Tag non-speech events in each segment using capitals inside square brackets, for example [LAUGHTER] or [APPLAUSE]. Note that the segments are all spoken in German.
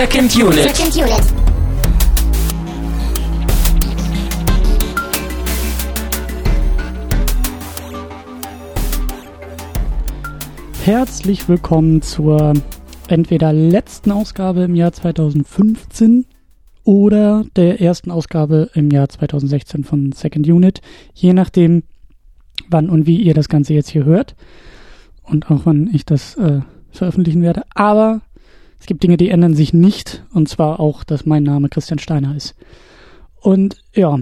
Second Unit. Second Unit. Herzlich willkommen zur entweder letzten Ausgabe im Jahr 2015 oder der ersten Ausgabe im Jahr 2016 von Second Unit, je nachdem, wann und wie ihr das Ganze jetzt hier hört und auch wann ich das äh, veröffentlichen werde. Aber es gibt Dinge, die ändern sich nicht und zwar auch, dass mein Name Christian Steiner ist. Und ja,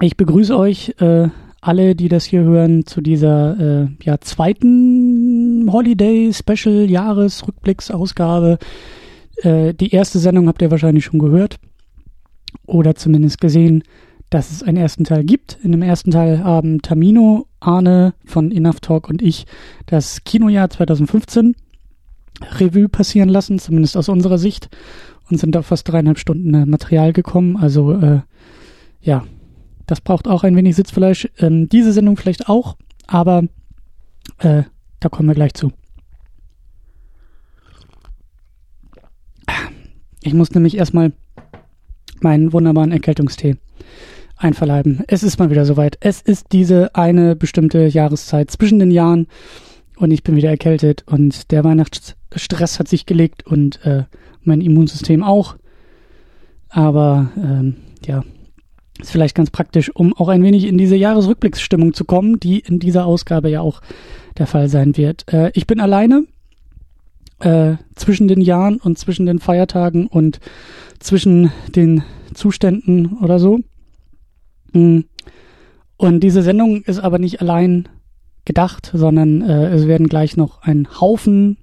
ich begrüße euch äh, alle, die das hier hören, zu dieser äh, ja, zweiten Holiday Special Jahresrückblicksausgabe. Äh, die erste Sendung habt ihr wahrscheinlich schon gehört oder zumindest gesehen, dass es einen ersten Teil gibt. In dem ersten Teil haben Tamino, Arne von Enough Talk und ich das Kinojahr 2015 Revue passieren lassen, zumindest aus unserer Sicht, und sind auf fast dreieinhalb Stunden äh, Material gekommen. Also äh, ja, das braucht auch ein wenig Sitzfleisch. Ähm, diese Sendung vielleicht auch, aber äh, da kommen wir gleich zu. Ich muss nämlich erstmal meinen wunderbaren Erkältungstee einverleiben. Es ist mal wieder soweit. Es ist diese eine bestimmte Jahreszeit zwischen den Jahren und ich bin wieder erkältet und der Weihnachtsstress hat sich gelegt und äh, mein Immunsystem auch. Aber ähm, ja, ist vielleicht ganz praktisch, um auch ein wenig in diese Jahresrückblicksstimmung zu kommen, die in dieser Ausgabe ja auch der Fall sein wird. Äh, ich bin alleine äh, zwischen den Jahren und zwischen den Feiertagen und zwischen den Zuständen oder so. Mm. Und diese Sendung ist aber nicht allein gedacht, sondern äh, es werden gleich noch ein Haufen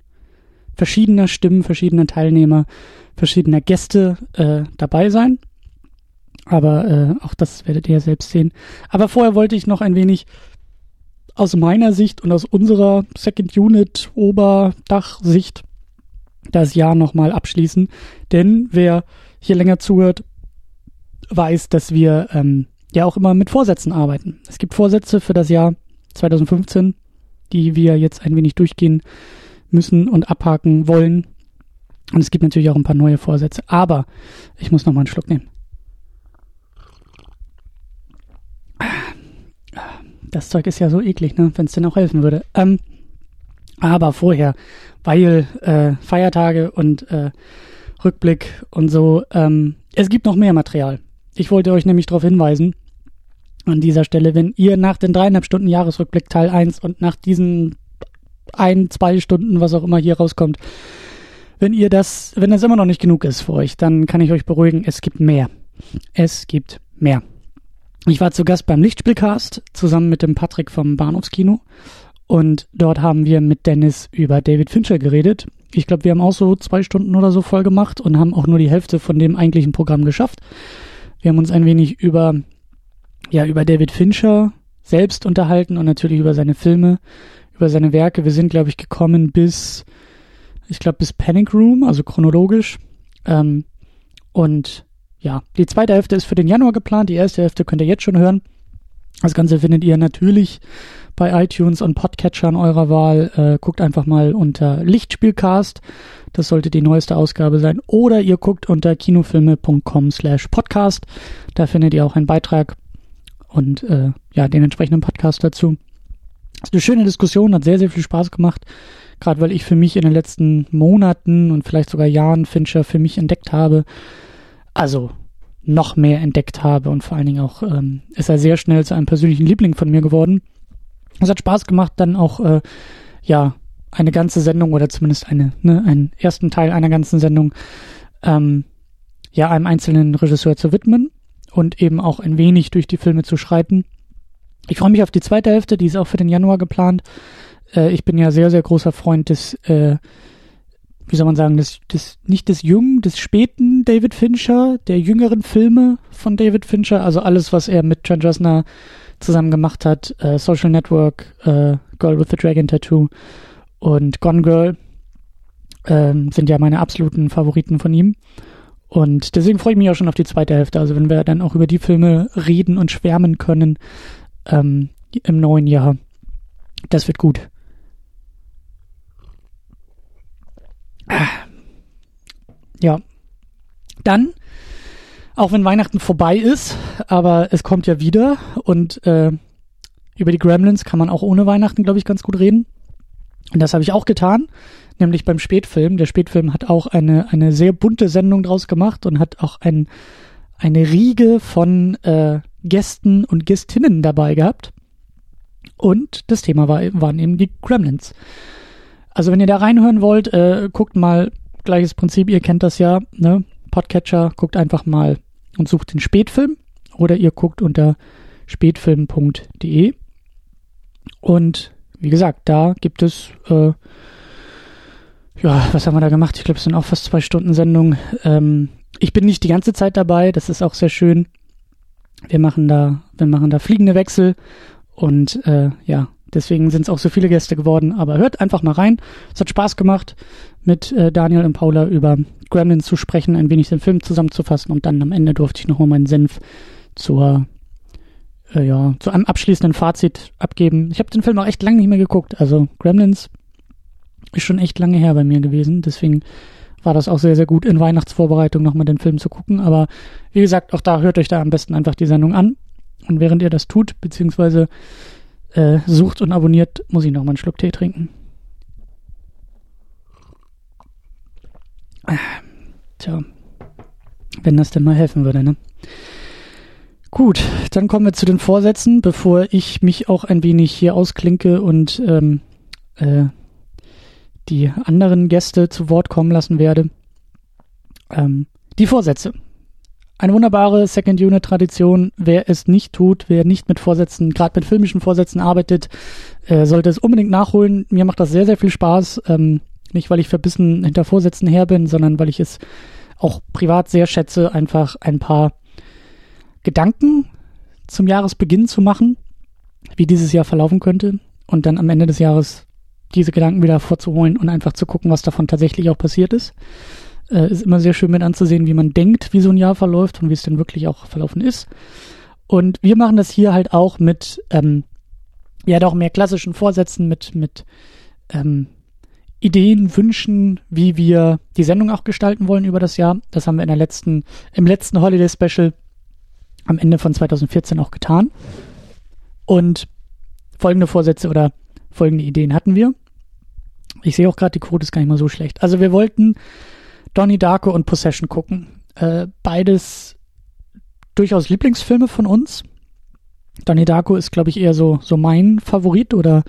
verschiedener Stimmen, verschiedener Teilnehmer, verschiedener Gäste äh, dabei sein. Aber äh, auch das werdet ihr selbst sehen. Aber vorher wollte ich noch ein wenig aus meiner Sicht und aus unserer Second Unit Oberdachsicht das Jahr nochmal abschließen. Denn wer hier länger zuhört, weiß, dass wir ähm, ja auch immer mit Vorsätzen arbeiten. Es gibt Vorsätze für das Jahr 2015, die wir jetzt ein wenig durchgehen müssen und abhaken wollen. Und es gibt natürlich auch ein paar neue Vorsätze. Aber ich muss nochmal einen Schluck nehmen. Das Zeug ist ja so eklig, ne? wenn es denn auch helfen würde. Ähm, aber vorher, weil äh, Feiertage und äh, Rückblick und so, ähm, es gibt noch mehr Material. Ich wollte euch nämlich darauf hinweisen, an dieser Stelle, wenn ihr nach den dreieinhalb Stunden Jahresrückblick Teil 1 und nach diesen ein, zwei Stunden, was auch immer hier rauskommt, wenn ihr das, wenn das immer noch nicht genug ist für euch, dann kann ich euch beruhigen, es gibt mehr. Es gibt mehr. Ich war zu Gast beim Lichtspielcast zusammen mit dem Patrick vom Bahnhofskino und dort haben wir mit Dennis über David Fincher geredet. Ich glaube, wir haben auch so zwei Stunden oder so voll gemacht und haben auch nur die Hälfte von dem eigentlichen Programm geschafft. Wir haben uns ein wenig über, ja, über David Fincher selbst unterhalten und natürlich über seine Filme, über seine Werke. Wir sind, glaube ich, gekommen bis, ich glaube, bis Panic Room, also chronologisch. Ähm, und ja, die zweite Hälfte ist für den Januar geplant. Die erste Hälfte könnt ihr jetzt schon hören. Das Ganze findet ihr natürlich bei iTunes und Podcatchern eurer Wahl. Äh, guckt einfach mal unter Lichtspielcast. Das sollte die neueste Ausgabe sein. Oder ihr guckt unter kinofilme.com slash podcast. Da findet ihr auch einen Beitrag und äh, ja, den entsprechenden Podcast dazu. Das ist eine schöne Diskussion, hat sehr, sehr viel Spaß gemacht. Gerade weil ich für mich in den letzten Monaten und vielleicht sogar Jahren Fincher für mich entdeckt habe also noch mehr entdeckt habe und vor allen Dingen auch ähm, ist er sehr schnell zu einem persönlichen Liebling von mir geworden. Es hat Spaß gemacht, dann auch äh, ja eine ganze Sendung oder zumindest eine ne, einen ersten Teil einer ganzen Sendung ähm, ja einem einzelnen Regisseur zu widmen und eben auch ein wenig durch die Filme zu schreiten. Ich freue mich auf die zweite Hälfte, die ist auch für den Januar geplant. Äh, ich bin ja sehr sehr großer Freund des äh, wie soll man sagen, des, des, nicht des jungen, des späten David Fincher, der jüngeren Filme von David Fincher, also alles, was er mit Trent Reznor zusammen gemacht hat, äh, Social Network, äh, Girl with the Dragon Tattoo und Gone Girl, ähm, sind ja meine absoluten Favoriten von ihm. Und deswegen freue ich mich auch schon auf die zweite Hälfte. Also wenn wir dann auch über die Filme reden und schwärmen können ähm, im neuen Jahr, das wird gut. Ja, Dann, auch wenn Weihnachten vorbei ist, aber es kommt ja wieder und äh, über die Gremlins kann man auch ohne Weihnachten, glaube ich, ganz gut reden. Und das habe ich auch getan, nämlich beim Spätfilm. Der Spätfilm hat auch eine, eine sehr bunte Sendung draus gemacht und hat auch ein, eine Riege von äh, Gästen und Gästinnen dabei gehabt. Und das Thema war, waren eben die Gremlins. Also wenn ihr da reinhören wollt, äh, guckt mal, gleiches Prinzip, ihr kennt das ja, ne? Podcatcher, guckt einfach mal und sucht den Spätfilm oder ihr guckt unter spätfilm.de und wie gesagt, da gibt es, äh, ja, was haben wir da gemacht? Ich glaube, es sind auch fast zwei Stunden Sendung. Ähm, ich bin nicht die ganze Zeit dabei, das ist auch sehr schön. Wir machen da, wir machen da fliegende Wechsel und äh, ja, deswegen sind es auch so viele Gäste geworden. Aber hört einfach mal rein. Es hat Spaß gemacht, mit äh, Daniel und Paula über Gremlins zu sprechen, ein wenig den Film zusammenzufassen und dann am Ende durfte ich nochmal meinen Senf zur äh, ja, zu einem abschließenden Fazit abgeben. Ich habe den Film auch echt lange nicht mehr geguckt. Also Gremlins ist schon echt lange her bei mir gewesen. Deswegen war das auch sehr, sehr gut in Weihnachtsvorbereitung nochmal den Film zu gucken. Aber wie gesagt, auch da hört euch da am besten einfach die Sendung an. Und während ihr das tut, beziehungsweise äh, sucht und abonniert, muss ich nochmal einen Schluck Tee trinken. Tja, wenn das denn mal helfen würde, ne? Gut, dann kommen wir zu den Vorsätzen, bevor ich mich auch ein wenig hier ausklinke und ähm, äh, die anderen Gäste zu Wort kommen lassen werde. Ähm, die Vorsätze. Eine wunderbare Second-Unit-Tradition. Wer es nicht tut, wer nicht mit Vorsätzen, gerade mit filmischen Vorsätzen arbeitet, äh, sollte es unbedingt nachholen. Mir macht das sehr, sehr viel Spaß. Ähm, nicht, weil ich verbissen hinter Vorsätzen her bin, sondern weil ich es auch privat sehr schätze, einfach ein paar Gedanken zum Jahresbeginn zu machen, wie dieses Jahr verlaufen könnte und dann am Ende des Jahres diese Gedanken wieder vorzuholen und einfach zu gucken, was davon tatsächlich auch passiert ist. Äh, ist immer sehr schön mit anzusehen, wie man denkt, wie so ein Jahr verläuft und wie es denn wirklich auch verlaufen ist. Und wir machen das hier halt auch mit, ähm, ja, doch mehr klassischen Vorsätzen, mit, mit ähm, Ideen, Wünschen, wie wir die Sendung auch gestalten wollen über das Jahr. Das haben wir in der letzten, im letzten Holiday Special am Ende von 2014 auch getan. Und folgende Vorsätze oder folgende Ideen hatten wir. Ich sehe auch gerade, die Quote ist gar nicht mal so schlecht. Also wir wollten Donnie Darko und Possession gucken. Äh, beides durchaus Lieblingsfilme von uns. Donnie Darko ist, glaube ich, eher so, so mein Favorit oder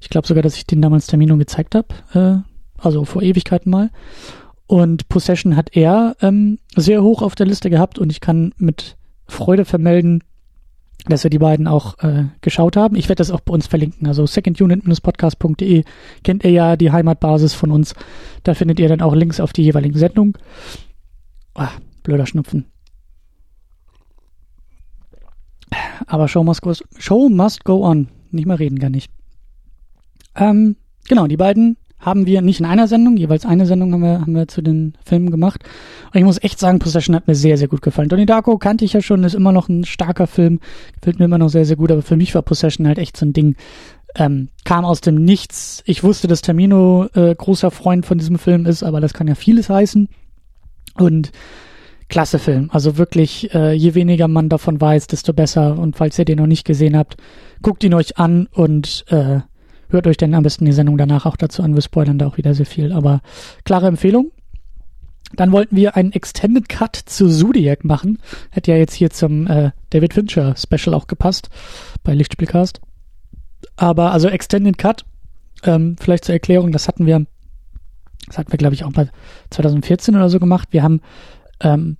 ich glaube sogar, dass ich den damals Termino gezeigt habe. Äh, also vor Ewigkeiten mal. Und Possession hat er ähm, sehr hoch auf der Liste gehabt und ich kann mit Freude vermelden, dass wir die beiden auch äh, geschaut haben. Ich werde das auch bei uns verlinken. Also secondunit-podcast.de kennt ihr ja die Heimatbasis von uns. Da findet ihr dann auch Links auf die jeweiligen Sendungen. Ah, blöder Schnupfen. Aber Show must go, Show must go on. Nicht mal reden gar nicht. Ähm, genau, die beiden haben wir nicht in einer Sendung, jeweils eine Sendung haben wir, haben wir zu den Filmen gemacht. Und ich muss echt sagen, Possession hat mir sehr, sehr gut gefallen. Donnie Darko kannte ich ja schon, ist immer noch ein starker Film, gefällt mir immer noch sehr, sehr gut, aber für mich war Possession halt echt so ein Ding. Ähm, kam aus dem Nichts. Ich wusste, dass Termino äh, großer Freund von diesem Film ist, aber das kann ja vieles heißen. Und klasse Film. Also wirklich, äh, je weniger man davon weiß, desto besser. Und falls ihr den noch nicht gesehen habt, guckt ihn euch an und äh, Hört euch denn am besten die Sendung danach auch dazu an. Wir spoilern da auch wieder sehr viel. Aber klare Empfehlung. Dann wollten wir einen Extended Cut zu Zodiac machen. Hätte ja jetzt hier zum äh, David Fincher Special auch gepasst bei Lichtspielcast. Aber also Extended Cut, ähm, vielleicht zur Erklärung, das hatten wir, das hatten wir glaube ich auch mal 2014 oder so gemacht. Wir haben ähm,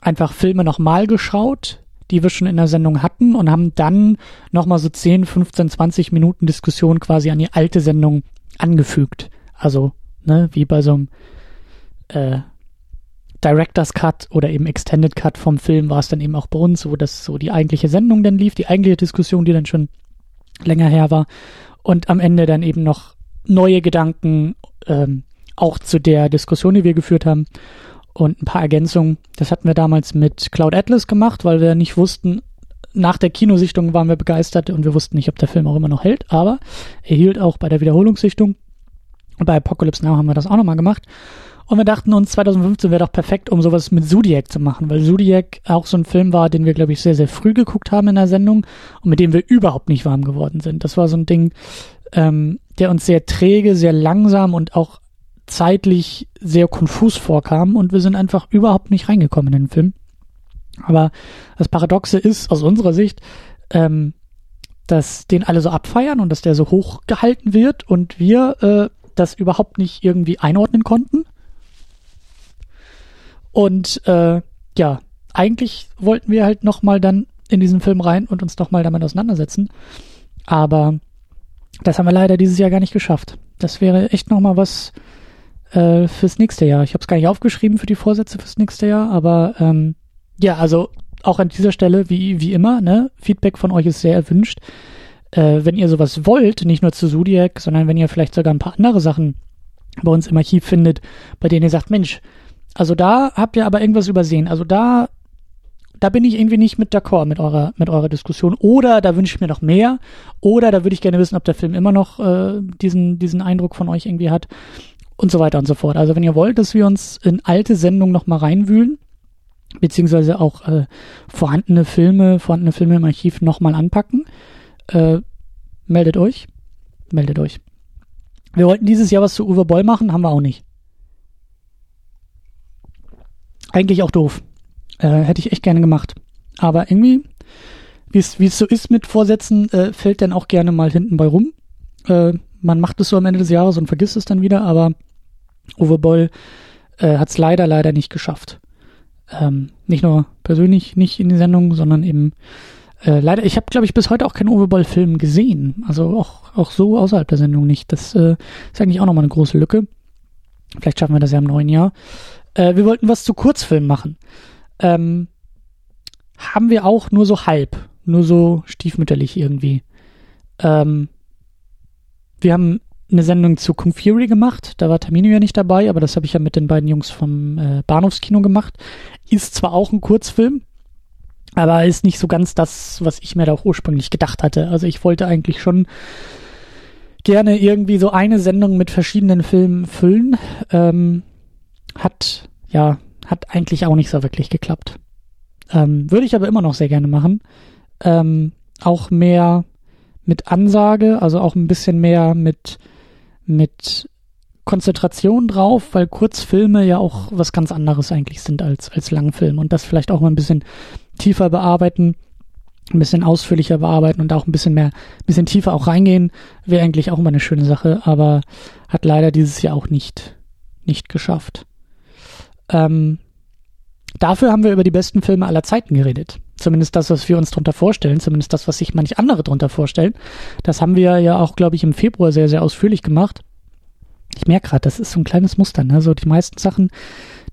einfach Filme nochmal geschaut, die wir schon in der Sendung hatten und haben dann nochmal so 10, 15, 20 Minuten Diskussion quasi an die alte Sendung angefügt. Also, ne, wie bei so einem äh, Director's Cut oder eben Extended Cut vom Film war es dann eben auch bei uns, so dass so die eigentliche Sendung dann lief, die eigentliche Diskussion, die dann schon länger her war und am Ende dann eben noch neue Gedanken ähm, auch zu der Diskussion, die wir geführt haben und ein paar Ergänzungen. Das hatten wir damals mit Cloud Atlas gemacht, weil wir nicht wussten, nach der Kinosichtung waren wir begeistert und wir wussten nicht, ob der Film auch immer noch hält, aber er hielt auch bei der Wiederholungssichtung. Und bei Apocalypse Now haben wir das auch nochmal gemacht. Und wir dachten uns, 2015 wäre doch perfekt, um sowas mit Zodiac zu machen, weil Zodiac auch so ein Film war, den wir, glaube ich, sehr, sehr früh geguckt haben in der Sendung und mit dem wir überhaupt nicht warm geworden sind. Das war so ein Ding, ähm, der uns sehr träge, sehr langsam und auch zeitlich sehr konfus vorkam und wir sind einfach überhaupt nicht reingekommen in den Film. Aber das Paradoxe ist aus unserer Sicht, ähm, dass den alle so abfeiern und dass der so hoch gehalten wird und wir äh, das überhaupt nicht irgendwie einordnen konnten und äh, ja, eigentlich wollten wir halt nochmal dann in diesen Film rein und uns nochmal damit auseinandersetzen. Aber das haben wir leider dieses Jahr gar nicht geschafft. Das wäre echt nochmal was äh, fürs nächste Jahr. Ich habe es gar nicht aufgeschrieben für die Vorsätze fürs nächste Jahr, aber ähm, ja, also auch an dieser Stelle, wie, wie immer, ne, Feedback von euch ist sehr erwünscht. Äh, wenn ihr sowas wollt, nicht nur zu Zodiac, sondern wenn ihr vielleicht sogar ein paar andere Sachen bei uns im Archiv findet, bei denen ihr sagt, Mensch, also da habt ihr aber irgendwas übersehen. Also da, da bin ich irgendwie nicht mit d'accord mit eurer, mit eurer Diskussion. Oder da wünsche ich mir noch mehr. Oder da würde ich gerne wissen, ob der Film immer noch äh, diesen, diesen Eindruck von euch irgendwie hat. Und so weiter und so fort. Also wenn ihr wollt, dass wir uns in alte Sendungen nochmal reinwühlen, beziehungsweise auch äh, vorhandene Filme, vorhandene Filme im Archiv nochmal anpacken, äh, meldet euch. Meldet euch. Wir wollten dieses Jahr was zu Uwe Boll machen, haben wir auch nicht. Eigentlich auch doof. Äh, hätte ich echt gerne gemacht. Aber irgendwie, wie es so ist mit Vorsätzen, äh, fällt dann auch gerne mal hinten bei rum. Man macht es so am Ende des Jahres und vergisst es dann wieder, aber Uwe Boll äh, hat es leider, leider nicht geschafft. Ähm, nicht nur persönlich nicht in die Sendung, sondern eben äh, leider, ich habe, glaube ich, bis heute auch keinen Uwe Boll-Film gesehen. Also auch, auch so außerhalb der Sendung nicht. Das äh, ist eigentlich auch nochmal eine große Lücke. Vielleicht schaffen wir das ja im neuen Jahr. Äh, wir wollten was zu Kurzfilmen machen. Ähm, haben wir auch nur so halb, nur so stiefmütterlich irgendwie. Ähm, wir haben eine Sendung zu Kung Fury gemacht, da war Tamino ja nicht dabei, aber das habe ich ja mit den beiden Jungs vom äh, Bahnhofskino gemacht. Ist zwar auch ein Kurzfilm, aber ist nicht so ganz das, was ich mir da auch ursprünglich gedacht hatte. Also ich wollte eigentlich schon gerne irgendwie so eine Sendung mit verschiedenen Filmen füllen. Ähm, hat, ja, hat eigentlich auch nicht so wirklich geklappt. Ähm, würde ich aber immer noch sehr gerne machen. Ähm, auch mehr mit Ansage, also auch ein bisschen mehr mit, mit Konzentration drauf, weil Kurzfilme ja auch was ganz anderes eigentlich sind als, als Langfilm und das vielleicht auch mal ein bisschen tiefer bearbeiten, ein bisschen ausführlicher bearbeiten und auch ein bisschen mehr, ein bisschen tiefer auch reingehen, wäre eigentlich auch immer eine schöne Sache, aber hat leider dieses Jahr auch nicht, nicht geschafft. Ähm, dafür haben wir über die besten Filme aller Zeiten geredet. Zumindest das, was wir uns darunter vorstellen, zumindest das, was sich manche andere darunter vorstellen. Das haben wir ja auch, glaube ich, im Februar sehr, sehr ausführlich gemacht. Ich merke gerade, das ist so ein kleines Muster. Ne? So die meisten Sachen,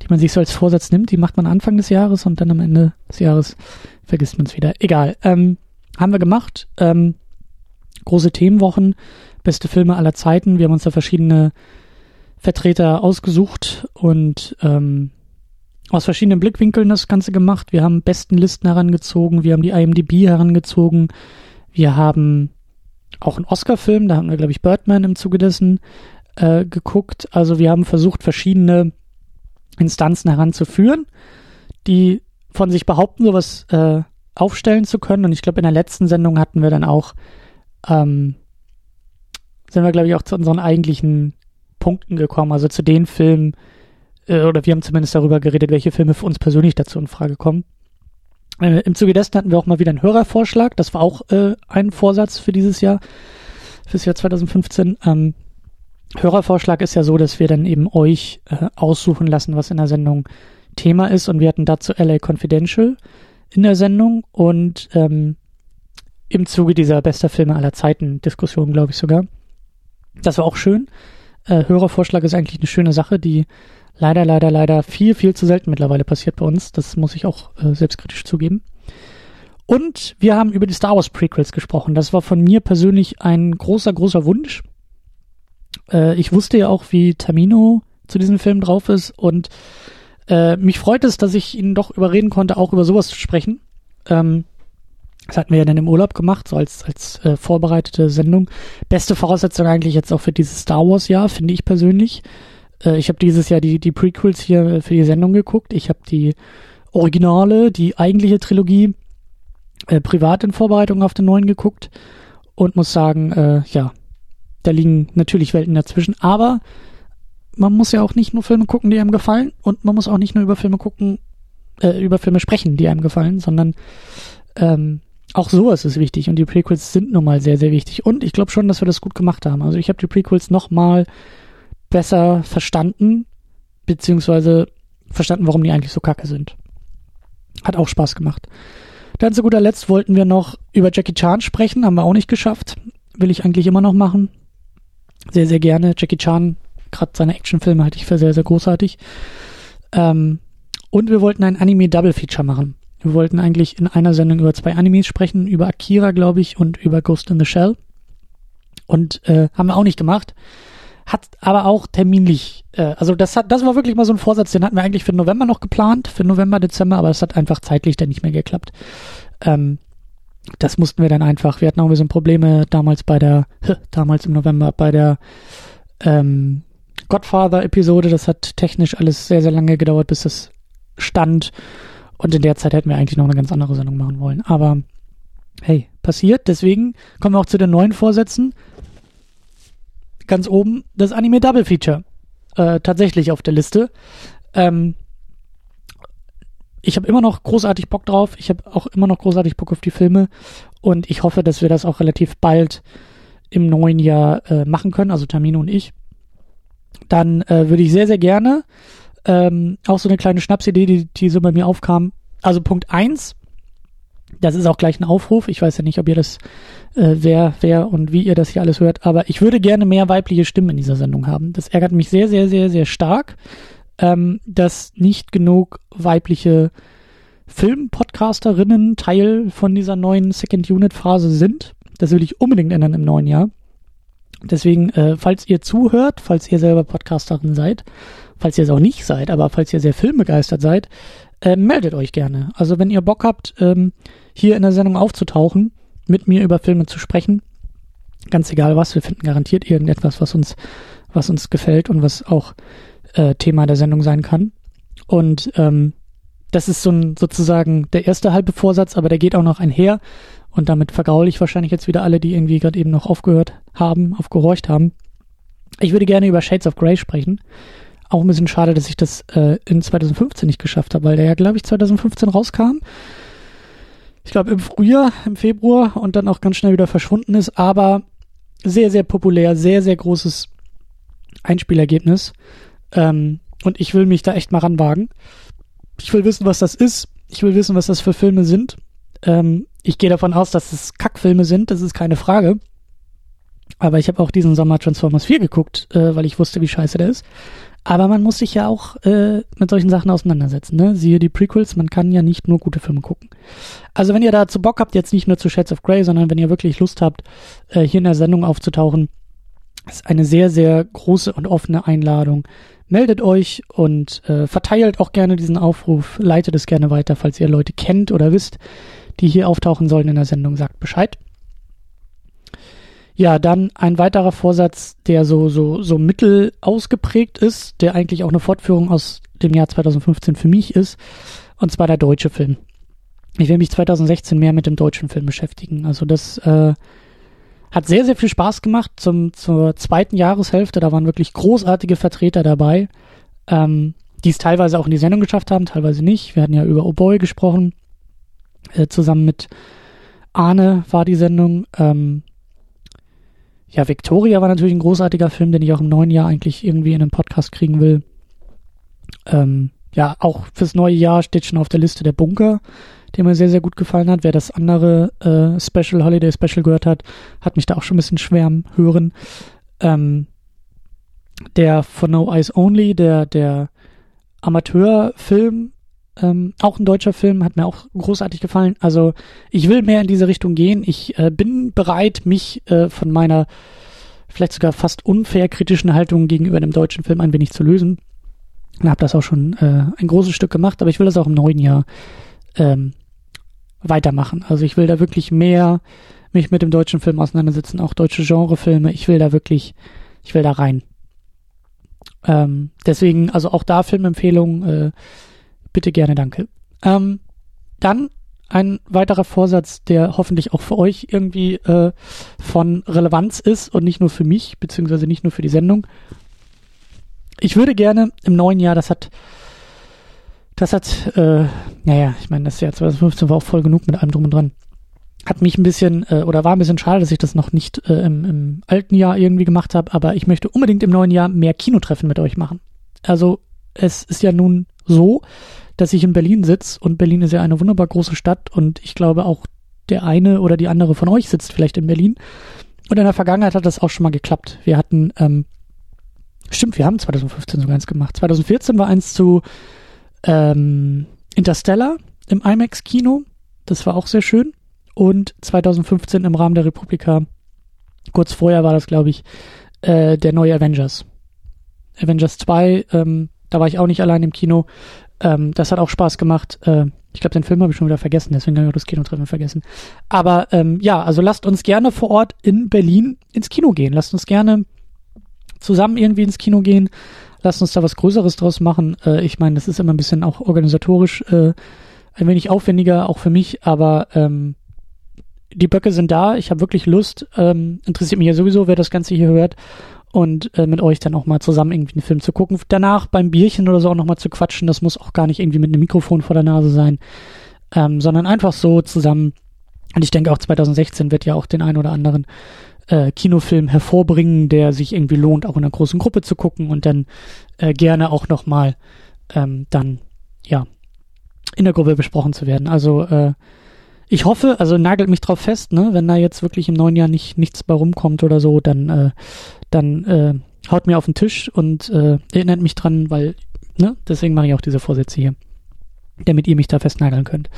die man sich so als Vorsatz nimmt, die macht man Anfang des Jahres und dann am Ende des Jahres vergisst man es wieder. Egal. Ähm, haben wir gemacht. Ähm, große Themenwochen, beste Filme aller Zeiten. Wir haben uns da verschiedene Vertreter ausgesucht und ähm, aus verschiedenen Blickwinkeln das Ganze gemacht. Wir haben besten Listen herangezogen, wir haben die IMDb herangezogen, wir haben auch einen Oscar-Film, da haben wir, glaube ich, Birdman im Zuge dessen äh, geguckt. Also wir haben versucht, verschiedene Instanzen heranzuführen, die von sich behaupten, sowas äh, aufstellen zu können. Und ich glaube, in der letzten Sendung hatten wir dann auch, ähm, sind wir, glaube ich, auch zu unseren eigentlichen Punkten gekommen, also zu den Filmen, äh, oder wir haben zumindest darüber geredet, welche Filme für uns persönlich dazu in Frage kommen. Äh, Im Zuge dessen hatten wir auch mal wieder einen Hörervorschlag, das war auch äh, ein Vorsatz für dieses Jahr, fürs Jahr 2015. Ähm, Hörervorschlag ist ja so, dass wir dann eben euch äh, aussuchen lassen, was in der Sendung Thema ist und wir hatten dazu LA Confidential in der Sendung und ähm, im Zuge dieser bester Filme aller Zeiten Diskussion, glaube ich sogar. Das war auch schön. Äh, Hörervorschlag ist eigentlich eine schöne Sache, die leider, leider, leider viel, viel zu selten mittlerweile passiert bei uns. Das muss ich auch äh, selbstkritisch zugeben. Und wir haben über die Star Wars Prequels gesprochen. Das war von mir persönlich ein großer, großer Wunsch. Äh, ich wusste ja auch, wie Tamino zu diesem Film drauf ist und äh, mich freut es, dass ich ihn doch überreden konnte, auch über sowas zu sprechen. Ähm, das hatten wir ja dann im Urlaub gemacht, so als, als äh, vorbereitete Sendung. Beste Voraussetzung eigentlich jetzt auch für dieses Star Wars-Jahr, finde ich persönlich. Äh, ich habe dieses Jahr die, die Prequels hier für die Sendung geguckt. Ich habe die Originale, die eigentliche Trilogie äh, privat in Vorbereitung auf den neuen geguckt und muss sagen, äh, ja, da liegen natürlich Welten dazwischen, aber man muss ja auch nicht nur Filme gucken, die einem gefallen und man muss auch nicht nur über Filme gucken, äh, über Filme sprechen, die einem gefallen, sondern ähm, auch sowas ist wichtig und die Prequels sind nun mal sehr, sehr wichtig und ich glaube schon, dass wir das gut gemacht haben. Also ich habe die Prequels noch mal besser verstanden, beziehungsweise verstanden, warum die eigentlich so kacke sind. Hat auch Spaß gemacht. Dann zu guter Letzt wollten wir noch über Jackie Chan sprechen, haben wir auch nicht geschafft. Will ich eigentlich immer noch machen. Sehr, sehr gerne. Jackie Chan, gerade seine Actionfilme halte ich für sehr, sehr großartig. Ähm, und wir wollten ein Anime-Double-Feature machen. Wir wollten eigentlich in einer Sendung über zwei Animes sprechen, über Akira, glaube ich, und über Ghost in the Shell. Und äh, haben wir auch nicht gemacht. Hat aber auch terminlich, äh, also das hat, das war wirklich mal so ein Vorsatz, den hatten wir eigentlich für November noch geplant, für November, Dezember, aber es hat einfach zeitlich dann nicht mehr geklappt. Ähm, das mussten wir dann einfach, wir hatten auch ein bisschen Probleme damals bei der, damals im November, bei der ähm, Godfather-Episode, das hat technisch alles sehr, sehr lange gedauert, bis das stand. Und in der Zeit hätten wir eigentlich noch eine ganz andere Sendung machen wollen. Aber hey, passiert. Deswegen kommen wir auch zu den neuen Vorsätzen. Ganz oben das Anime Double Feature. Äh, tatsächlich auf der Liste. Ähm, ich habe immer noch großartig Bock drauf. Ich habe auch immer noch großartig Bock auf die Filme. Und ich hoffe, dass wir das auch relativ bald im neuen Jahr äh, machen können, also Tamino und ich. Dann äh, würde ich sehr, sehr gerne ähm, auch so eine kleine Schnapsidee, die, die so bei mir aufkam. Also Punkt eins, das ist auch gleich ein Aufruf. Ich weiß ja nicht, ob ihr das, äh, wer, wer und wie ihr das hier alles hört, aber ich würde gerne mehr weibliche Stimmen in dieser Sendung haben. Das ärgert mich sehr, sehr, sehr, sehr stark, ähm, dass nicht genug weibliche Filmpodcasterinnen Teil von dieser neuen Second Unit Phase sind. Das will ich unbedingt ändern im neuen Jahr. Deswegen, äh, falls ihr zuhört, falls ihr selber Podcasterin seid, falls ihr es auch nicht seid, aber falls ihr sehr filmbegeistert seid, äh, meldet euch gerne. Also wenn ihr Bock habt, ähm, hier in der Sendung aufzutauchen, mit mir über Filme zu sprechen, ganz egal was, wir finden garantiert irgendetwas, was uns, was uns gefällt und was auch äh, Thema der Sendung sein kann. Und ähm, das ist so ein, sozusagen der erste halbe Vorsatz, aber der geht auch noch einher. Und damit vergraule ich wahrscheinlich jetzt wieder alle, die irgendwie gerade eben noch aufgehört haben, aufgehorcht haben. Ich würde gerne über Shades of Grey sprechen. Auch ein bisschen schade, dass ich das äh, in 2015 nicht geschafft habe, weil der ja, glaube ich, 2015 rauskam. Ich glaube im Frühjahr, im Februar und dann auch ganz schnell wieder verschwunden ist, aber sehr, sehr populär, sehr, sehr großes Einspielergebnis. Ähm, und ich will mich da echt mal ranwagen. Ich will wissen, was das ist. Ich will wissen, was das für Filme sind. Ähm, ich gehe davon aus, dass es Kackfilme sind, das ist keine Frage. Aber ich habe auch diesen Sommer Transformers 4 geguckt, äh, weil ich wusste, wie scheiße der ist. Aber man muss sich ja auch äh, mit solchen Sachen auseinandersetzen. Ne? Siehe die Prequels, man kann ja nicht nur gute Filme gucken. Also wenn ihr dazu Bock habt, jetzt nicht nur zu Shades of Grey, sondern wenn ihr wirklich Lust habt, äh, hier in der Sendung aufzutauchen, ist eine sehr, sehr große und offene Einladung. Meldet euch und äh, verteilt auch gerne diesen Aufruf, leitet es gerne weiter, falls ihr Leute kennt oder wisst, die hier auftauchen sollen in der Sendung, sagt Bescheid. Ja, dann ein weiterer Vorsatz, der so, so, so mittel ausgeprägt ist, der eigentlich auch eine Fortführung aus dem Jahr 2015 für mich ist, und zwar der deutsche Film. Ich will mich 2016 mehr mit dem deutschen Film beschäftigen. Also das äh, hat sehr, sehr viel Spaß gemacht zum, zur zweiten Jahreshälfte. Da waren wirklich großartige Vertreter dabei, ähm, die es teilweise auch in die Sendung geschafft haben, teilweise nicht. Wir hatten ja über O'Boy gesprochen, äh, zusammen mit Arne war die Sendung. Ähm, ja, Victoria war natürlich ein großartiger Film, den ich auch im neuen Jahr eigentlich irgendwie in einem Podcast kriegen will. Ähm, ja, auch fürs neue Jahr steht schon auf der Liste der Bunker, der mir sehr, sehr gut gefallen hat. Wer das andere äh, Special, Holiday Special gehört hat, hat mich da auch schon ein bisschen schwärmen hören. Ähm, der von No Eyes Only, der, der Amateurfilm, ähm, auch ein deutscher Film, hat mir auch großartig gefallen. Also ich will mehr in diese Richtung gehen. Ich äh, bin bereit, mich äh, von meiner vielleicht sogar fast unfair kritischen Haltung gegenüber dem deutschen Film ein wenig zu lösen. Und habe das auch schon äh, ein großes Stück gemacht, aber ich will das auch im neuen Jahr ähm, weitermachen. Also ich will da wirklich mehr mich mit dem deutschen Film auseinandersetzen, auch deutsche Genrefilme. Ich will da wirklich, ich will da rein. Ähm, deswegen, also auch da Filmempfehlungen, äh, bitte gerne, danke. Ähm, dann ein weiterer Vorsatz, der hoffentlich auch für euch irgendwie äh, von Relevanz ist und nicht nur für mich, beziehungsweise nicht nur für die Sendung. Ich würde gerne im neuen Jahr, das hat, das hat, äh, naja, ich meine, das Jahr 2015 war auch voll genug mit allem drum und dran. Hat mich ein bisschen, äh, oder war ein bisschen schade, dass ich das noch nicht äh, im, im alten Jahr irgendwie gemacht habe, aber ich möchte unbedingt im neuen Jahr mehr Kinotreffen mit euch machen. Also es ist ja nun so, dass ich in Berlin sitze und Berlin ist ja eine wunderbar große Stadt und ich glaube auch der eine oder die andere von euch sitzt vielleicht in Berlin. Und in der Vergangenheit hat das auch schon mal geklappt. Wir hatten, ähm, stimmt, wir haben 2015 sogar eins gemacht. 2014 war eins zu ähm, Interstellar im IMAX-Kino. Das war auch sehr schön. Und 2015 im Rahmen der Republika, kurz vorher war das, glaube ich, äh, der neue Avengers. Avengers 2, ähm, da war ich auch nicht allein im Kino. Ähm, das hat auch Spaß gemacht. Äh, ich glaube, den Film habe ich schon wieder vergessen, deswegen habe ich auch das Kinotreffen vergessen. Aber ähm, ja, also lasst uns gerne vor Ort in Berlin ins Kino gehen. Lasst uns gerne zusammen irgendwie ins Kino gehen. Lasst uns da was Größeres draus machen. Äh, ich meine, das ist immer ein bisschen auch organisatorisch äh, ein wenig aufwendiger, auch für mich, aber ähm, die Böcke sind da. Ich habe wirklich Lust. Ähm, interessiert mich ja sowieso, wer das Ganze hier hört und äh, mit euch dann auch mal zusammen irgendwie einen Film zu gucken. Danach beim Bierchen oder so auch nochmal zu quatschen. Das muss auch gar nicht irgendwie mit einem Mikrofon vor der Nase sein, ähm, sondern einfach so zusammen. Und ich denke auch 2016 wird ja auch den einen oder anderen äh, Kinofilm hervorbringen, der sich irgendwie lohnt, auch in einer großen Gruppe zu gucken und dann äh, gerne auch nochmal ähm, dann, ja, in der Gruppe besprochen zu werden. Also äh, ich hoffe, also nagelt mich drauf fest, ne, wenn da jetzt wirklich im neuen Jahr nicht nichts bei rumkommt oder so, dann äh, dann äh, haut mir auf den Tisch und äh, erinnert mich dran, weil, ne, deswegen mache ich auch diese Vorsätze hier, damit ihr mich da festnageln könnt.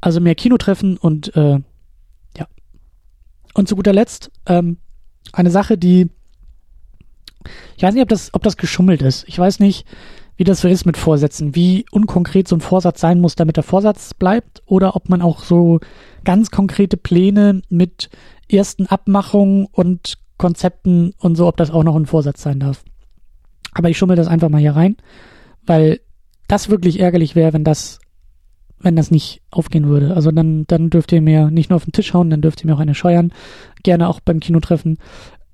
Also mehr Kinotreffen und äh, ja. Und zu guter Letzt, ähm, eine Sache, die ich weiß nicht, ob das, ob das geschummelt ist. Ich weiß nicht, wie das so ist mit Vorsätzen, wie unkonkret so ein Vorsatz sein muss, damit der Vorsatz bleibt, oder ob man auch so ganz konkrete Pläne mit ersten Abmachungen und Konzepten und so, ob das auch noch ein Vorsatz sein darf. Aber ich schummel das einfach mal hier rein, weil das wirklich ärgerlich wäre, wenn das, wenn das nicht aufgehen würde. Also dann, dann dürft ihr mir nicht nur auf den Tisch hauen, dann dürft ihr mir auch eine scheuern. Gerne auch beim Kinotreffen.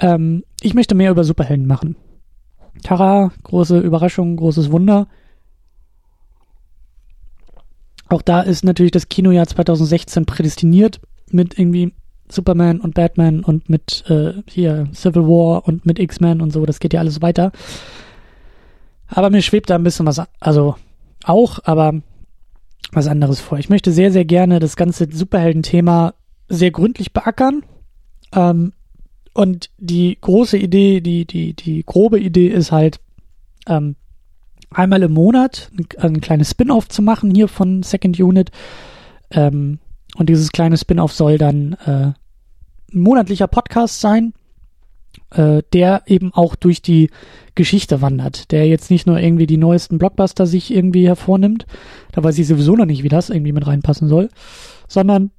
Ähm, ich möchte mehr über Superhelden machen. Tara, große Überraschung, großes Wunder. Auch da ist natürlich das Kinojahr 2016 prädestiniert mit irgendwie Superman und Batman und mit äh, hier Civil War und mit X-Men und so, das geht ja alles weiter. Aber mir schwebt da ein bisschen was, also auch, aber was anderes vor. Ich möchte sehr, sehr gerne das ganze Superhelden-Thema sehr gründlich beackern. Ähm, und die große Idee, die, die, die grobe Idee ist halt, ähm, einmal im Monat ein, ein kleines Spin-off zu machen hier von Second Unit. Ähm, und dieses kleine Spin-off soll dann äh, ein monatlicher Podcast sein, äh, der eben auch durch die Geschichte wandert, der jetzt nicht nur irgendwie die neuesten Blockbuster sich irgendwie hervornimmt, da weiß ich sowieso noch nicht, wie das irgendwie mit reinpassen soll, sondern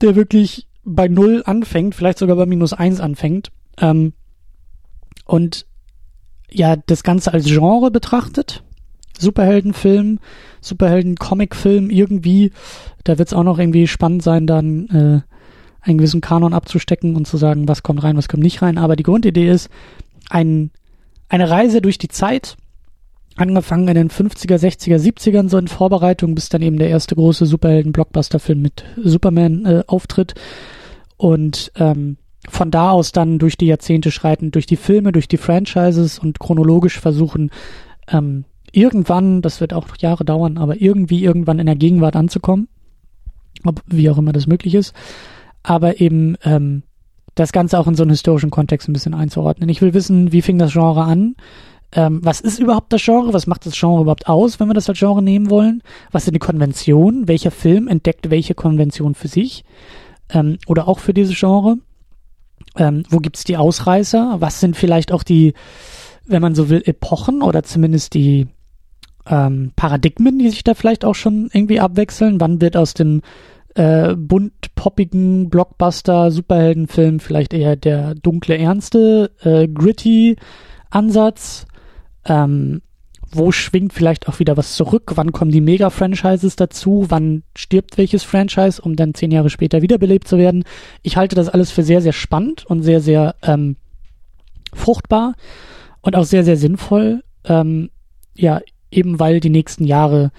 der wirklich bei Null anfängt, vielleicht sogar bei minus eins anfängt, ähm, und ja, das Ganze als Genre betrachtet. Superheldenfilm, Superhelden-Comic-Film irgendwie. Da wird es auch noch irgendwie spannend sein, dann äh, einen gewissen Kanon abzustecken und zu sagen, was kommt rein, was kommt nicht rein. Aber die Grundidee ist ein, eine Reise durch die Zeit, angefangen in den 50er, 60er, 70ern, so in Vorbereitung, bis dann eben der erste große Superhelden-Blockbuster-Film mit Superman äh, auftritt. Und ähm, von da aus dann durch die Jahrzehnte schreiten, durch die Filme, durch die Franchises und chronologisch versuchen, ähm, irgendwann, das wird auch noch Jahre dauern, aber irgendwie irgendwann in der Gegenwart anzukommen. Ob, wie auch immer das möglich ist aber eben ähm, das Ganze auch in so einen historischen Kontext ein bisschen einzuordnen. Ich will wissen, wie fing das Genre an? Ähm, was ist überhaupt das Genre? Was macht das Genre überhaupt aus, wenn wir das als Genre nehmen wollen? Was sind die Konventionen? Welcher Film entdeckt welche Konvention für sich? Ähm, oder auch für dieses Genre? Ähm, wo gibt's die Ausreißer? Was sind vielleicht auch die, wenn man so will, Epochen oder zumindest die ähm, Paradigmen, die sich da vielleicht auch schon irgendwie abwechseln? Wann wird aus dem äh, bunt poppigen Blockbuster Superheldenfilm vielleicht eher der dunkle ernste äh, gritty Ansatz Ähm, wo schwingt vielleicht auch wieder was zurück? Wann kommen die Mega-Franchises dazu? Wann stirbt welches Franchise, um dann zehn Jahre später wiederbelebt zu werden? Ich halte das alles für sehr, sehr spannend und sehr, sehr ähm, fruchtbar und auch sehr, sehr sinnvoll. Ähm, ja, eben weil die nächsten Jahre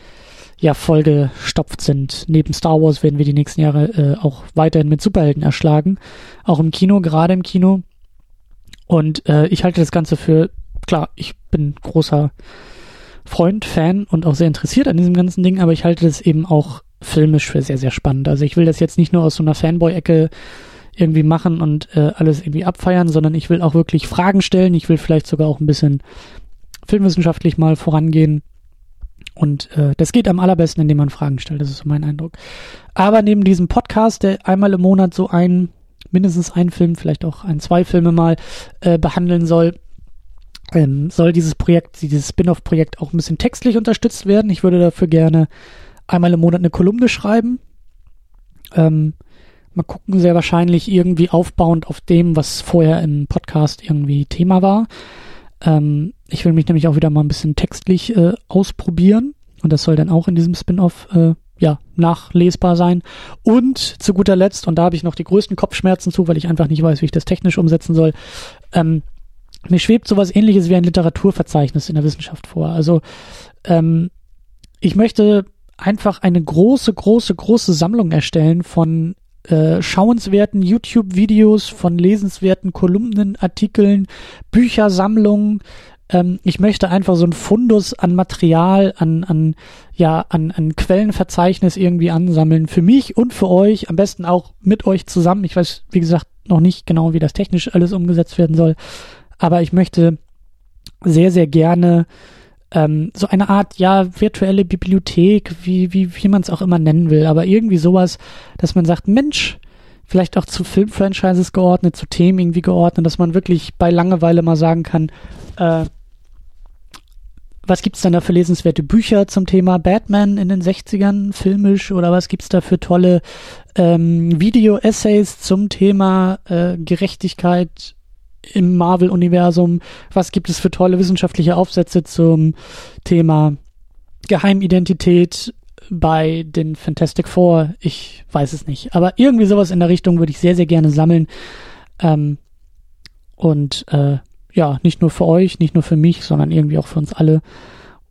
ja vollgestopft sind. Neben Star Wars werden wir die nächsten Jahre äh, auch weiterhin mit Superhelden erschlagen. Auch im Kino, gerade im Kino. Und äh, ich halte das Ganze für, klar, ich bin großer Freund, Fan und auch sehr interessiert an diesem ganzen Ding, aber ich halte das eben auch filmisch für sehr, sehr spannend. Also ich will das jetzt nicht nur aus so einer Fanboy-Ecke irgendwie machen und äh, alles irgendwie abfeiern, sondern ich will auch wirklich Fragen stellen. Ich will vielleicht sogar auch ein bisschen filmwissenschaftlich mal vorangehen. Und äh, das geht am allerbesten, indem man Fragen stellt. Das ist so mein Eindruck. Aber neben diesem Podcast, der einmal im Monat so ein, mindestens ein Film, vielleicht auch ein, zwei Filme mal äh, behandeln soll, ähm, soll dieses Projekt, dieses Spin-off-Projekt auch ein bisschen textlich unterstützt werden. Ich würde dafür gerne einmal im Monat eine Kolumne schreiben. Ähm, mal gucken, sehr wahrscheinlich irgendwie aufbauend auf dem, was vorher im Podcast irgendwie Thema war. Ähm, ich will mich nämlich auch wieder mal ein bisschen textlich äh, ausprobieren. Und das soll dann auch in diesem Spin-off äh, ja, nachlesbar sein. Und zu guter Letzt, und da habe ich noch die größten Kopfschmerzen zu, weil ich einfach nicht weiß, wie ich das technisch umsetzen soll, ähm, mir schwebt sowas ähnliches wie ein Literaturverzeichnis in der Wissenschaft vor. Also ähm, ich möchte einfach eine große, große, große Sammlung erstellen von äh, schauenswerten YouTube-Videos, von lesenswerten Kolumnen, Artikeln, Büchersammlungen. Ähm, ich möchte einfach so ein Fundus an Material, an, an, ja, an, an Quellenverzeichnis irgendwie ansammeln. Für mich und für euch, am besten auch mit euch zusammen. Ich weiß, wie gesagt, noch nicht genau, wie das technisch alles umgesetzt werden soll aber ich möchte sehr, sehr gerne ähm, so eine Art, ja, virtuelle Bibliothek, wie, wie, wie man es auch immer nennen will, aber irgendwie sowas, dass man sagt, Mensch, vielleicht auch zu Filmfranchises geordnet, zu Themen irgendwie geordnet, dass man wirklich bei Langeweile mal sagen kann, äh, was gibt's denn da für lesenswerte Bücher zum Thema Batman in den 60ern, filmisch, oder was gibt's da für tolle ähm, Video-Essays zum Thema äh, Gerechtigkeit im Marvel-Universum? Was gibt es für tolle wissenschaftliche Aufsätze zum Thema Geheimidentität bei den Fantastic Four? Ich weiß es nicht. Aber irgendwie sowas in der Richtung würde ich sehr, sehr gerne sammeln. Ähm, und äh, ja, nicht nur für euch, nicht nur für mich, sondern irgendwie auch für uns alle.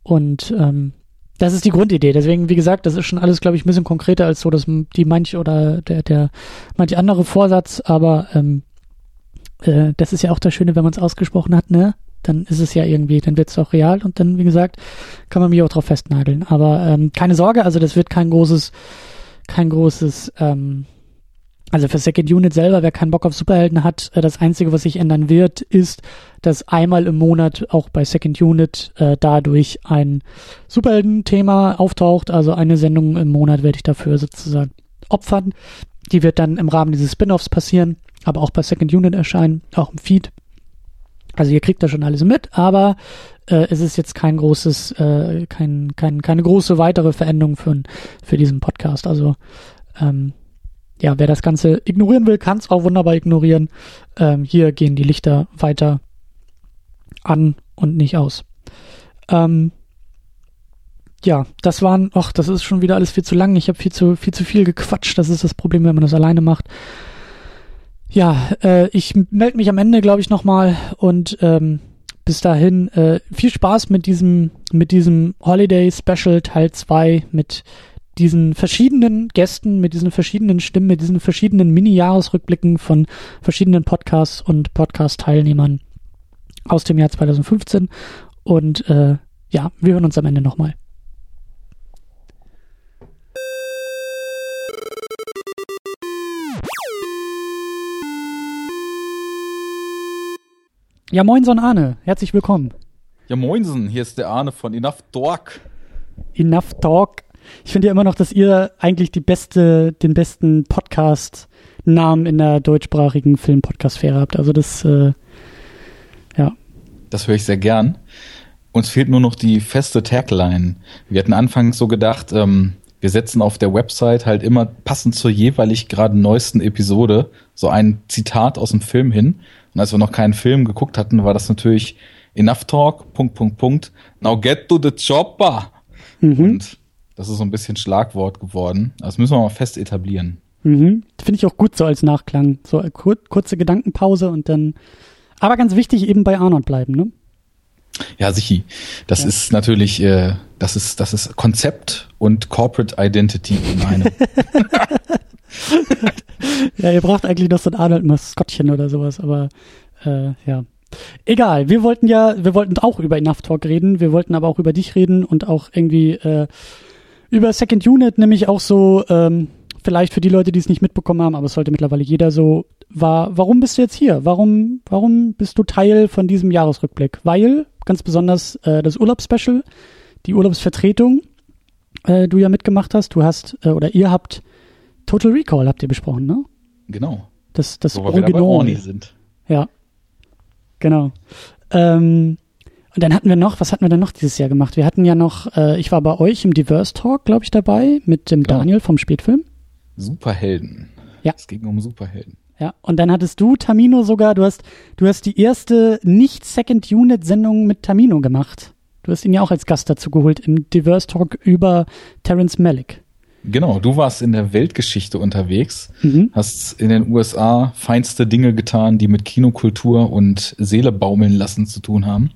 Und ähm, das ist die Grundidee. Deswegen, wie gesagt, das ist schon alles, glaube ich, ein bisschen konkreter als so, dass die manche oder der, der manche andere Vorsatz, aber ähm, äh, das ist ja auch das Schöne, wenn man es ausgesprochen hat, ne? Dann ist es ja irgendwie, dann wird es auch real und dann, wie gesagt, kann man mich auch drauf festnageln. Aber ähm, keine Sorge, also das wird kein großes, kein großes, ähm, also für Second Unit selber, wer keinen Bock auf Superhelden hat, äh, das Einzige, was sich ändern wird, ist, dass einmal im Monat auch bei Second Unit äh, dadurch ein Superhelden-Thema auftaucht. Also eine Sendung im Monat werde ich dafür sozusagen opfern. Die wird dann im Rahmen dieses Spin-offs passieren aber auch bei Second Unit erscheinen, auch im Feed. Also ihr kriegt da schon alles mit, aber äh, es ist jetzt kein großes, äh, kein, kein, keine große weitere Veränderung für, für diesen Podcast. Also ähm, ja, wer das Ganze ignorieren will, kann es auch wunderbar ignorieren. Ähm, hier gehen die Lichter weiter an und nicht aus. Ähm, ja, das waren, ach, das ist schon wieder alles viel zu lang. Ich habe viel zu, viel zu viel gequatscht. Das ist das Problem, wenn man das alleine macht. Ja, äh, ich melde mich am Ende, glaube ich, nochmal und ähm, bis dahin äh, viel Spaß mit diesem, mit diesem Holiday Special Teil 2 mit diesen verschiedenen Gästen, mit diesen verschiedenen Stimmen, mit diesen verschiedenen Mini-Jahresrückblicken von verschiedenen Podcasts und Podcast-Teilnehmern aus dem Jahr 2015. Und äh, ja, wir hören uns am Ende nochmal. Ja, moinson Arne, herzlich willkommen. Ja, moinsen, hier ist der Arne von Enough Talk. Enough Talk. Ich finde ja immer noch, dass ihr eigentlich die beste, den besten Podcast-Namen in der deutschsprachigen Film-Podcast-Sphäre habt. Also das, äh, ja. Das höre ich sehr gern. Uns fehlt nur noch die feste Tagline. Wir hatten anfangs so gedacht, ähm, wir setzen auf der Website halt immer passend zur jeweilig gerade neuesten Episode so ein Zitat aus dem Film hin. Und als wir noch keinen Film geguckt hatten, war das natürlich enough talk, Punkt, Punkt, Punkt, now get to the chopper. Mhm. Und das ist so ein bisschen Schlagwort geworden. Das müssen wir mal fest etablieren. Mhm. Finde ich auch gut so als Nachklang. So kur kurze Gedankenpause und dann, aber ganz wichtig eben bei Arnold bleiben, ne? Ja, sichi. Das ja. ist natürlich, äh, das ist, das ist Konzept und Corporate Identity in einem. [LAUGHS] ja, ihr braucht eigentlich noch so ein Arnold-Maskottchen oder sowas, aber äh, ja. Egal, wir wollten ja, wir wollten auch über Enough Talk reden, wir wollten aber auch über dich reden und auch irgendwie äh, über Second Unit, nämlich auch so, ähm, vielleicht für die Leute, die es nicht mitbekommen haben, aber es sollte mittlerweile jeder so, war, warum bist du jetzt hier? Warum, warum bist du Teil von diesem Jahresrückblick? Weil, ganz besonders äh, das Urlaubsspecial, die Urlaubsvertretung, äh, du ja mitgemacht hast, du hast, äh, oder ihr habt Total Recall habt ihr besprochen, ne? Genau. Das, das Wo Original. Wir sind. Ja. Genau. Ähm, und dann hatten wir noch, was hatten wir denn noch dieses Jahr gemacht? Wir hatten ja noch, äh, ich war bei euch im Diverse Talk, glaube ich, dabei, mit dem genau. Daniel vom Spätfilm. Superhelden. Ja. Es ging um Superhelden. Ja, und dann hattest du, Tamino, sogar, du hast, du hast die erste Nicht-Second-Unit-Sendung mit Tamino gemacht. Du hast ihn ja auch als Gast dazu geholt im Diverse Talk über Terence Malick. Genau, du warst in der Weltgeschichte unterwegs, mhm. hast in den USA feinste Dinge getan, die mit Kinokultur und Seele baumeln lassen zu tun haben.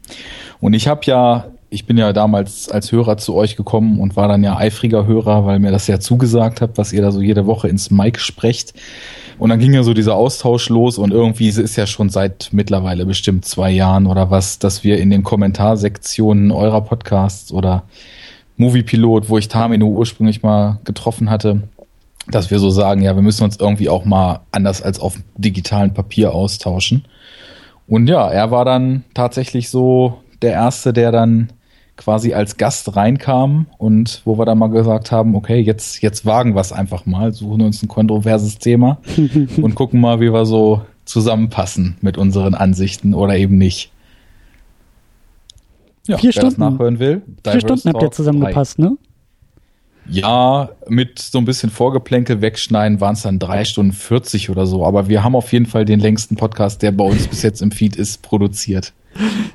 Und ich habe ja, ich bin ja damals als Hörer zu euch gekommen und war dann ja eifriger Hörer, weil mir das ja zugesagt habt, was ihr da so jede Woche ins Mic sprecht. Und dann ging ja so dieser Austausch los und irgendwie ist ja schon seit mittlerweile bestimmt zwei Jahren oder was, dass wir in den Kommentarsektionen eurer Podcasts oder Moviepilot, wo ich Tamino ursprünglich mal getroffen hatte, dass wir so sagen, ja, wir müssen uns irgendwie auch mal anders als auf digitalen Papier austauschen. Und ja, er war dann tatsächlich so der Erste, der dann quasi als Gast reinkam und wo wir dann mal gesagt haben, okay, jetzt, jetzt wagen wir es einfach mal, suchen uns ein kontroverses Thema [LAUGHS] und gucken mal, wie wir so zusammenpassen mit unseren Ansichten oder eben nicht. Ja, vier Stunden. nachhören will. Vier Stunden habt ihr zusammengepasst, ne? Ja, mit so ein bisschen Vorgeplänkel wegschneiden waren es dann drei Stunden 40 oder so. Aber wir haben auf jeden Fall den längsten Podcast, der bei uns bis jetzt im Feed ist, produziert.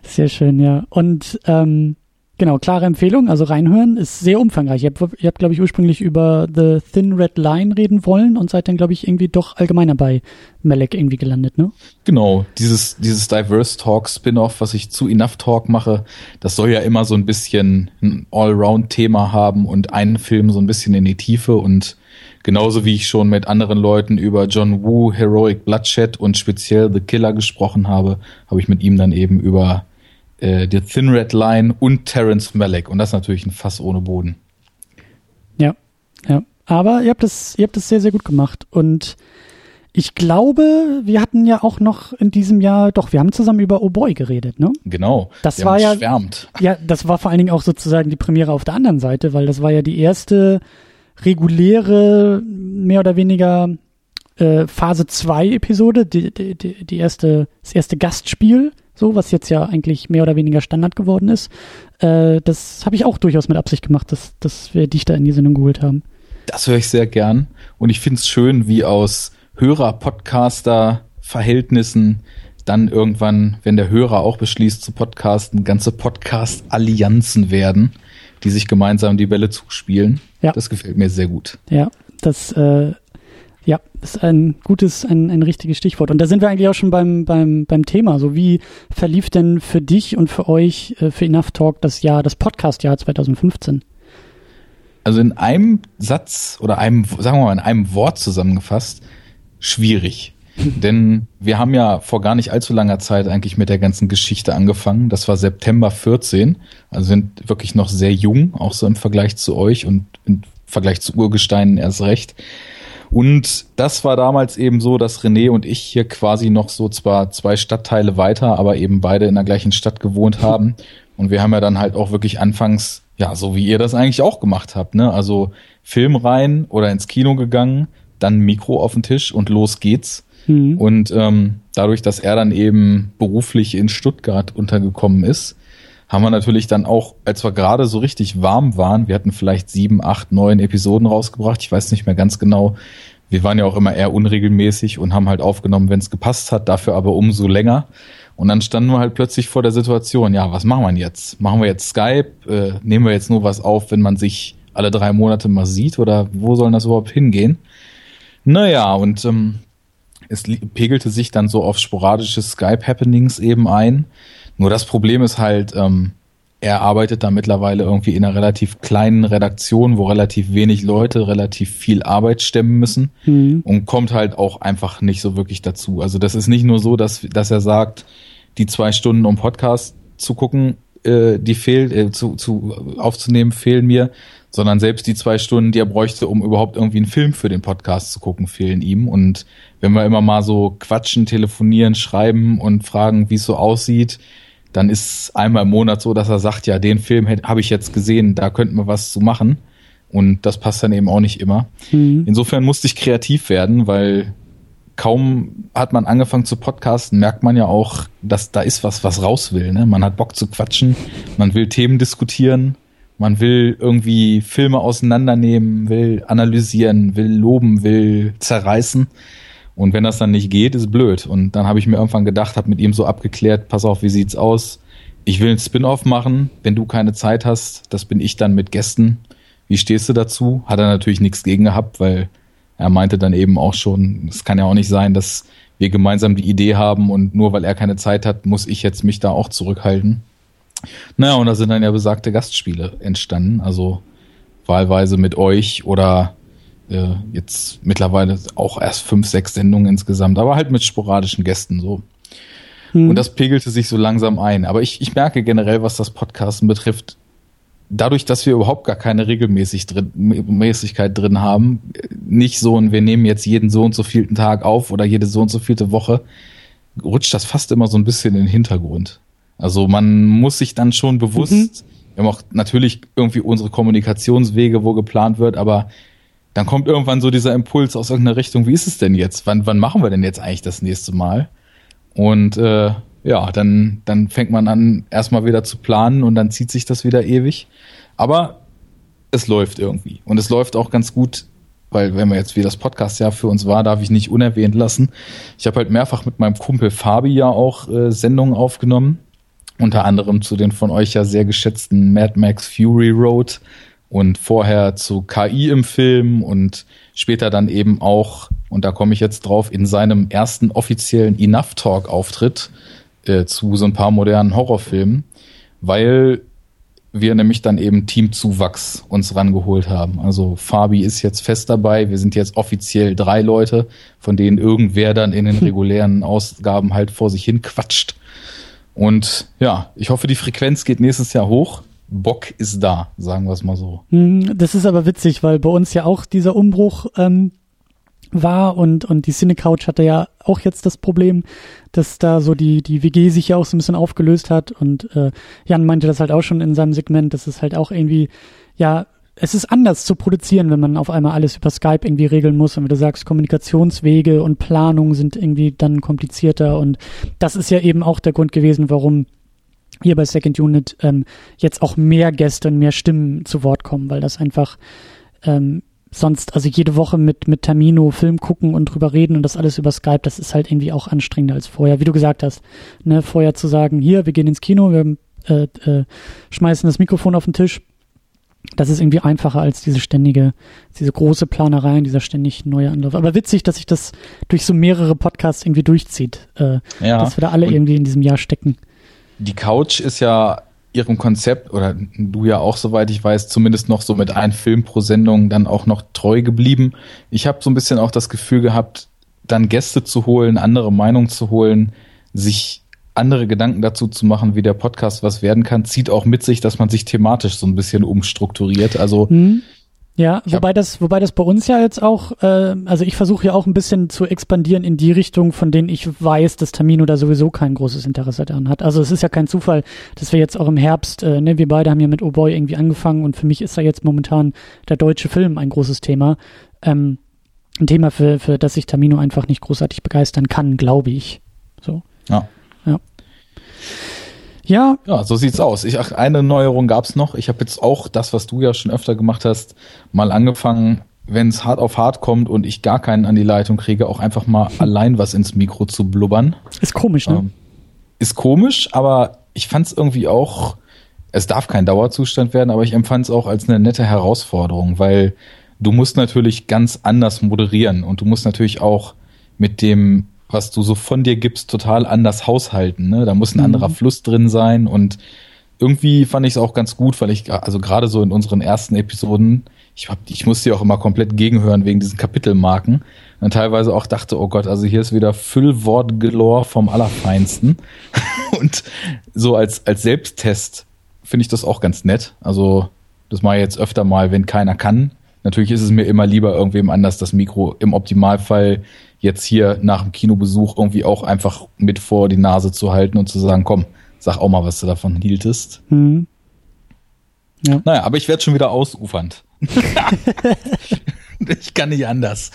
Sehr schön, ja. Und ähm, Genau, klare Empfehlung, also reinhören, ist sehr umfangreich. Ihr habt, habt glaube ich, ursprünglich über The Thin Red Line reden wollen und seid dann, glaube ich, irgendwie doch allgemeiner bei Malek irgendwie gelandet, ne? Genau, dieses, dieses Diverse Talk Spin-off, was ich zu Enough Talk mache, das soll ja immer so ein bisschen ein Allround-Thema haben und einen Film so ein bisschen in die Tiefe und genauso wie ich schon mit anderen Leuten über John Woo, Heroic Bloodshed und speziell The Killer gesprochen habe, habe ich mit ihm dann eben über äh, The Thin Red Line und Terence Malick. Und das ist natürlich ein Fass ohne Boden. Ja, ja. Aber ihr habt das, ihr habt das sehr, sehr gut gemacht. Und ich glaube, wir hatten ja auch noch in diesem Jahr, doch, wir haben zusammen über Oh Boy geredet, ne? Genau. Das wir war ja, schwärmt. ja, das war vor allen Dingen auch sozusagen die Premiere auf der anderen Seite, weil das war ja die erste reguläre, mehr oder weniger äh, Phase 2 Episode, die, die, die erste, das erste Gastspiel so, was jetzt ja eigentlich mehr oder weniger Standard geworden ist. Äh, das habe ich auch durchaus mit Absicht gemacht, dass, dass wir dich da in die Sendung geholt haben. Das höre ich sehr gern. Und ich finde es schön, wie aus Hörer-Podcaster-Verhältnissen dann irgendwann, wenn der Hörer auch beschließt zu podcasten, ganze Podcast-Allianzen werden, die sich gemeinsam die Bälle zuspielen. Ja. Das gefällt mir sehr gut. Ja, das äh, ja, ist ein gutes, ein, ein richtiges Stichwort. Und da sind wir eigentlich auch schon beim, beim, beim Thema. So wie verlief denn für dich und für euch, äh, für Enough Talk, das Jahr, das Podcast-Jahr 2015? Also in einem Satz oder einem, sagen wir mal, in einem Wort zusammengefasst, schwierig. [LAUGHS] Denn wir haben ja vor gar nicht allzu langer Zeit eigentlich mit der ganzen Geschichte angefangen. Das war September 14, also sind wirklich noch sehr jung, auch so im Vergleich zu euch und im Vergleich zu Urgesteinen erst recht. Und das war damals eben so, dass René und ich hier quasi noch so zwar zwei Stadtteile weiter, aber eben beide in der gleichen Stadt gewohnt [LAUGHS] haben. Und wir haben ja dann halt auch wirklich anfangs, ja, so wie ihr das eigentlich auch gemacht habt, ne? Also Film rein oder ins Kino gegangen, dann Mikro auf den Tisch und los geht's. Mhm. Und ähm, dadurch, dass er dann eben beruflich in Stuttgart untergekommen ist, haben wir natürlich dann auch, als wir gerade so richtig warm waren, wir hatten vielleicht sieben, acht, neun Episoden rausgebracht, ich weiß nicht mehr ganz genau. Wir waren ja auch immer eher unregelmäßig und haben halt aufgenommen, wenn es gepasst hat, dafür aber umso länger. Und dann standen wir halt plötzlich vor der Situation, ja, was machen wir jetzt? Machen wir jetzt Skype? Äh, nehmen wir jetzt nur was auf, wenn man sich alle drei Monate mal sieht? Oder wo soll das überhaupt hingehen? Naja, und ähm, es pegelte sich dann so auf sporadische Skype-Happenings eben ein. Nur das Problem ist halt, ähm, er arbeitet da mittlerweile irgendwie in einer relativ kleinen Redaktion, wo relativ wenig Leute relativ viel Arbeit stemmen müssen mhm. und kommt halt auch einfach nicht so wirklich dazu. Also das ist nicht nur so, dass, dass er sagt, die zwei Stunden um Podcast zu gucken, äh, die fehlt, äh, zu, zu aufzunehmen, fehlen mir, sondern selbst die zwei Stunden, die er bräuchte, um überhaupt irgendwie einen Film für den Podcast zu gucken, fehlen ihm. Und wenn wir immer mal so quatschen, telefonieren, schreiben und fragen, wie es so aussieht, dann ist einmal im Monat so, dass er sagt, ja, den Film habe ich jetzt gesehen, da könnten wir was zu machen. Und das passt dann eben auch nicht immer. Mhm. Insofern musste ich kreativ werden, weil kaum hat man angefangen zu podcasten, merkt man ja auch, dass da ist was, was raus will. Ne? Man hat Bock zu quatschen, man will Themen diskutieren, man will irgendwie Filme auseinandernehmen, will analysieren, will loben, will zerreißen. Und wenn das dann nicht geht, ist blöd. Und dann habe ich mir irgendwann gedacht, habe mit ihm so abgeklärt, pass auf, wie sieht's aus? Ich will einen Spin-off machen, wenn du keine Zeit hast, das bin ich dann mit Gästen. Wie stehst du dazu? Hat er natürlich nichts gegen gehabt, weil er meinte dann eben auch schon, es kann ja auch nicht sein, dass wir gemeinsam die Idee haben und nur weil er keine Zeit hat, muss ich jetzt mich da auch zurückhalten. Naja, und da sind dann ja besagte Gastspiele entstanden, also wahlweise mit euch oder äh, jetzt mittlerweile auch erst fünf, sechs Sendungen insgesamt, aber halt mit sporadischen Gästen so. Hm. Und das pegelte sich so langsam ein. Aber ich, ich merke generell, was das Podcasten betrifft, dadurch, dass wir überhaupt gar keine Regelmäßig drin, Mäßigkeit drin haben, nicht so und wir nehmen jetzt jeden so und so vielten Tag auf oder jede so und so vielte Woche, rutscht das fast immer so ein bisschen in den Hintergrund. Also man muss sich dann schon bewusst, mhm. wir haben auch natürlich irgendwie unsere Kommunikationswege, wo geplant wird, aber dann kommt irgendwann so dieser Impuls aus irgendeiner Richtung, wie ist es denn jetzt? Wann, wann machen wir denn jetzt eigentlich das nächste Mal? Und äh, ja, dann, dann fängt man an, erstmal wieder zu planen und dann zieht sich das wieder ewig. Aber es läuft irgendwie. Und es läuft auch ganz gut, weil wenn wir jetzt wie das Podcast ja für uns war, darf ich nicht unerwähnt lassen. Ich habe halt mehrfach mit meinem Kumpel Fabi ja auch äh, Sendungen aufgenommen. Unter anderem zu den von euch ja sehr geschätzten Mad Max Fury Road und vorher zu KI im Film und später dann eben auch, und da komme ich jetzt drauf, in seinem ersten offiziellen Enough Talk Auftritt äh, zu so ein paar modernen Horrorfilmen, weil wir nämlich dann eben Teamzuwachs uns rangeholt haben. Also Fabi ist jetzt fest dabei. Wir sind jetzt offiziell drei Leute, von denen irgendwer dann in den [LAUGHS] regulären Ausgaben halt vor sich hin quatscht. Und ja, ich hoffe, die Frequenz geht nächstes Jahr hoch. Bock ist da, sagen wir es mal so. Hm, das ist aber witzig, weil bei uns ja auch dieser Umbruch ähm, war und, und die Cinecouch hatte ja auch jetzt das Problem, dass da so die, die WG sich ja auch so ein bisschen aufgelöst hat und äh, Jan meinte das halt auch schon in seinem Segment, dass es halt auch irgendwie, ja, es ist anders zu produzieren, wenn man auf einmal alles über Skype irgendwie regeln muss und wie du sagst, Kommunikationswege und Planung sind irgendwie dann komplizierter und das ist ja eben auch der Grund gewesen, warum hier bei Second Unit ähm, jetzt auch mehr Gäste und mehr Stimmen zu Wort kommen, weil das einfach ähm, sonst, also jede Woche mit, mit Termino Film gucken und drüber reden und das alles über Skype, das ist halt irgendwie auch anstrengender als vorher, wie du gesagt hast. Ne, vorher zu sagen, hier, wir gehen ins Kino, wir äh, äh, schmeißen das Mikrofon auf den Tisch. Das ist irgendwie einfacher als diese ständige, diese große Planerei und dieser ständig neue Anlauf. Aber witzig, dass sich das durch so mehrere Podcasts irgendwie durchzieht, äh, ja. dass wir da alle irgendwie in diesem Jahr stecken die Couch ist ja ihrem Konzept, oder du ja auch, soweit ich weiß, zumindest noch so mit einem Film pro Sendung dann auch noch treu geblieben. Ich habe so ein bisschen auch das Gefühl gehabt, dann Gäste zu holen, andere Meinungen zu holen, sich andere Gedanken dazu zu machen, wie der Podcast was werden kann, zieht auch mit sich, dass man sich thematisch so ein bisschen umstrukturiert. Also mhm. Ja, wobei das, wobei das bei uns ja jetzt auch, äh, also ich versuche ja auch ein bisschen zu expandieren in die Richtung, von denen ich weiß, dass Tamino da sowieso kein großes Interesse daran hat. Also es ist ja kein Zufall, dass wir jetzt auch im Herbst, äh, ne, wir beide haben ja mit Oh Boy irgendwie angefangen und für mich ist da jetzt momentan der deutsche Film ein großes Thema. Ähm, ein Thema, für, für das sich Tamino einfach nicht großartig begeistern kann, glaube ich. So. Ja. Ja. Ja. So sieht's aus. Ich, ach, eine Neuerung gab's noch. Ich habe jetzt auch das, was du ja schon öfter gemacht hast, mal angefangen, wenn es hart auf hart kommt und ich gar keinen an die Leitung kriege, auch einfach mal [LAUGHS] allein was ins Mikro zu blubbern. Ist komisch, ne? Ähm, ist komisch, aber ich fand es irgendwie auch, es darf kein Dauerzustand werden, aber ich empfand es auch als eine nette Herausforderung, weil du musst natürlich ganz anders moderieren und du musst natürlich auch mit dem, was du so von dir gibst, total anders haushalten. Ne? Da muss ein mhm. anderer Fluss drin sein und irgendwie fand ich es auch ganz gut, weil ich, also gerade so in unseren ersten Episoden, ich, hab, ich musste ja auch immer komplett gegenhören wegen diesen Kapitelmarken. Und teilweise auch dachte, oh Gott, also hier ist wieder Füllwortgelor vom Allerfeinsten. [LAUGHS] und so als, als Selbsttest finde ich das auch ganz nett. Also, das mache ich jetzt öfter mal, wenn keiner kann. Natürlich ist es mir immer lieber, irgendwem anders das Mikro im Optimalfall jetzt hier nach dem Kinobesuch irgendwie auch einfach mit vor die Nase zu halten und zu sagen, komm, Sag auch mal, was du davon hieltest. Mhm. Ja. Naja, aber ich werde schon wieder ausufernd. [LAUGHS] ich kann nicht anders.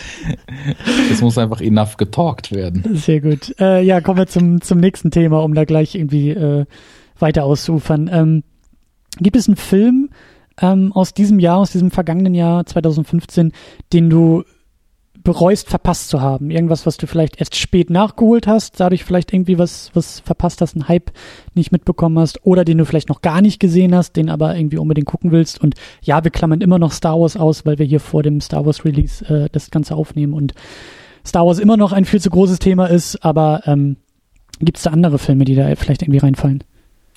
Es muss einfach enough getalkt werden. Sehr gut. Äh, ja, kommen wir zum, zum nächsten Thema, um da gleich irgendwie äh, weiter auszuufern. Ähm, gibt es einen Film ähm, aus diesem Jahr, aus diesem vergangenen Jahr 2015, den du bereust, verpasst zu haben. Irgendwas, was du vielleicht erst spät nachgeholt hast, dadurch vielleicht irgendwie was, was verpasst hast, einen Hype nicht mitbekommen hast oder den du vielleicht noch gar nicht gesehen hast, den aber irgendwie unbedingt gucken willst. Und ja, wir klammern immer noch Star Wars aus, weil wir hier vor dem Star Wars Release äh, das Ganze aufnehmen und Star Wars immer noch ein viel zu großes Thema ist, aber ähm, gibt es da andere Filme, die da vielleicht irgendwie reinfallen?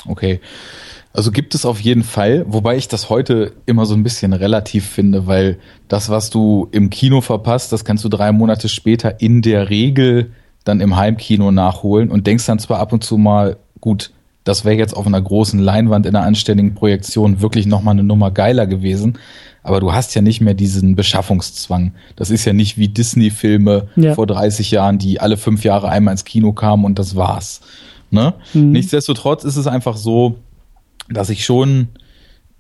Okay. Also gibt es auf jeden Fall, wobei ich das heute immer so ein bisschen relativ finde, weil das, was du im Kino verpasst, das kannst du drei Monate später in der Regel dann im Heimkino nachholen und denkst dann zwar ab und zu mal, gut, das wäre jetzt auf einer großen Leinwand in einer anständigen Projektion wirklich nochmal eine Nummer geiler gewesen, aber du hast ja nicht mehr diesen Beschaffungszwang. Das ist ja nicht wie Disney-Filme ja. vor 30 Jahren, die alle fünf Jahre einmal ins Kino kamen und das war's. Ne? Mhm. Nichtsdestotrotz ist es einfach so, dass ich schon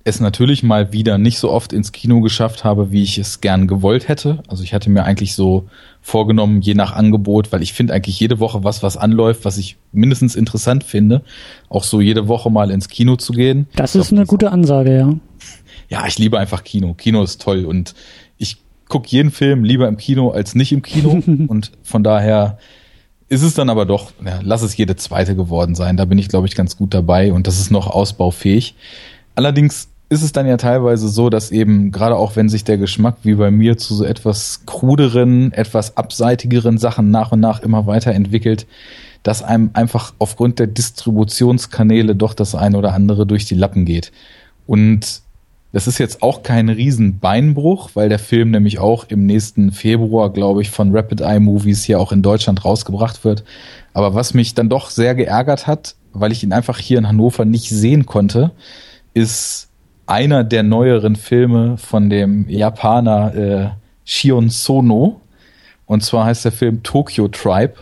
es natürlich mal wieder nicht so oft ins Kino geschafft habe, wie ich es gern gewollt hätte. Also ich hatte mir eigentlich so vorgenommen, je nach Angebot, weil ich finde eigentlich jede Woche was, was anläuft, was ich mindestens interessant finde, auch so jede Woche mal ins Kino zu gehen. Das ist eine gute Ansage, ja. Ja, ich liebe einfach Kino. Kino ist toll und ich gucke jeden Film lieber im Kino als nicht im Kino [LAUGHS] und von daher ist es dann aber doch, ja, lass es jede zweite geworden sein. Da bin ich, glaube ich, ganz gut dabei und das ist noch ausbaufähig. Allerdings ist es dann ja teilweise so, dass eben, gerade auch wenn sich der Geschmack wie bei mir zu so etwas kruderen, etwas abseitigeren Sachen nach und nach immer weiterentwickelt, dass einem einfach aufgrund der Distributionskanäle doch das eine oder andere durch die Lappen geht. Und das ist jetzt auch kein Riesenbeinbruch, weil der Film nämlich auch im nächsten Februar, glaube ich, von Rapid Eye Movies hier auch in Deutschland rausgebracht wird. Aber was mich dann doch sehr geärgert hat, weil ich ihn einfach hier in Hannover nicht sehen konnte, ist einer der neueren Filme von dem Japaner äh, Shion Sono. Und zwar heißt der Film Tokyo Tribe.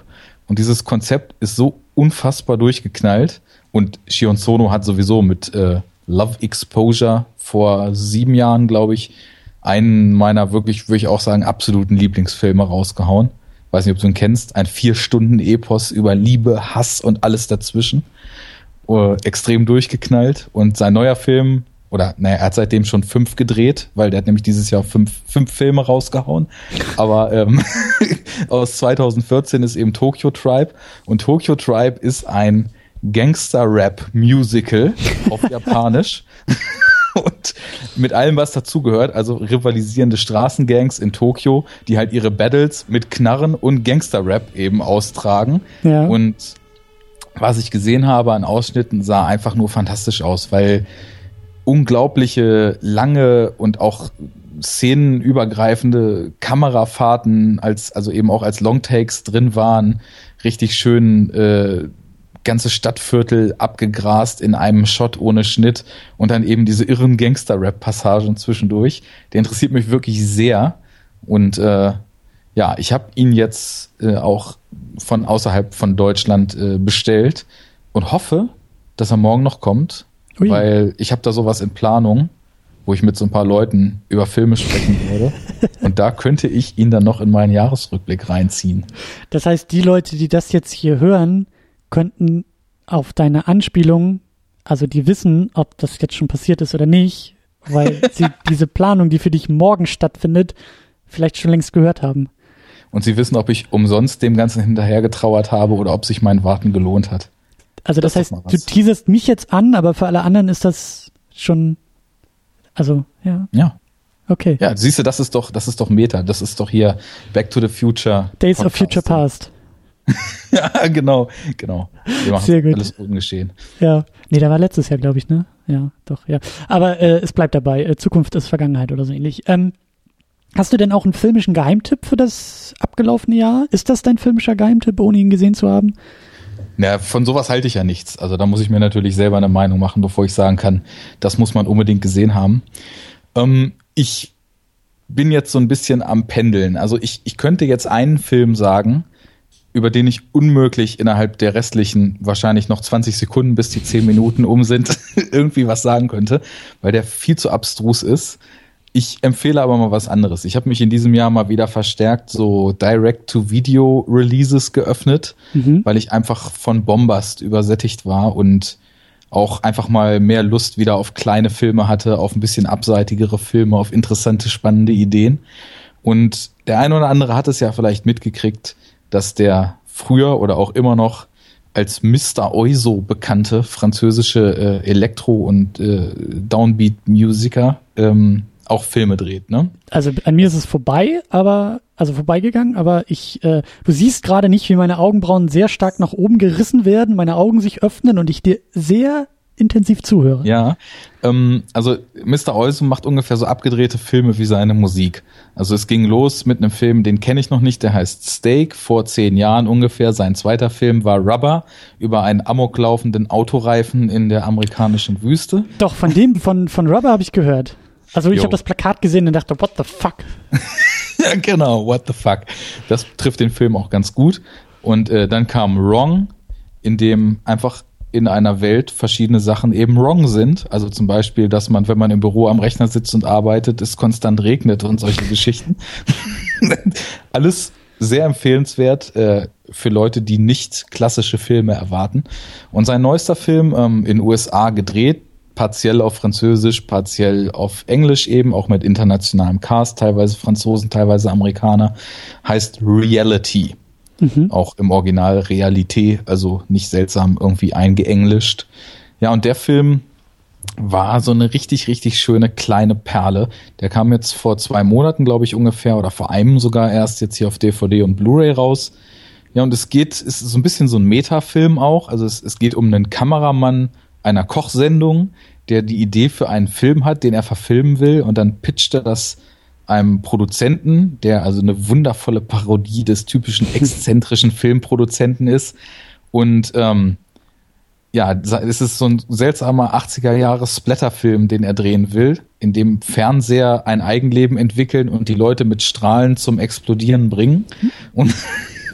Und dieses Konzept ist so unfassbar durchgeknallt. Und Shion Sono hat sowieso mit äh, Love Exposure vor sieben Jahren, glaube ich, einen meiner wirklich, würde ich auch sagen, absoluten Lieblingsfilme rausgehauen. Weiß nicht, ob du ihn kennst. Ein vier Stunden Epos über Liebe, Hass und alles dazwischen. Uh, extrem durchgeknallt. Und sein neuer Film, oder naja, er hat seitdem schon fünf gedreht, weil der hat nämlich dieses Jahr fünf, fünf Filme rausgehauen. Aber ähm, [LAUGHS] aus 2014 ist eben Tokyo Tribe. Und Tokyo Tribe ist ein Gangster-Rap-Musical auf Japanisch. [LAUGHS] und mit allem, was dazugehört, also rivalisierende Straßengangs in Tokio, die halt ihre Battles mit Knarren und Gangster-Rap eben austragen. Ja. Und was ich gesehen habe an Ausschnitten, sah einfach nur fantastisch aus, weil unglaubliche lange und auch szenenübergreifende Kamerafahrten als also eben auch als Longtakes drin waren, richtig schön äh, ganze Stadtviertel abgegrast in einem Shot ohne Schnitt und dann eben diese irren Gangster-Rap-Passagen zwischendurch. Der interessiert mich wirklich sehr. Und äh, ja, ich habe ihn jetzt äh, auch von außerhalb von Deutschland äh, bestellt und hoffe, dass er morgen noch kommt, Ui. weil ich habe da sowas in Planung, wo ich mit so ein paar Leuten über Filme sprechen würde. [LAUGHS] und da könnte ich ihn dann noch in meinen Jahresrückblick reinziehen. Das heißt, die Leute, die das jetzt hier hören, könnten auf deine Anspielung, also die wissen, ob das jetzt schon passiert ist oder nicht, weil [LAUGHS] sie diese Planung, die für dich morgen stattfindet, vielleicht schon längst gehört haben. Und sie wissen, ob ich umsonst dem Ganzen hinterhergetrauert habe oder ob sich mein Warten gelohnt hat. Also das, das heißt, du teaserst mich jetzt an, aber für alle anderen ist das schon, also, ja. Ja. Okay. Ja, siehst du, das ist doch, das ist doch Meta. Das ist doch hier Back to the Future. Days Podcast. of Future Past. [LAUGHS] ja, genau, genau. Wir machen Sehr gut. alles ungeschehen. Ja. Nee, da war letztes Jahr, glaube ich, ne? Ja, doch, ja. Aber äh, es bleibt dabei. Äh, Zukunft ist Vergangenheit oder so ähnlich. Ähm, hast du denn auch einen filmischen Geheimtipp für das abgelaufene Jahr? Ist das dein filmischer Geheimtipp, ohne ihn gesehen zu haben? Ja, von sowas halte ich ja nichts. Also da muss ich mir natürlich selber eine Meinung machen, bevor ich sagen kann, das muss man unbedingt gesehen haben. Ähm, ich bin jetzt so ein bisschen am Pendeln. Also ich, ich könnte jetzt einen Film sagen, über den ich unmöglich innerhalb der restlichen wahrscheinlich noch 20 Sekunden bis die 10 Minuten um sind, [LAUGHS] irgendwie was sagen könnte, weil der viel zu abstrus ist. Ich empfehle aber mal was anderes. Ich habe mich in diesem Jahr mal wieder verstärkt so Direct-to-Video-Releases geöffnet, mhm. weil ich einfach von Bombast übersättigt war und auch einfach mal mehr Lust wieder auf kleine Filme hatte, auf ein bisschen abseitigere Filme, auf interessante, spannende Ideen. Und der eine oder andere hat es ja vielleicht mitgekriegt dass der früher oder auch immer noch als Mr. Oizo bekannte französische äh, Elektro- und äh, Downbeat-Musiker ähm, auch Filme dreht, ne? Also an mir ist es vorbei, aber also vorbeigegangen, aber ich, äh, du siehst gerade nicht, wie meine Augenbrauen sehr stark nach oben gerissen werden, meine Augen sich öffnen und ich dir sehr intensiv zuhöre. Ja, ähm, also Mr. Olsen macht ungefähr so abgedrehte Filme wie seine Musik. Also es ging los mit einem Film, den kenne ich noch nicht, der heißt Steak, vor zehn Jahren ungefähr. Sein zweiter Film war Rubber, über einen amoklaufenden Autoreifen in der amerikanischen Wüste. Doch, von dem, von, von Rubber habe ich gehört. Also ich habe das Plakat gesehen und dachte, what the fuck? [LAUGHS] ja, genau, what the fuck. Das trifft den Film auch ganz gut. Und äh, dann kam Wrong, in dem einfach in einer Welt verschiedene Sachen eben wrong sind. Also zum Beispiel, dass man, wenn man im Büro am Rechner sitzt und arbeitet, es konstant regnet und solche Geschichten. [LAUGHS] Alles sehr empfehlenswert äh, für Leute, die nicht klassische Filme erwarten. Und sein neuester Film ähm, in USA gedreht, partiell auf Französisch, partiell auf Englisch eben, auch mit internationalem Cast, teilweise Franzosen, teilweise Amerikaner, heißt Reality. Mhm. Auch im Original Realität, also nicht seltsam irgendwie eingeenglischt. Ja, und der Film war so eine richtig, richtig schöne kleine Perle. Der kam jetzt vor zwei Monaten, glaube ich, ungefähr, oder vor einem sogar erst jetzt hier auf DVD und Blu-ray raus. Ja, und es geht, ist so ein bisschen so ein Metafilm auch. Also es, es geht um einen Kameramann einer Kochsendung, der die Idee für einen Film hat, den er verfilmen will, und dann pitcht er das einem Produzenten, der also eine wundervolle Parodie des typischen exzentrischen Filmproduzenten ist. Und ähm, ja, es ist so ein seltsamer 80er Jahre Splatterfilm, den er drehen will, in dem Fernseher ein Eigenleben entwickeln und die Leute mit Strahlen zum Explodieren bringen. Und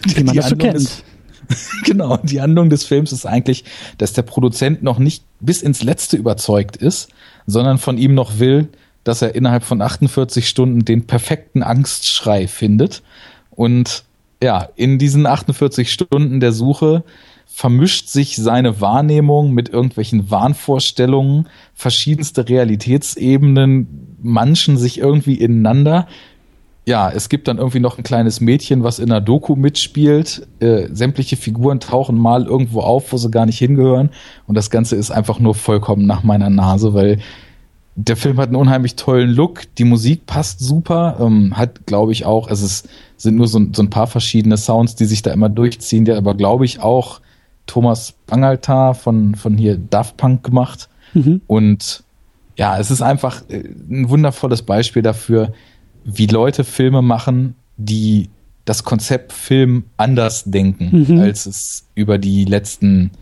Wie man das so kennt. Ist, [LAUGHS] genau, die Handlung des Films ist eigentlich, dass der Produzent noch nicht bis ins Letzte überzeugt ist, sondern von ihm noch will, dass er innerhalb von 48 Stunden den perfekten Angstschrei findet. Und ja, in diesen 48 Stunden der Suche vermischt sich seine Wahrnehmung mit irgendwelchen Wahnvorstellungen, verschiedenste Realitätsebenen manchen sich irgendwie ineinander. Ja, es gibt dann irgendwie noch ein kleines Mädchen, was in einer Doku mitspielt. Äh, sämtliche Figuren tauchen mal irgendwo auf, wo sie gar nicht hingehören. Und das Ganze ist einfach nur vollkommen nach meiner Nase, weil der Film hat einen unheimlich tollen Look, die Musik passt super, ähm, hat, glaube ich, auch, es sind nur so, so, ein paar verschiedene Sounds, die sich da immer durchziehen, der aber, glaube ich, auch Thomas Bangaltar von, von hier Daft Punk gemacht. Mhm. Und ja, es ist einfach äh, ein wundervolles Beispiel dafür, wie Leute Filme machen, die das Konzept Film anders denken, mhm. als es über die letzten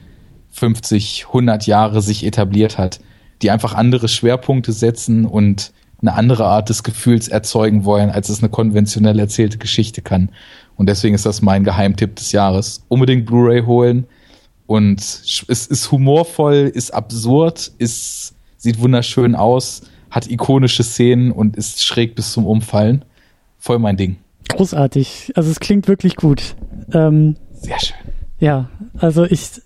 50, 100 Jahre sich etabliert hat die einfach andere Schwerpunkte setzen und eine andere Art des Gefühls erzeugen wollen, als es eine konventionell erzählte Geschichte kann. Und deswegen ist das mein Geheimtipp des Jahres. Unbedingt Blu-ray holen. Und es ist humorvoll, ist absurd, ist, sieht wunderschön aus, hat ikonische Szenen und ist schräg bis zum Umfallen. Voll mein Ding. Großartig. Also es klingt wirklich gut. Ähm, Sehr schön. Ja, also ich,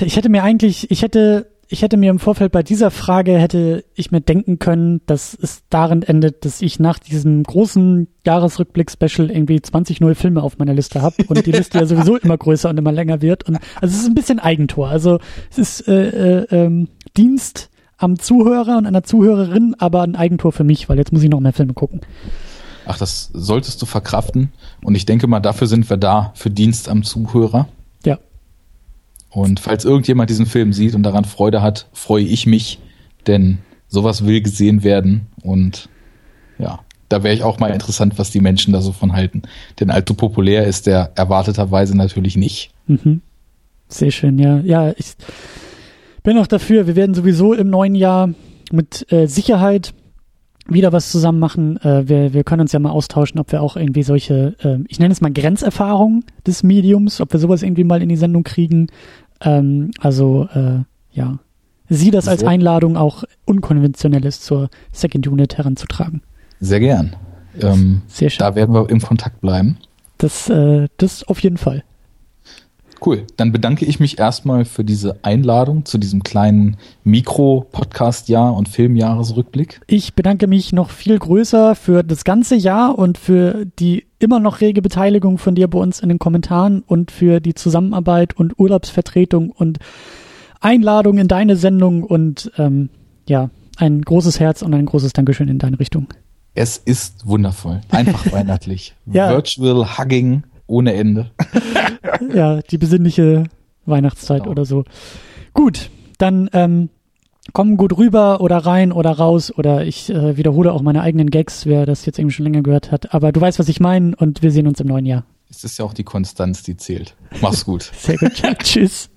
ich hätte mir eigentlich, ich hätte ich hätte mir im Vorfeld bei dieser Frage hätte ich mir denken können, dass es darin endet, dass ich nach diesem großen Jahresrückblick-Special irgendwie 20 neue Filme auf meiner Liste habe und die Liste ja [LAUGHS] sowieso immer größer und immer länger wird. Und also es ist ein bisschen Eigentor. Also es ist äh, äh, ähm, Dienst am Zuhörer und einer Zuhörerin, aber ein Eigentor für mich, weil jetzt muss ich noch mehr Filme gucken. Ach, das solltest du verkraften. Und ich denke mal, dafür sind wir da, für Dienst am Zuhörer. Und falls irgendjemand diesen Film sieht und daran Freude hat, freue ich mich, denn sowas will gesehen werden. Und ja, da wäre ich auch mal interessant, was die Menschen da so von halten. Denn allzu populär ist der erwarteterweise natürlich nicht. Mhm. Sehr schön, ja. Ja, ich bin auch dafür. Wir werden sowieso im neuen Jahr mit äh, Sicherheit wieder was zusammen machen. Äh, wir, wir können uns ja mal austauschen, ob wir auch irgendwie solche, äh, ich nenne es mal Grenzerfahrungen des Mediums, ob wir sowas irgendwie mal in die Sendung kriegen. Ähm, also äh, ja, sieh das als Einladung auch unkonventionelles zur Second Unit heranzutragen. Sehr gern. Ähm, Sehr schön. Da werden wir im Kontakt bleiben. Das, äh, das auf jeden Fall. Cool. Dann bedanke ich mich erstmal für diese Einladung zu diesem kleinen Mikro-Podcast-Jahr und Filmjahresrückblick. Ich bedanke mich noch viel größer für das ganze Jahr und für die immer noch rege Beteiligung von dir bei uns in den Kommentaren und für die Zusammenarbeit und Urlaubsvertretung und Einladung in deine Sendung und ähm, ja, ein großes Herz und ein großes Dankeschön in deine Richtung. Es ist wundervoll. Einfach weihnachtlich. [LAUGHS] ja. Virtual Hugging ohne Ende. [LAUGHS] ja, die besinnliche Weihnachtszeit genau. oder so. Gut, dann ähm, kommen gut rüber oder rein oder raus oder ich äh, wiederhole auch meine eigenen Gags, wer das jetzt eben schon länger gehört hat. Aber du weißt, was ich meine und wir sehen uns im neuen Jahr. Es ist ja auch die Konstanz, die zählt. Mach's gut. Sehr gut. [LAUGHS] Tschüss.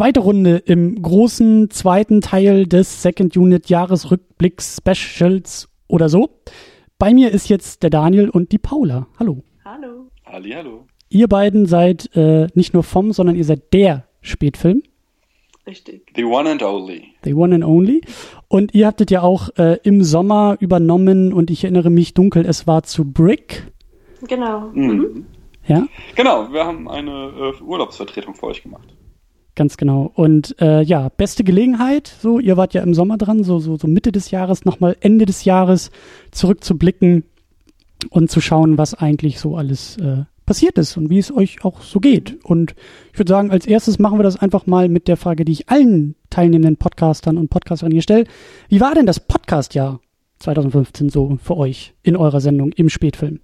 Zweite Runde im großen zweiten Teil des Second Unit Jahresrückblick Specials oder so. Bei mir ist jetzt der Daniel und die Paula. Hallo. Hallo. Halli, hallo. Ihr beiden seid äh, nicht nur vom, sondern ihr seid der Spätfilm. Richtig. The one and only. The one and only. Und ihr habtet ja auch äh, im Sommer übernommen und ich erinnere mich dunkel, es war zu Brick. Genau. Mhm. mhm. Ja? Genau, wir haben eine äh, Urlaubsvertretung für euch gemacht. Ganz genau. Und äh, ja, beste Gelegenheit, so, ihr wart ja im Sommer dran, so, so, so Mitte des Jahres, nochmal Ende des Jahres zurückzublicken und zu schauen, was eigentlich so alles äh, passiert ist und wie es euch auch so geht. Und ich würde sagen, als erstes machen wir das einfach mal mit der Frage, die ich allen teilnehmenden Podcastern und Podcasterinnen hier stelle. Wie war denn das Podcast-Jahr 2015 so für euch in eurer Sendung im Spätfilm?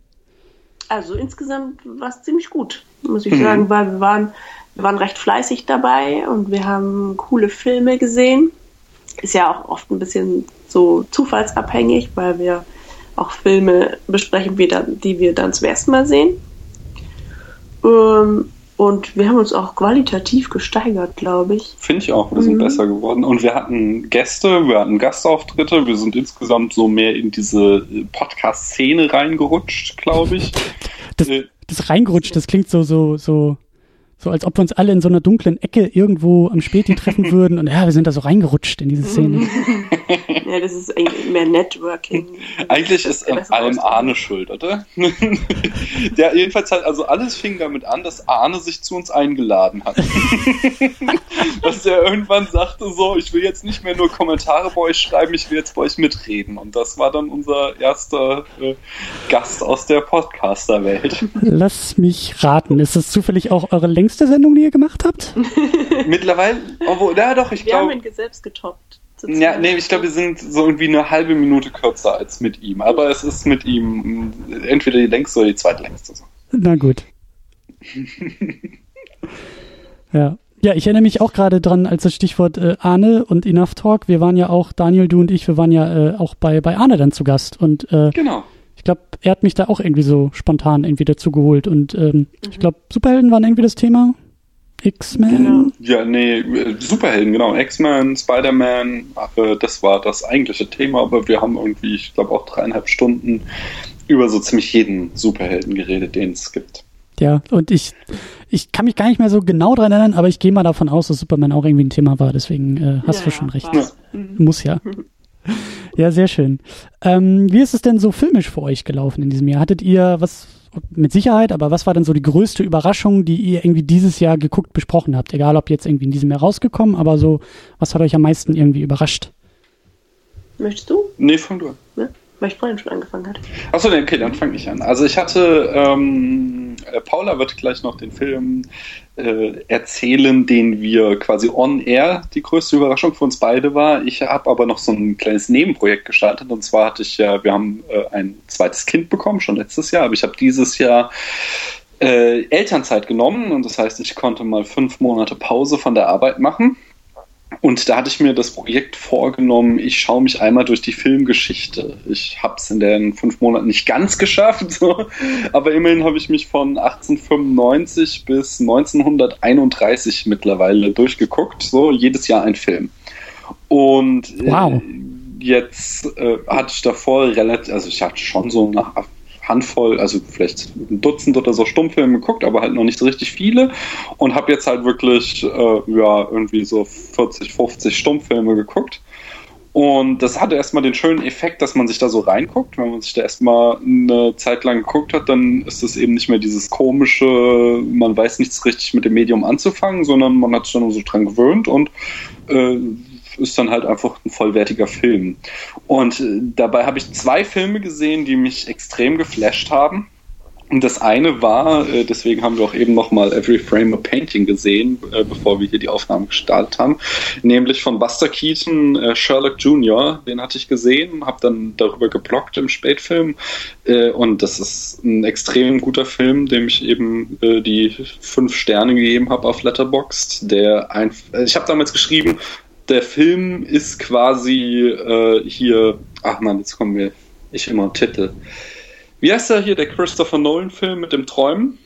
Also insgesamt war es ziemlich gut, muss ich mhm. sagen, weil wir waren wir waren recht fleißig dabei und wir haben coole Filme gesehen. Ist ja auch oft ein bisschen so zufallsabhängig, weil wir auch Filme besprechen, die wir dann zum ersten Mal sehen. Ähm, und wir haben uns auch qualitativ gesteigert, glaube ich. Finde ich auch. Wir sind mhm. besser geworden. Und wir hatten Gäste, wir hatten Gastauftritte. Wir sind insgesamt so mehr in diese Podcast-Szene reingerutscht, glaube ich. Das, das reingerutscht, das klingt so, so, so so als ob wir uns alle in so einer dunklen Ecke irgendwo am Späti treffen [LAUGHS] würden und ja, wir sind da so reingerutscht in diese Szene. [LAUGHS] ja, das ist eigentlich mehr Networking. Eigentlich ist an allem Arne schuld, oder? [LAUGHS] Der jedenfalls halt, also alles fing damit an, dass Arne sich zu uns eingeladen hat. dass er irgendwann sagte so, ich will jetzt nicht mehr nur Kommentare bei euch schreiben, ich will jetzt bei euch mitreden. Und das war dann unser erster äh, Gast aus der Podcaster-Welt. Lass mich raten, ist das zufällig auch eure längste längste Sendung, die ihr gemacht habt? [LAUGHS] Mittlerweile, obwohl, ja doch, ich glaube. Wir haben ihn selbst getoppt. Ja, nee, ich glaube, wir sind so irgendwie eine halbe Minute kürzer als mit ihm. Aber es ist mit ihm entweder die längste oder die zweitlängste. Na gut. ja. Ja, ich erinnere mich auch gerade dran, als das Stichwort äh, Arne und Enough Talk. Wir waren ja auch, Daniel, du und ich, wir waren ja äh, auch bei, bei Arne dann zu Gast. Und äh, genau er hat mich da auch irgendwie so spontan irgendwie dazu geholt. Und ähm, mhm. ich glaube, Superhelden waren irgendwie das Thema. X-Men? Genau. Ja, nee, Superhelden, genau. X-Men, Spider-Man, äh, das war das eigentliche Thema, aber wir haben irgendwie, ich glaube, auch dreieinhalb Stunden über so ziemlich jeden Superhelden geredet, den es gibt. Ja, und ich, ich kann mich gar nicht mehr so genau dran erinnern, aber ich gehe mal davon aus, dass Superman auch irgendwie ein Thema war, deswegen äh, hast ja, du schon recht. Ja. Muss ja. [LAUGHS] [LAUGHS] Ja, sehr schön. Ähm, wie ist es denn so filmisch für euch gelaufen in diesem Jahr? Hattet ihr was mit Sicherheit, aber was war denn so die größte Überraschung, die ihr irgendwie dieses Jahr geguckt, besprochen habt? Egal, ob jetzt irgendwie in diesem Jahr rausgekommen, aber so, was hat euch am meisten irgendwie überrascht? Möchtest du? Nee, fang du an. Ja, weil ich vorhin schon angefangen hatte. Achso, okay, dann fange ich an. Also ich hatte, ähm, äh, Paula wird gleich noch den Film äh, erzählen, den wir quasi on air die größte Überraschung für uns beide war. Ich habe aber noch so ein kleines Nebenprojekt gestartet. Und zwar hatte ich ja, wir haben äh, ein zweites Kind bekommen, schon letztes Jahr, aber ich habe dieses Jahr äh, Elternzeit genommen. Und das heißt, ich konnte mal fünf Monate Pause von der Arbeit machen und da hatte ich mir das Projekt vorgenommen, ich schaue mich einmal durch die Filmgeschichte. Ich habe es in den fünf Monaten nicht ganz [LAUGHS] geschafft, so. aber immerhin habe ich mich von 1895 bis 1931 mittlerweile durchgeguckt, so jedes Jahr ein Film. Und äh, wow. jetzt äh, hatte ich davor relativ, also ich hatte schon so nach Handvoll, also vielleicht ein Dutzend oder so Stummfilme geguckt, aber halt noch nicht so richtig viele und habe jetzt halt wirklich äh, ja irgendwie so 40, 50 Stummfilme geguckt. Und das hatte erstmal den schönen Effekt, dass man sich da so reinguckt. Wenn man sich da erstmal eine Zeit lang geguckt hat, dann ist es eben nicht mehr dieses komische, man weiß nichts richtig mit dem Medium anzufangen, sondern man hat sich dann so dran gewöhnt und äh, ist dann halt einfach ein vollwertiger Film. Und äh, dabei habe ich zwei Filme gesehen, die mich extrem geflasht haben. Und das eine war, äh, deswegen haben wir auch eben nochmal Every Frame a Painting gesehen, äh, bevor wir hier die Aufnahme gestartet haben, nämlich von Buster Keaton, Sherlock Jr., den hatte ich gesehen, habe dann darüber geblockt im Spätfilm und das ist ein extrem guter Film, dem ich eben die fünf Sterne gegeben habe auf Letterboxd, der ein, ich habe damals geschrieben, der Film ist quasi äh, hier, ach man, jetzt kommen wir, ich immer Titel. Wie heißt er hier, der Christopher Nolan-Film mit dem Träumen?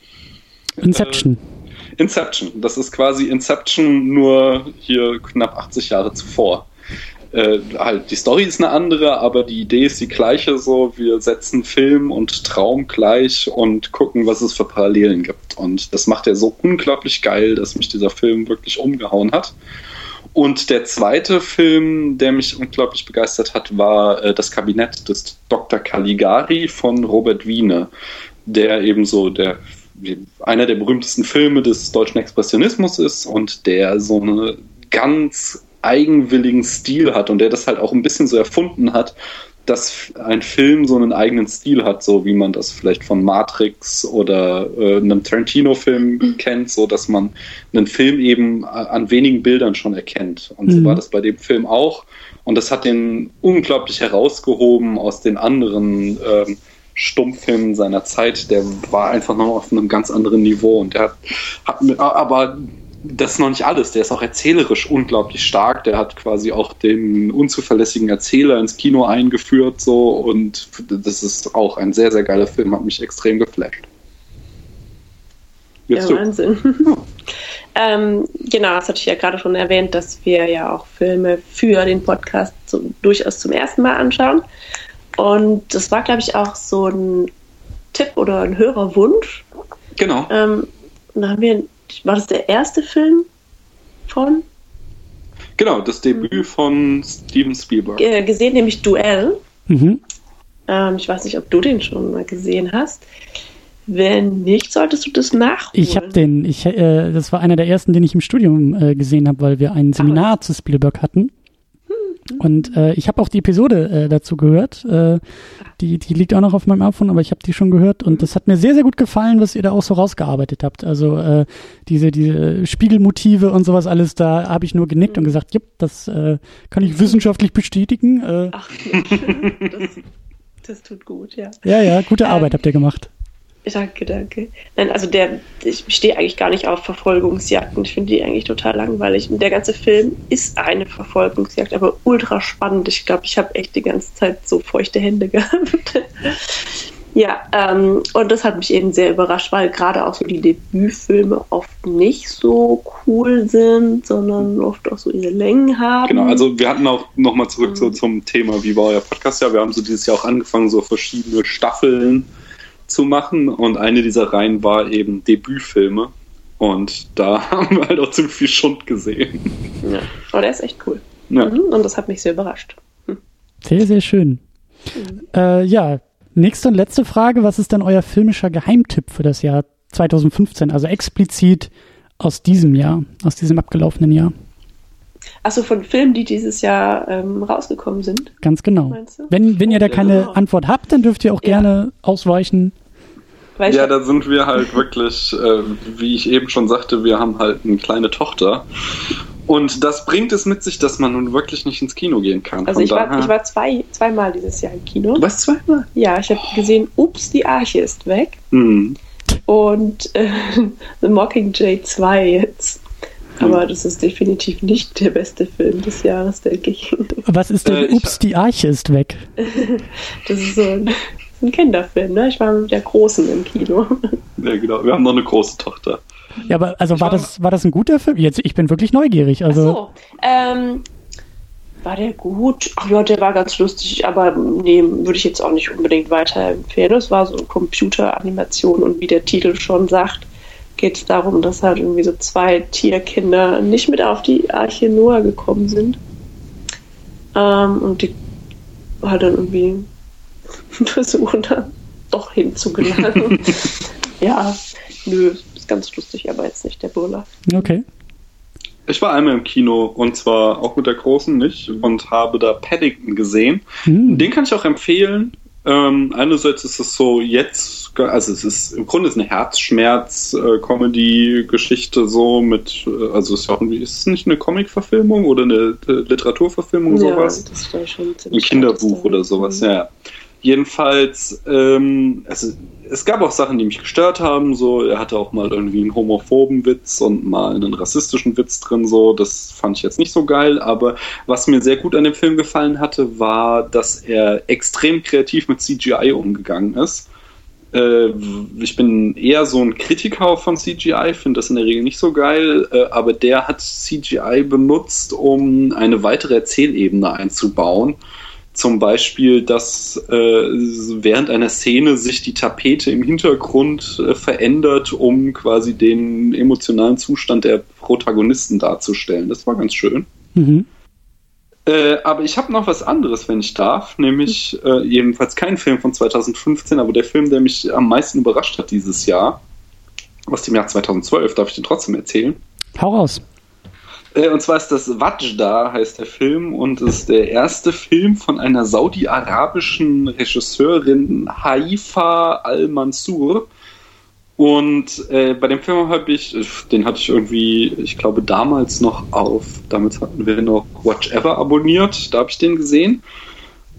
Inception. Äh, Inception. Das ist quasi Inception nur hier knapp 80 Jahre zuvor. Äh, halt, die Story ist eine andere, aber die Idee ist die gleiche. So, wir setzen Film und Traum gleich und gucken, was es für Parallelen gibt. Und das macht er so unglaublich geil, dass mich dieser Film wirklich umgehauen hat. Und der zweite Film, der mich unglaublich begeistert hat, war äh, Das Kabinett des Dr. Caligari von Robert Wiene, der ebenso der einer der berühmtesten Filme des deutschen Expressionismus ist und der so einen ganz eigenwilligen Stil hat und der das halt auch ein bisschen so erfunden hat, dass ein Film so einen eigenen Stil hat, so wie man das vielleicht von Matrix oder äh, einem Tarantino-Film mhm. kennt, so dass man einen Film eben an wenigen Bildern schon erkennt. Und mhm. so war das bei dem Film auch. Und das hat den unglaublich herausgehoben aus den anderen ähm, Stummfilmen seiner Zeit. Der war einfach noch auf einem ganz anderen Niveau. Und der hat, hat aber das ist noch nicht alles. Der ist auch erzählerisch unglaublich stark. Der hat quasi auch den unzuverlässigen Erzähler ins Kino eingeführt, so und das ist auch ein sehr, sehr geiler Film, hat mich extrem geflasht. Jetzt ja, Wahnsinn. [LAUGHS] ähm, genau, das hatte ich ja gerade schon erwähnt, dass wir ja auch Filme für den Podcast so, durchaus zum ersten Mal anschauen. Und das war, glaube ich, auch so ein Tipp oder ein Hörerwunsch. Genau. Ähm, da haben wir war das der erste Film von? Genau, das Debüt von Steven Spielberg. Äh, gesehen, nämlich Duell. Mhm. Ähm, ich weiß nicht, ob du den schon mal gesehen hast. Wenn nicht, solltest du das nachholen. Ich habe den, ich, äh, das war einer der ersten, den ich im Studium äh, gesehen habe, weil wir ein Seminar Ach, zu Spielberg hatten. Und äh, ich habe auch die Episode äh, dazu gehört. Äh, die, die liegt auch noch auf meinem iPhone, aber ich habe die schon gehört und das hat mir sehr, sehr gut gefallen, was ihr da auch so rausgearbeitet habt. Also äh, diese, diese Spiegelmotive und sowas alles, da habe ich nur genickt und gesagt, jupp, das äh, kann ich wissenschaftlich bestätigen. Äh, Ach, das, das tut gut, ja. [LAUGHS] Ja, ja, gute Arbeit ähm, habt ihr gemacht. Danke, danke. Nein, also der, ich stehe eigentlich gar nicht auf Verfolgungsjagden. Ich finde die eigentlich total langweilig. Und der ganze Film ist eine Verfolgungsjagd, aber ultra spannend. Ich glaube, ich habe echt die ganze Zeit so feuchte Hände [LAUGHS] gehabt. ja, ähm, und das hat mich eben sehr überrascht, weil gerade auch so die Debütfilme oft nicht so cool sind, sondern oft auch so ihre Längen haben. Genau, also wir hatten auch nochmal zurück mhm. so zum Thema, wie war euer Podcast? Ja, wir haben so dieses Jahr auch angefangen, so verschiedene Staffeln zu machen. Und eine dieser Reihen war eben Debütfilme. Und da [LAUGHS] haben wir halt auch ziemlich viel Schund gesehen. Ja, aber der ist echt cool. Ja. Mhm, und das hat mich sehr überrascht. Hm. Sehr, sehr schön. Mhm. Äh, ja, nächste und letzte Frage. Was ist denn euer filmischer Geheimtipp für das Jahr 2015? Also explizit aus diesem Jahr, aus diesem abgelaufenen Jahr. Achso, von Filmen, die dieses Jahr ähm, rausgekommen sind. Ganz genau. Wenn, wenn ihr da keine oh. Antwort habt, dann dürft ihr auch ja. gerne ausweichen. Ja, da sind wir halt wirklich, äh, wie ich eben schon sagte, wir haben halt eine kleine Tochter. Und das bringt es mit sich, dass man nun wirklich nicht ins Kino gehen kann. Also ich war, ich war zwei, zweimal dieses Jahr im Kino. Was zweimal? Ja, ich habe gesehen, ups, die Arche ist weg. Hm. Und äh, [LAUGHS] The Mockingjay 2 jetzt. Aber das ist definitiv nicht der beste Film des Jahres, denke ich. Was ist denn äh, Ups, die Arche ist weg? [LAUGHS] das ist so ein, ein Kinderfilm, ne? Ich war mit der Großen im Kino. [LAUGHS] Ja, genau. Wir haben noch eine große Tochter. Ja, aber also war, war das, war das ein guter Film? Jetzt, ich bin wirklich neugierig. Also. Ach so. Ähm, war der gut? Ach ja, der war ganz lustig, aber nee, würde ich jetzt auch nicht unbedingt weiterempfehlen. Es war so eine Computeranimation und wie der Titel schon sagt, geht es darum, dass halt irgendwie so zwei Tierkinder nicht mit auf die Arche Noah gekommen sind. Ähm, und die halt dann irgendwie [LAUGHS] versuchen, da doch hinzugelangen. [LAUGHS] ja, nö, ist ganz lustig, aber jetzt nicht der Burler. Okay. Ich war einmal im Kino und zwar auch mit der Großen nicht und habe da Paddington gesehen. Mhm. Den kann ich auch empfehlen. Ähm, einerseits ist es so jetzt, also es ist im Grunde ist eine Herzschmerz-Comedy-Geschichte so mit, äh, also es ist auch irgendwie, ist es nicht eine Comic-Verfilmung oder eine, eine Literaturverfilmung ja, sowas? Das war schon Ein Kinderbuch oder sowas, mhm. ja. Jedenfalls, ähm, also es gab auch Sachen, die mich gestört haben. So, er hatte auch mal irgendwie einen homophoben Witz und mal einen rassistischen Witz drin. So, das fand ich jetzt nicht so geil. Aber was mir sehr gut an dem Film gefallen hatte, war, dass er extrem kreativ mit CGI umgegangen ist. Äh, ich bin eher so ein Kritiker von CGI, finde das in der Regel nicht so geil. Äh, aber der hat CGI benutzt, um eine weitere Erzählebene einzubauen zum Beispiel, dass äh, während einer Szene sich die Tapete im Hintergrund äh, verändert, um quasi den emotionalen Zustand der Protagonisten darzustellen. Das war ganz schön. Mhm. Äh, aber ich habe noch was anderes, wenn ich darf, nämlich äh, jedenfalls kein Film von 2015, aber der Film, der mich am meisten überrascht hat dieses Jahr, aus dem Jahr 2012, darf ich den trotzdem erzählen? Hau raus. Äh, und zwar ist das Wajda, heißt der Film, und ist der erste Film von einer saudi-arabischen Regisseurin Haifa al-Mansur. Und äh, bei dem Film habe ich, den hatte ich irgendwie, ich glaube, damals noch auf, damals hatten wir noch Watch Ever abonniert, da habe ich den gesehen.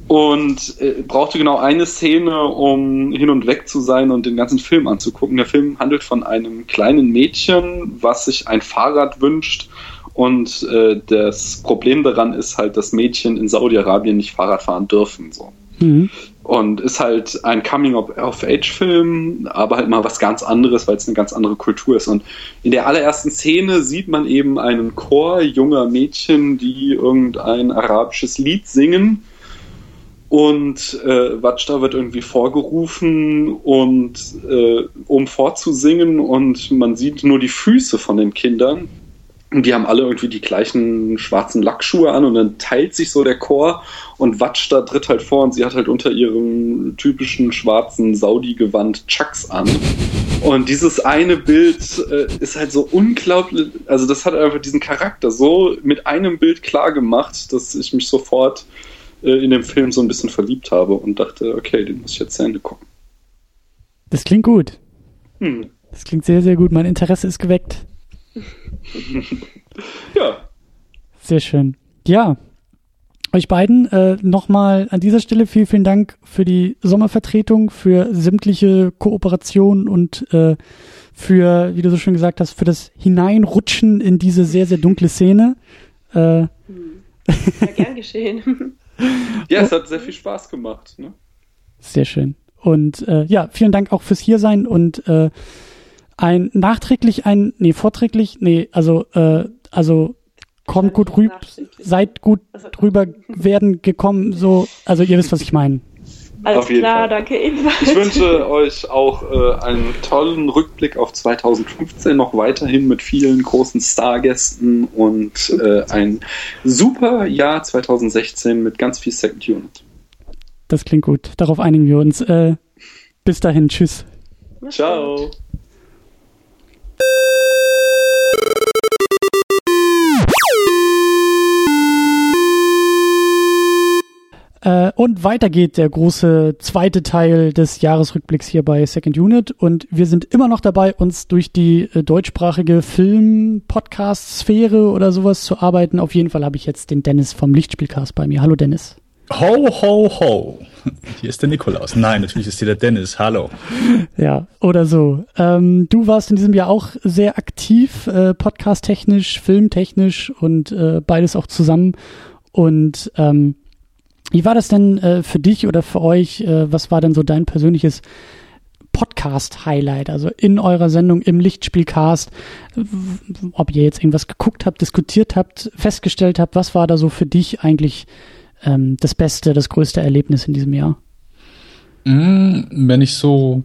Und äh, brauchte genau eine Szene, um hin und weg zu sein und den ganzen Film anzugucken. Der Film handelt von einem kleinen Mädchen, was sich ein Fahrrad wünscht und äh, das Problem daran ist halt, dass Mädchen in Saudi-Arabien nicht Fahrrad fahren dürfen. So. Mhm. Und ist halt ein Coming-of-Age-Film, aber halt mal was ganz anderes, weil es eine ganz andere Kultur ist. Und in der allerersten Szene sieht man eben einen Chor junger Mädchen, die irgendein arabisches Lied singen. Und äh, Watschda wird irgendwie vorgerufen und äh, um vorzusingen und man sieht nur die Füße von den Kindern die haben alle irgendwie die gleichen schwarzen Lackschuhe an und dann teilt sich so der Chor und Watsch da tritt halt vor und sie hat halt unter ihrem typischen schwarzen Saudi-Gewand Chucks an. Und dieses eine Bild äh, ist halt so unglaublich, also das hat einfach diesen Charakter so mit einem Bild klar gemacht, dass ich mich sofort äh, in dem Film so ein bisschen verliebt habe und dachte, okay, den muss ich jetzt zu Ende gucken. Das klingt gut. Hm. Das klingt sehr, sehr gut. Mein Interesse ist geweckt. [LAUGHS] ja. Sehr schön. Ja. Euch beiden äh, nochmal an dieser Stelle vielen, vielen Dank für die Sommervertretung, für sämtliche Kooperationen und äh, für, wie du so schön gesagt hast, für das Hineinrutschen in diese sehr, sehr dunkle Szene. Äh, ja, gern geschehen. [LAUGHS] ja, es hat sehr viel Spaß gemacht. Ne? Sehr schön. Und äh, ja, vielen Dank auch fürs Hiersein und äh, ein nachträglich ein, nee, vorträglich, nee, also, äh, also kommt gut rüber, seid gut drüber [LAUGHS] werden gekommen, so, also ihr wisst, was ich meine. Alles klar, Fall. danke ebenfalls. Ich wünsche euch auch äh, einen tollen Rückblick auf 2015, noch weiterhin mit vielen großen Stargästen und äh, ein super Jahr 2016 mit ganz viel Second Unit. Das klingt gut. Darauf einigen wir uns. Äh, bis dahin, tschüss. Ciao. Äh, und weiter geht der große zweite Teil des Jahresrückblicks hier bei Second Unit. Und wir sind immer noch dabei, uns durch die äh, deutschsprachige Film-Podcast-Sphäre oder sowas zu arbeiten. Auf jeden Fall habe ich jetzt den Dennis vom Lichtspielcast bei mir. Hallo Dennis. Ho, ho, ho. [LAUGHS] Hier ist der Nikolaus. Nein, natürlich ist hier der Dennis. Hallo. Ja, oder so. Ähm, du warst in diesem Jahr auch sehr aktiv, äh, podcast-technisch, filmtechnisch und äh, beides auch zusammen. Und ähm, wie war das denn äh, für dich oder für euch? Äh, was war denn so dein persönliches Podcast-Highlight? Also in eurer Sendung im Lichtspielcast, ob ihr jetzt irgendwas geguckt habt, diskutiert habt, festgestellt habt, was war da so für dich eigentlich ähm, das beste, das größte Erlebnis in diesem Jahr? Mm, wenn ich so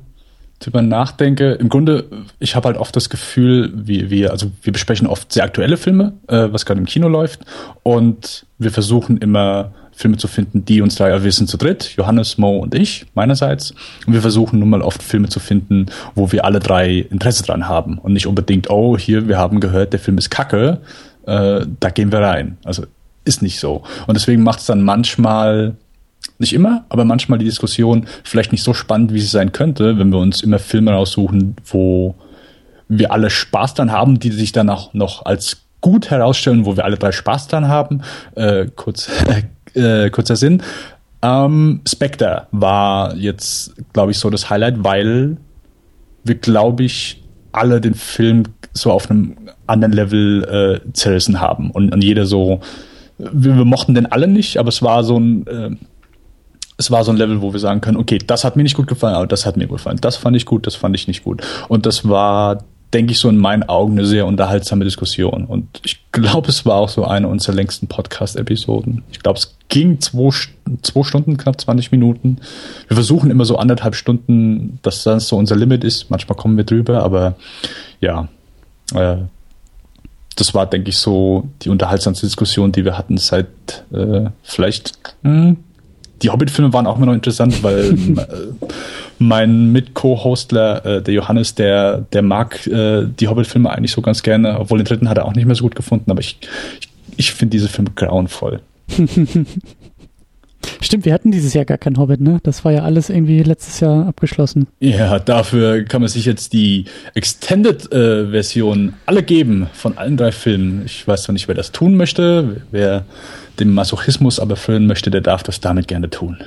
drüber nachdenke, im Grunde, ich habe halt oft das Gefühl, wir, wir, also wir besprechen oft sehr aktuelle Filme, äh, was gerade im Kino läuft, und wir versuchen immer Filme zu finden, die uns da, ja, wir sind zu dritt, Johannes, Mo und ich meinerseits. Und wir versuchen nun mal oft Filme zu finden, wo wir alle drei Interesse dran haben und nicht unbedingt, oh, hier, wir haben gehört, der Film ist kacke, äh, da gehen wir rein. Also ist nicht so. Und deswegen macht es dann manchmal, nicht immer, aber manchmal die Diskussion vielleicht nicht so spannend, wie sie sein könnte, wenn wir uns immer Filme raussuchen, wo wir alle Spaß dran haben, die sich dann auch noch als gut herausstellen, wo wir alle drei Spaß dran haben. Äh, kurz [LAUGHS] äh, kurzer Sinn. Ähm, Spectre war jetzt, glaube ich, so das Highlight, weil wir, glaube ich, alle den Film so auf einem anderen Level äh, zerrissen haben und, und jeder so, wir, wir, mochten den alle nicht, aber es war so ein, äh, es war so ein Level, wo wir sagen können, okay, das hat mir nicht gut gefallen, aber das hat mir gut gefallen. Das fand ich gut, das fand ich nicht gut. Und das war denke ich, so in meinen Augen eine sehr unterhaltsame Diskussion. Und ich glaube, es war auch so eine unserer längsten Podcast-Episoden. Ich glaube, es ging zwei, zwei Stunden, knapp 20 Minuten. Wir versuchen immer so anderthalb Stunden, dass das so unser Limit ist. Manchmal kommen wir drüber, aber ja, äh, das war, denke ich, so die unterhaltsamste Diskussion, die wir hatten seit äh, vielleicht mh, die Hobbit-Filme waren auch immer noch interessant, weil [LAUGHS] äh, mein Mit-Co-Hostler, äh, der Johannes, der, der mag äh, die Hobbit-Filme eigentlich so ganz gerne, obwohl den dritten hat er auch nicht mehr so gut gefunden, aber ich, ich, ich finde diese Filme grauenvoll. [LAUGHS] Stimmt, wir hatten dieses Jahr gar kein Hobbit, ne? Das war ja alles irgendwie letztes Jahr abgeschlossen. Ja, dafür kann man sich jetzt die Extended-Version äh, alle geben von allen drei Filmen. Ich weiß zwar nicht, wer das tun möchte, wer dem Masochismus aber füllen möchte, der darf das damit gerne tun.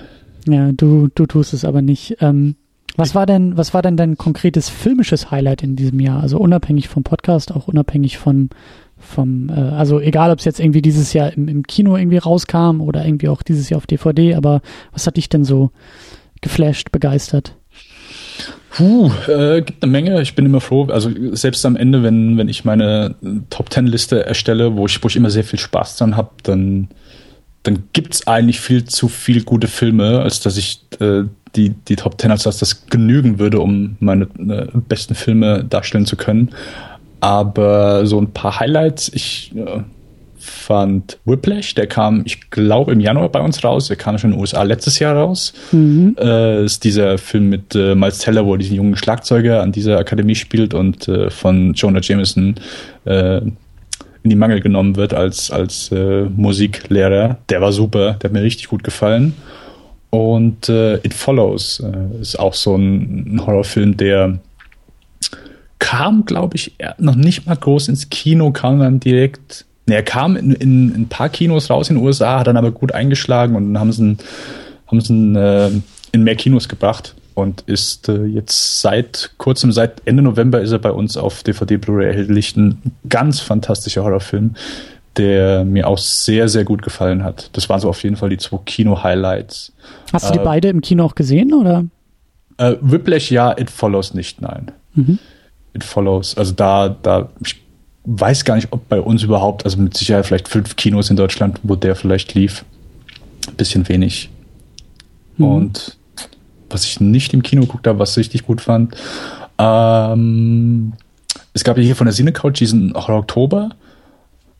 Ja, du, du tust es aber nicht. Ähm, was war denn, was war denn dein konkretes filmisches Highlight in diesem Jahr? Also unabhängig vom Podcast, auch unabhängig von, vom, äh, also egal, ob es jetzt irgendwie dieses Jahr im, im Kino irgendwie rauskam oder irgendwie auch dieses Jahr auf DVD, aber was hat dich denn so geflasht, begeistert? Puh, äh, gibt eine Menge. Ich bin immer froh. Also selbst am Ende, wenn, wenn ich meine Top Ten Liste erstelle, wo ich, wo ich immer sehr viel Spaß dran habe, dann, dann gibt's eigentlich viel zu viel gute Filme, als dass ich äh, die, die Top Ten, als dass das genügen würde, um meine äh, besten Filme darstellen zu können. Aber so ein paar Highlights, ich äh, fand Whiplash, der kam, ich glaube, im Januar bei uns raus. Der kam schon in den USA letztes Jahr raus. Mhm. Äh, ist dieser Film mit äh, Miles Teller, wo er diesen jungen Schlagzeuger an dieser Akademie spielt und äh, von Jonah Jameson äh, in die Mangel genommen wird als, als äh, Musiklehrer. Der war super, der hat mir richtig gut gefallen. Und äh, It Follows ist auch so ein, ein Horrorfilm, der kam, glaube ich, noch nicht mal groß ins Kino, kam dann direkt er kam in, in, in, ein paar Kinos raus in den USA, hat dann aber gut eingeschlagen und dann haben sie ihn, haben sie ihn äh, in mehr Kinos gebracht und ist äh, jetzt seit kurzem, seit Ende November ist er bei uns auf DVD Blu-ray erhältlich. Ein ganz fantastischer Horrorfilm, der mir auch sehr, sehr gut gefallen hat. Das waren so auf jeden Fall die zwei Kino-Highlights. Hast du die äh, beide im Kino auch gesehen, oder? Äh, Whiplash ja, It Follows nicht, nein. Mhm. It Follows, also da, da, ich weiß gar nicht, ob bei uns überhaupt, also mit Sicherheit vielleicht fünf Kinos in Deutschland, wo der vielleicht lief. Ein bisschen wenig. Mhm. Und was ich nicht im Kino geguckt habe, was ich richtig gut fand. Ähm, es gab ja hier von der Cinecouch diesen Horror Oktober.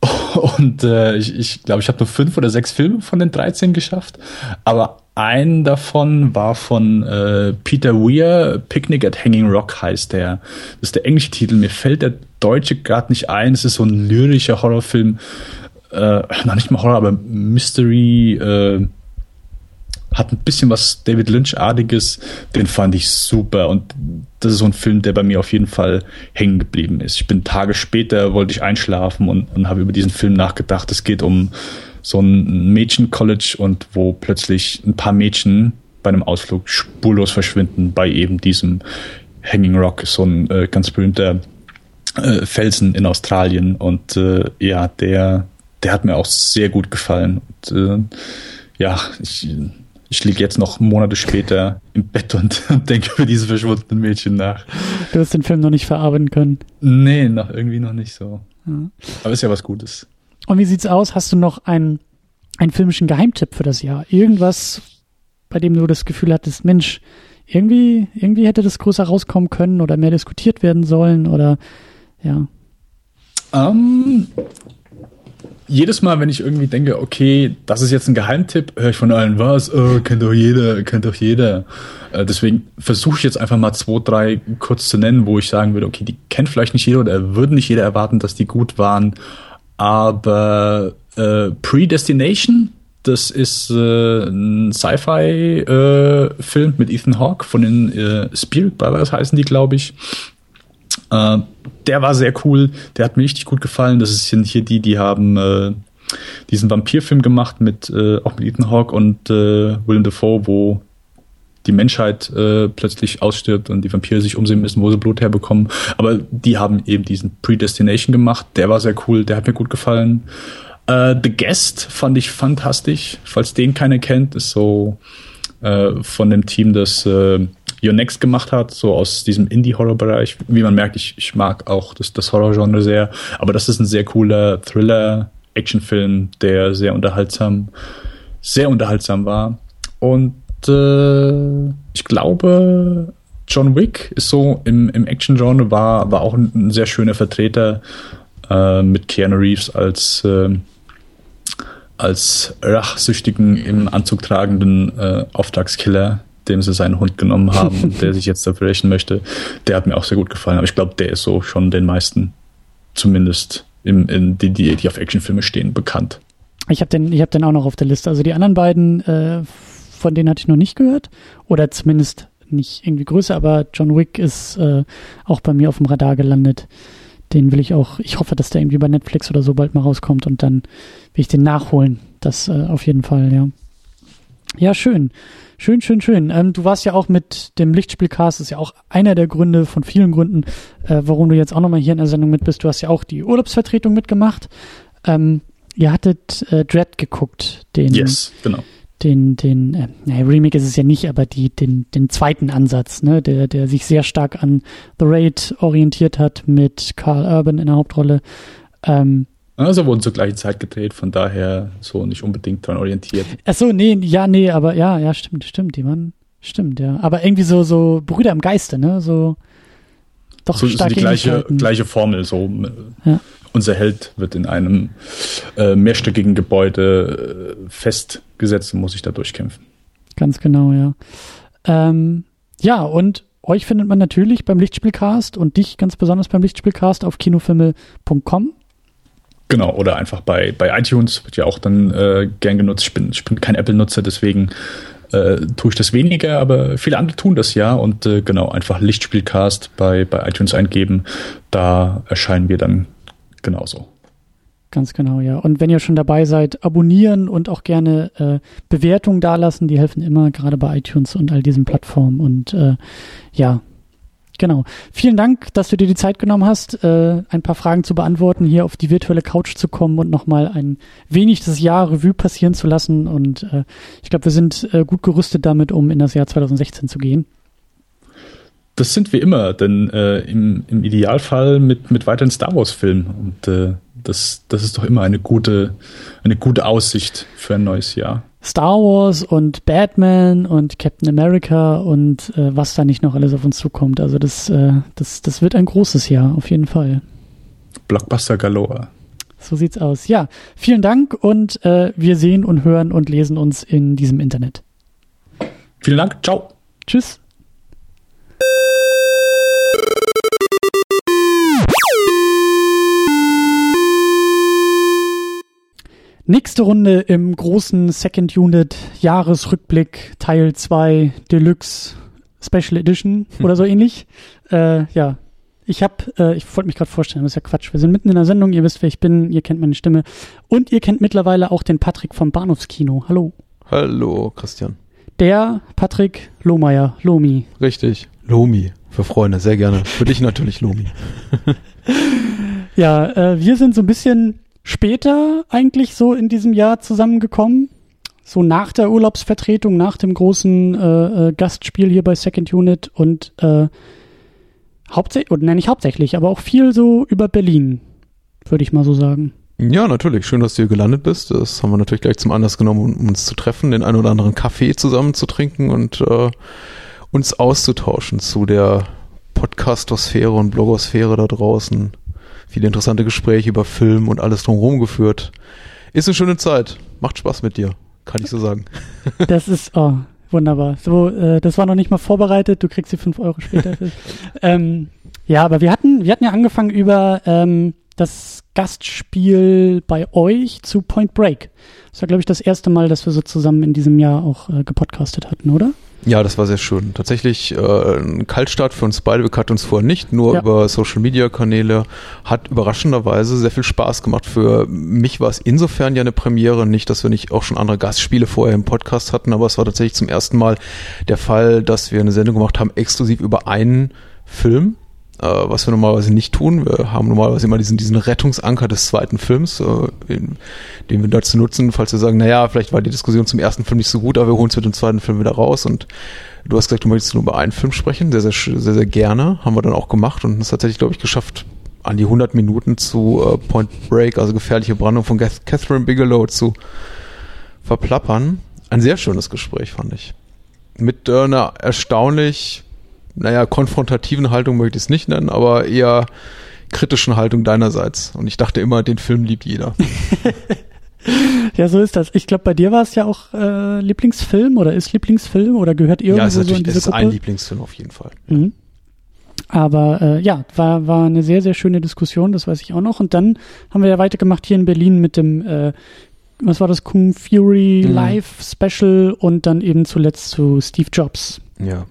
[LAUGHS] Und äh, ich glaube, ich, glaub, ich habe nur fünf oder sechs Filme von den 13 geschafft. Aber ein davon war von äh, Peter Weir, Picnic at Hanging Rock heißt der. Das ist der englische Titel. Mir fällt der deutsche gerade nicht ein. Es ist so ein lyrischer Horrorfilm. Äh, noch nicht mal Horror, aber Mystery. Äh, hat ein bisschen was David Lynch-artiges. Den fand ich super. Und das ist so ein Film, der bei mir auf jeden Fall hängen geblieben ist. Ich bin Tage später, wollte ich einschlafen und, und habe über diesen Film nachgedacht. Es geht um so ein Mädchen-College und wo plötzlich ein paar Mädchen bei einem Ausflug spurlos verschwinden bei eben diesem Hanging Rock, so ein äh, ganz berühmter äh, Felsen in Australien. Und äh, ja, der, der hat mir auch sehr gut gefallen. Und, äh, ja, ich ich liege jetzt noch Monate später im Bett und, [LAUGHS] denke über diese verschwundenen Mädchen nach. Du hast den Film noch nicht verarbeiten können. Nee, noch irgendwie noch nicht so. Ja. Aber ist ja was Gutes. Und wie sieht's aus? Hast du noch einen, einen filmischen Geheimtipp für das Jahr? Irgendwas, bei dem du das Gefühl hattest, Mensch, irgendwie, irgendwie hätte das größer rauskommen können oder mehr diskutiert werden sollen oder ja. Um, ähm, jedes Mal, wenn ich irgendwie denke, okay, das ist jetzt ein Geheimtipp, höre ich von allen, was, oh, kennt doch jeder, kennt doch jeder. Äh, deswegen versuche ich jetzt einfach mal zwei, drei kurz zu nennen, wo ich sagen würde, okay, die kennt vielleicht nicht jeder oder würde nicht jeder erwarten, dass die gut waren. Aber äh, Predestination, das ist äh, ein Sci-Fi-Film äh, mit Ethan Hawke von den äh, Spirit Brothers heißen die, glaube ich. Äh, der war sehr cool, der hat mir richtig gut gefallen. Das sind hier die, die haben äh, diesen Vampirfilm gemacht mit äh, auch mit Ethan Hawke und Willem Dafoe, wo die Menschheit äh, plötzlich ausstirbt und die Vampire sich umsehen müssen, wo sie Blut herbekommen. Aber die haben eben diesen Predestination gemacht. Der war sehr cool, der hat mir gut gefallen. Äh, The Guest fand ich fantastisch. Falls den keiner kennt, ist so äh, von dem Team, das äh, Your Next gemacht hat, so aus diesem Indie-Horror-Bereich. Wie man merkt, ich, ich mag auch das, das Horror-Genre sehr, aber das ist ein sehr cooler Thriller-Actionfilm, der sehr unterhaltsam, sehr unterhaltsam war. Und äh, ich glaube, John Wick ist so im, im Action-Genre war, war auch ein, ein sehr schöner Vertreter äh, mit Keanu Reeves als äh, als rachsüchtigen, im Anzug tragenden äh, Auftragskiller, dem sie seinen Hund genommen haben und der [LAUGHS] sich jetzt dafür rächen möchte, der hat mir auch sehr gut gefallen. Aber ich glaube, der ist so schon den meisten, zumindest im, in die, die, die auf Actionfilme stehen, bekannt. Ich habe den, ich hab den auch noch auf der Liste. Also die anderen beiden, äh, von denen hatte ich noch nicht gehört. Oder zumindest nicht irgendwie größer, aber John Wick ist äh, auch bei mir auf dem Radar gelandet. Den will ich auch, ich hoffe, dass der irgendwie bei Netflix oder so bald mal rauskommt und dann will ich den nachholen. Das äh, auf jeden Fall, ja. Ja, schön. Schön, schön, schön. Ähm, du warst ja auch mit dem Lichtspielcast, das ist ja auch einer der Gründe von vielen Gründen, äh, warum du jetzt auch nochmal hier in der Sendung mit bist. Du hast ja auch die Urlaubsvertretung mitgemacht. Ähm, ihr hattet äh, Dread geguckt, den, yes, genau. Den, den, äh, naja, Remake ist es ja nicht, aber die, den, den zweiten Ansatz, ne, der, der sich sehr stark an The Raid orientiert hat mit Carl Urban in der Hauptrolle. Ähm, also wurden zur gleichen Zeit gedreht, von daher so nicht unbedingt dran orientiert. Ach so, nee, ja, nee, aber ja, ja, stimmt, stimmt, die waren, stimmt, ja. Aber irgendwie so, so Brüder im Geiste, ne, so, doch so, stark so die gleiche, gleiche Formel, so. Ja. Unser Held wird in einem äh, mehrstöckigen Gebäude äh, festgesetzt und muss sich da durchkämpfen. Ganz genau, ja. Ähm, ja, und euch findet man natürlich beim Lichtspielcast und dich ganz besonders beim Lichtspielcast auf kinofilme.com. Genau, oder einfach bei, bei iTunes wird ja auch dann äh, gern genutzt. Ich bin, ich bin kein Apple-Nutzer, deswegen äh, tue ich das weniger, aber viele andere tun das ja und äh, genau, einfach Lichtspielcast bei, bei iTunes eingeben, da erscheinen wir dann genauso. Ganz genau, ja. Und wenn ihr schon dabei seid, abonnieren und auch gerne äh, Bewertungen dalassen, die helfen immer, gerade bei iTunes und all diesen Plattformen. Und äh, ja, Genau. Vielen Dank, dass du dir die Zeit genommen hast, äh, ein paar Fragen zu beantworten, hier auf die virtuelle Couch zu kommen und nochmal ein wenig das Jahr Revue passieren zu lassen. Und äh, ich glaube, wir sind äh, gut gerüstet damit, um in das Jahr 2016 zu gehen. Das sind wir immer, denn äh, im, im Idealfall mit, mit weiteren Star Wars-Filmen. Und äh, das, das ist doch immer eine gute, eine gute Aussicht für ein neues Jahr. Star Wars und Batman und Captain America und äh, was da nicht noch alles auf uns zukommt. Also das, äh, das, das wird ein großes Jahr, auf jeden Fall. Blockbuster Galore. So sieht's aus. Ja, vielen Dank und äh, wir sehen und hören und lesen uns in diesem Internet. Vielen Dank. Ciao. Tschüss. Nächste Runde im großen Second Unit Jahresrückblick Teil 2 Deluxe Special Edition oder so ähnlich. Äh, ja, ich habe, äh, ich wollte mich gerade vorstellen, das ist ja Quatsch. Wir sind mitten in der Sendung, ihr wisst, wer ich bin, ihr kennt meine Stimme und ihr kennt mittlerweile auch den Patrick vom Bahnhofskino. Hallo. Hallo, Christian. Der Patrick Lohmeier, Lomi. Richtig, Lomi. Für Freunde, sehr gerne. Für dich natürlich Lomi. [LAUGHS] ja, äh, wir sind so ein bisschen später eigentlich so in diesem Jahr zusammengekommen. So nach der Urlaubsvertretung, nach dem großen äh, äh, Gastspiel hier bei Second Unit und äh, hauptsächlich, oder nenne ich hauptsächlich, aber auch viel so über Berlin, würde ich mal so sagen. Ja, natürlich. Schön, dass du hier gelandet bist. Das haben wir natürlich gleich zum Anlass genommen, um uns zu treffen, den einen oder anderen Kaffee zusammen zu trinken und äh, uns auszutauschen zu der Podcastosphäre und Blogosphäre da draußen viele interessante Gespräche über Film und alles drumherum geführt. Ist eine schöne Zeit. Macht Spaß mit dir, kann ich so sagen. [LAUGHS] Das ist, oh, wunderbar. So, äh, das war noch nicht mal vorbereitet, du kriegst die fünf Euro später. [LAUGHS] ähm, ja, aber wir hatten, wir hatten ja angefangen über ähm, das Gastspiel bei euch zu Point Break. Das war, glaube ich, das erste Mal, dass wir so zusammen in diesem Jahr auch äh, gepodcastet hatten, oder? Ja, das war sehr schön. Tatsächlich äh, ein Kaltstart für uns beide. Wir kannten uns vorher nicht, nur ja. über Social Media Kanäle. Hat überraschenderweise sehr viel Spaß gemacht. Für mich war es insofern ja eine Premiere. Nicht, dass wir nicht auch schon andere Gastspiele vorher im Podcast hatten, aber es war tatsächlich zum ersten Mal der Fall, dass wir eine Sendung gemacht haben, exklusiv über einen Film äh, was wir normalerweise nicht tun. Wir haben normalerweise immer diesen, diesen Rettungsanker des zweiten Films, äh, den, den wir dazu nutzen, falls wir sagen, naja, vielleicht war die Diskussion zum ersten Film nicht so gut, aber wir holen es mit dem zweiten Film wieder raus und du hast gesagt, du möchtest nur über einen Film sprechen, sehr, sehr, sehr, sehr gerne, haben wir dann auch gemacht und es tatsächlich, glaube ich, geschafft, an die 100 Minuten zu äh, Point Break, also gefährliche Brandung von Catherine Bigelow zu verplappern. Ein sehr schönes Gespräch, fand ich. Mit äh, einer erstaunlich naja, konfrontativen Haltung möchte ich es nicht nennen, aber eher kritischen Haltung deinerseits. Und ich dachte immer, den Film liebt jeder. [LAUGHS] ja, so ist das. Ich glaube, bei dir war es ja auch äh, Lieblingsfilm oder ist Lieblingsfilm oder gehört irgendwo ja, ist so in diese ist Gruppe? ein Lieblingsfilm auf jeden Fall. Mhm. Aber äh, ja, war, war eine sehr, sehr schöne Diskussion, das weiß ich auch noch. Und dann haben wir ja weitergemacht hier in Berlin mit dem, äh, was war das, Kung Fury mhm. Live Special und dann eben zuletzt zu Steve Jobs. Ja.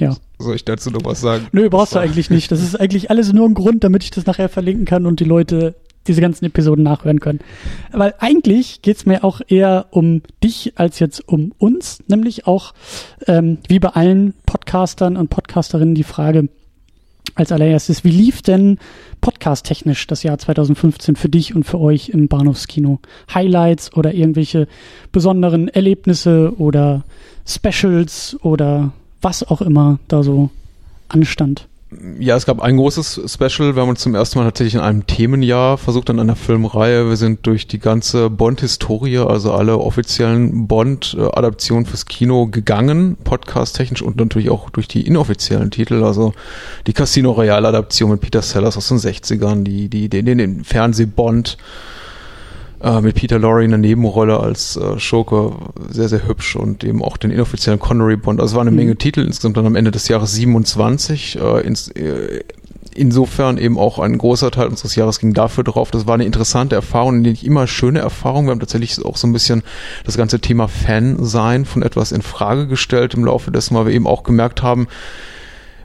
Ja. Soll ich dazu noch was sagen? Nö, brauchst du eigentlich nicht. Das ist [LAUGHS] eigentlich alles nur ein Grund, damit ich das nachher verlinken kann und die Leute diese ganzen Episoden nachhören können. Weil eigentlich geht's mir auch eher um dich als jetzt um uns, nämlich auch ähm, wie bei allen Podcastern und Podcasterinnen die Frage als allererstes, wie lief denn podcast-technisch das Jahr 2015 für dich und für euch im Bahnhofskino? Highlights oder irgendwelche besonderen Erlebnisse oder Specials oder was auch immer da so anstand. Ja, es gab ein großes Special. Wir haben uns zum ersten Mal tatsächlich in einem Themenjahr versucht, an einer Filmreihe. Wir sind durch die ganze Bond-Historie, also alle offiziellen Bond-Adaptionen fürs Kino gegangen, podcast-technisch und natürlich auch durch die inoffiziellen Titel, also die Casino Royale-Adaption mit Peter Sellers aus den 60ern, die, die, den, den Fernseh-Bond, äh, mit Peter Lorre in der Nebenrolle als äh, Schurke sehr, sehr hübsch und eben auch den inoffiziellen Connery Bond. Also es war eine mhm. Menge Titel, insgesamt dann am Ende des Jahres 27. Äh, ins, äh, insofern eben auch ein großer Teil unseres Jahres ging dafür drauf. Das war eine interessante Erfahrung, nicht immer schöne Erfahrung. Wir haben tatsächlich auch so ein bisschen das ganze Thema Fan sein von etwas in Frage gestellt im Laufe dessen, weil wir eben auch gemerkt haben,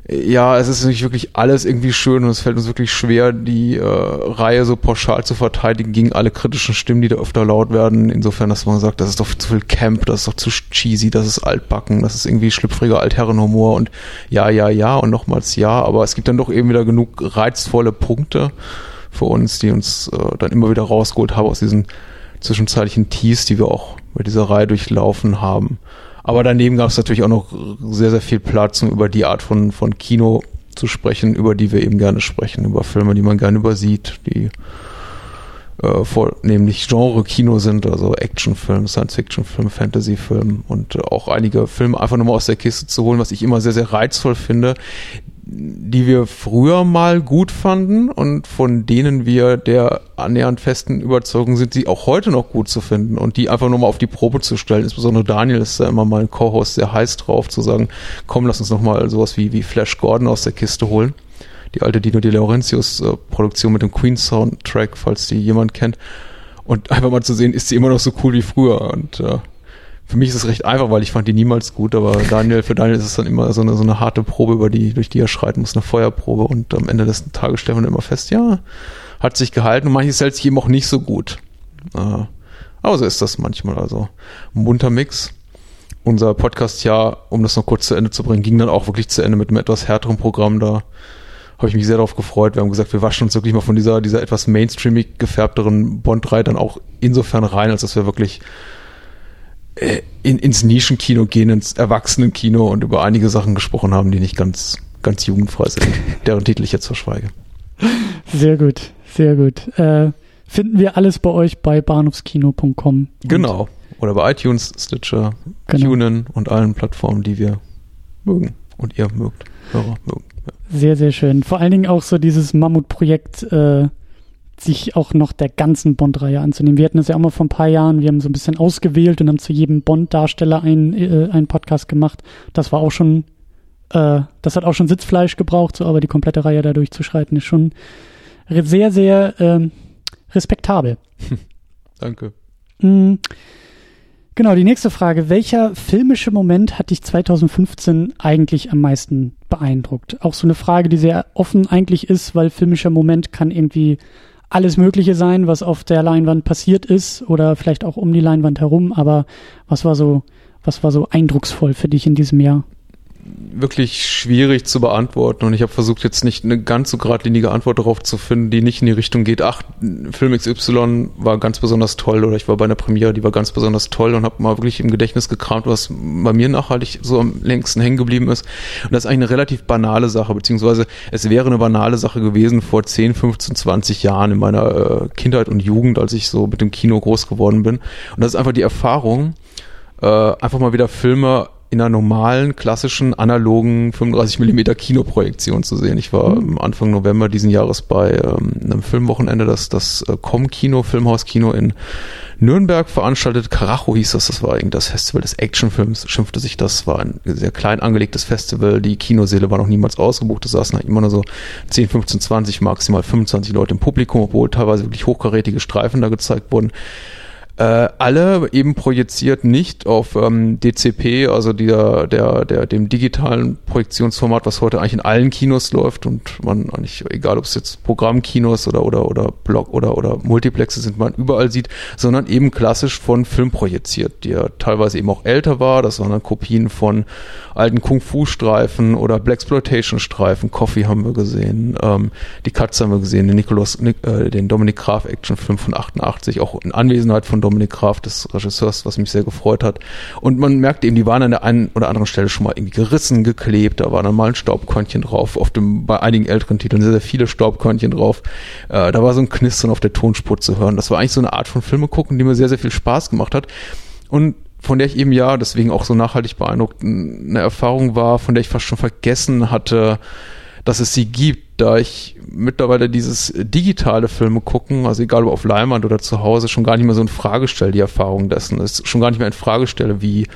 ja, es ist nicht wirklich alles irgendwie schön und es fällt uns wirklich schwer, die äh, Reihe so pauschal zu verteidigen gegen alle kritischen Stimmen, die da öfter laut werden. Insofern, dass man sagt, das ist doch zu viel Camp, das ist doch zu cheesy, das ist altbacken, das ist irgendwie schlüpfriger Altherrenhumor und ja, ja, ja und nochmals ja, aber es gibt dann doch eben wieder genug reizvolle Punkte für uns, die uns äh, dann immer wieder rausgeholt haben aus diesen zwischenzeitlichen Tees, die wir auch bei dieser Reihe durchlaufen haben. Aber daneben gab es natürlich auch noch sehr, sehr viel Platz, um über die Art von, von Kino zu sprechen, über die wir eben gerne sprechen, über Filme, die man gerne übersieht, die äh, vornehmlich Genre-Kino sind, also Actionfilm, Science-Fiction-Film, Fantasy-Film und äh, auch einige Filme einfach nur mal aus der Kiste zu holen, was ich immer sehr, sehr reizvoll finde, die wir früher mal gut fanden und von denen wir der annähernd festen Überzeugung sind, sie auch heute noch gut zu finden und die einfach nur mal auf die Probe zu stellen. Insbesondere Daniel ist da immer mal ein Co-Host sehr heiß drauf, zu sagen, komm, lass uns noch mal sowas wie, wie Flash Gordon aus der Kiste holen. Die alte Dino De Laurentius äh, Produktion mit dem Queen Soundtrack, falls die jemand kennt. Und [LAUGHS] einfach mal zu sehen, ist sie immer noch so cool wie früher und äh, für mich ist es recht einfach, weil ich fand die niemals gut, aber Daniel, für Daniel ist es dann immer so eine, so eine harte Probe, über die, durch die er schreiten muss, eine Feuerprobe und am Ende des Tages stellen wir immer fest, ja, hat sich gehalten und manches hält sich eben auch nicht so gut. Äh, aber so ist das manchmal, also munter Mix. Unser Podcast ja, um das noch kurz zu Ende zu bringen, ging dann auch wirklich zu Ende mit einem etwas härteren Programm da habe ich mich sehr darauf gefreut. Wir haben gesagt, wir waschen uns wirklich mal von dieser, dieser etwas mainstreamig gefärbteren Bond-Reihe dann auch insofern rein, als dass wir wirklich in, ins Nischenkino gehen, ins Erwachsenenkino und über einige Sachen gesprochen haben, die nicht ganz, ganz jugendfrei sind, [LAUGHS] deren Titel ich jetzt verschweige. Sehr gut, sehr gut. Äh, finden wir alles bei euch bei bahnhofskino.com. Genau. Oder bei iTunes, Stitcher, genau. TuneIn und allen Plattformen, die wir mögen und ihr mögt, Hörer mögen. Ja. Sehr, sehr schön. Vor allen Dingen auch so dieses Mammutprojekt äh, sich auch noch der ganzen Bond-Reihe anzunehmen. Wir hatten das ja auch mal vor ein paar Jahren, wir haben so ein bisschen ausgewählt und haben zu jedem Bond-Darsteller einen, äh, einen Podcast gemacht. Das war auch schon, äh, das hat auch schon Sitzfleisch gebraucht, so aber die komplette Reihe da durchzuschreiten ist schon sehr, sehr äh, respektabel. [LAUGHS] Danke. Mhm. Genau, die nächste Frage. Welcher filmische Moment hat dich 2015 eigentlich am meisten beeindruckt? Auch so eine Frage, die sehr offen eigentlich ist, weil filmischer Moment kann irgendwie alles Mögliche sein, was auf der Leinwand passiert ist oder vielleicht auch um die Leinwand herum. Aber was war so, was war so eindrucksvoll für dich in diesem Jahr? Wirklich schwierig zu beantworten und ich habe versucht jetzt nicht eine ganz so geradlinige Antwort darauf zu finden, die nicht in die Richtung geht, ach, Film XY war ganz besonders toll oder ich war bei einer Premiere, die war ganz besonders toll und habe mal wirklich im Gedächtnis gekramt, was bei mir nachhaltig so am längsten hängen geblieben ist. Und das ist eigentlich eine relativ banale Sache, beziehungsweise es wäre eine banale Sache gewesen vor 10, 15, 20 Jahren in meiner äh, Kindheit und Jugend, als ich so mit dem Kino groß geworden bin. Und das ist einfach die Erfahrung, äh, einfach mal wieder Filme in einer normalen, klassischen, analogen 35 mm Kinoprojektion zu sehen. Ich war mhm. Anfang November diesen Jahres bei ähm, einem Filmwochenende, das das äh, Com-Kino, Filmhauskino in Nürnberg veranstaltet. Karacho hieß das, das war das Festival des Actionfilms, schimpfte sich das, war ein sehr klein angelegtes Festival. Die Kinoseele war noch niemals ausgebucht, da saßen halt immer nur so 10, 15, 20, maximal 25 Leute im Publikum, obwohl teilweise wirklich hochkarätige Streifen da gezeigt wurden äh, alle eben projiziert nicht auf ähm, DCP, also der, der, der, dem digitalen Projektionsformat, was heute eigentlich in allen Kinos läuft und man eigentlich, egal ob es jetzt Programmkinos oder, oder, oder Block oder, oder Multiplexe sind, man überall sieht, sondern eben klassisch von Film projiziert, der teilweise eben auch älter war. Das waren dann Kopien von alten Kung-Fu-Streifen oder Blaxploitation-Streifen. Coffee haben wir gesehen, ähm, die Katze haben wir gesehen, den Nicholas, äh, den Dominik Graf Actionfilm von 88, auch in Anwesenheit von Dominik Graf, des Regisseurs, was mich sehr gefreut hat. Und man merkt eben, die waren an der einen oder anderen Stelle schon mal irgendwie gerissen, geklebt, da war dann mal ein Staubkörnchen drauf, auf dem, bei einigen älteren Titeln sehr, sehr viele Staubkörnchen drauf. Äh, da war so ein Knistern auf der Tonspur zu hören. Das war eigentlich so eine Art von Filme gucken, die mir sehr, sehr viel Spaß gemacht hat. Und von der ich eben ja, deswegen auch so nachhaltig beeindruckt, eine Erfahrung war, von der ich fast schon vergessen hatte, dass es sie gibt, da ich mittlerweile dieses digitale Filme gucken, also egal ob auf Leinwand oder zu Hause, schon gar nicht mehr so in Frage stelle, die Erfahrung dessen. Es schon gar nicht mehr in Frage stelle, wie,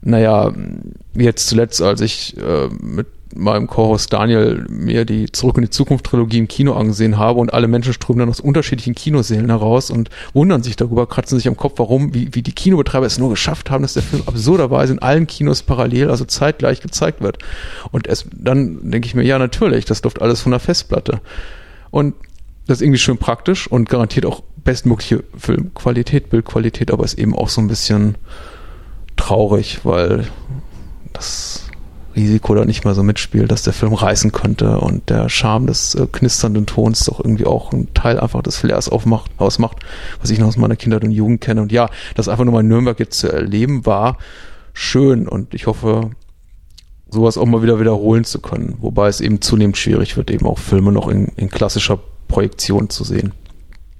naja, jetzt zuletzt, als ich äh, mit meinem Co-Host Daniel mir die Zurück in die Zukunft Trilogie im Kino angesehen habe und alle Menschen strömen dann aus unterschiedlichen Kinosälen heraus und wundern sich darüber, kratzen sich am Kopf, warum, wie, wie die Kinobetreiber es nur geschafft haben, dass der Film absurderweise in allen Kinos parallel, also zeitgleich gezeigt wird. Und es, dann denke ich mir, ja, natürlich, das läuft alles von der Festplatte. Und das ist irgendwie schön praktisch und garantiert auch bestmögliche Filmqualität, Bildqualität, aber ist eben auch so ein bisschen traurig, weil das Risiko da nicht mehr so mitspielt, dass der Film reißen könnte und der Charme des äh, knisternden Tons doch irgendwie auch ein Teil einfach des Flairs aufmacht, ausmacht, was ich noch aus meiner Kindheit und Jugend kenne. Und ja, das einfach nur mal in Nürnberg jetzt zu erleben, war schön und ich hoffe, sowas auch mal wieder wiederholen zu können. Wobei es eben zunehmend schwierig wird, eben auch Filme noch in, in klassischer Projektion zu sehen.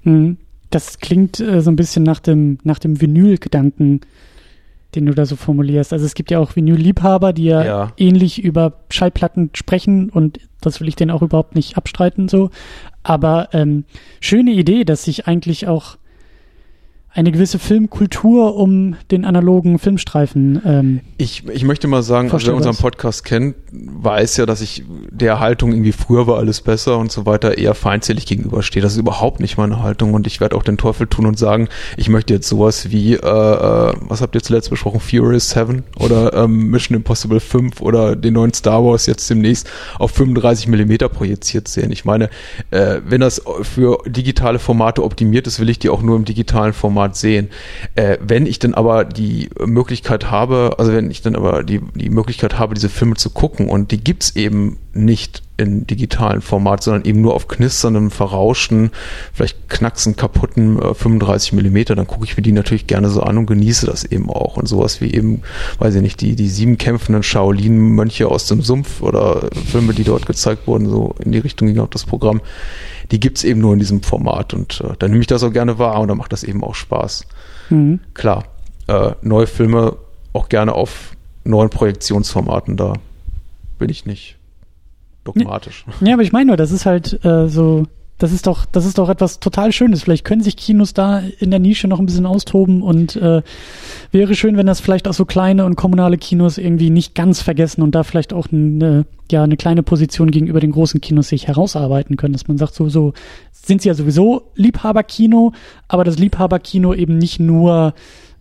Mhm. das klingt äh, so ein bisschen nach dem, nach dem Vinyl-Gedanken, den du da so formulierst. Also es gibt ja auch Vinyl-Liebhaber, die ja, ja, ähnlich über Schallplatten sprechen und das will ich denen auch überhaupt nicht abstreiten so. Aber ähm, schöne Idee, dass sich eigentlich auch eine gewisse Filmkultur um den analogen Filmstreifen. Ähm, ich, ich möchte mal sagen, also wer unseren Podcast kennt, weiß ja, dass ich der Haltung irgendwie früher war alles besser und so weiter eher feindselig gegenüberstehe. Das ist überhaupt nicht meine Haltung und ich werde auch den Teufel tun und sagen, ich möchte jetzt sowas wie, äh, äh was habt ihr zuletzt besprochen, Furious 7 oder ähm, Mission Impossible 5 oder den neuen Star Wars jetzt demnächst auf 35 Millimeter projiziert sehen. Ich meine, äh, wenn das für digitale Formate optimiert ist, will ich die auch nur im digitalen Format Format sehen. Äh, wenn ich dann aber die Möglichkeit habe, also wenn ich dann aber die, die Möglichkeit habe, diese Filme zu gucken und die gibt's eben nicht in digitalen Format, sondern eben nur auf knisterndem, verrauschten, vielleicht knacksen, kaputten äh, 35 Millimeter, dann gucke ich mir die natürlich gerne so an und genieße das eben auch. Und sowas wie eben, weiß ich nicht, die, die sieben kämpfenden Shaolin-Mönche aus dem Sumpf oder Filme, die dort gezeigt wurden, so in die Richtung ging auch das Programm die gibt's eben nur in diesem Format und äh, dann nehme ich das auch gerne wahr und dann macht das eben auch Spaß. Mhm. Klar, äh, neue Filme auch gerne auf neuen Projektionsformaten, da bin ich nicht dogmatisch. Ja, aber ich meine nur, das ist halt äh, so das ist doch, das ist doch etwas total Schönes. Vielleicht können sich Kinos da in der Nische noch ein bisschen austoben und äh, wäre schön, wenn das vielleicht auch so kleine und kommunale Kinos irgendwie nicht ganz vergessen und da vielleicht auch eine, ja, eine kleine Position gegenüber den großen Kinos sich herausarbeiten können, dass man sagt, so, so sind sie ja sowieso Liebhaberkino, aber das Liebhaberkino eben nicht nur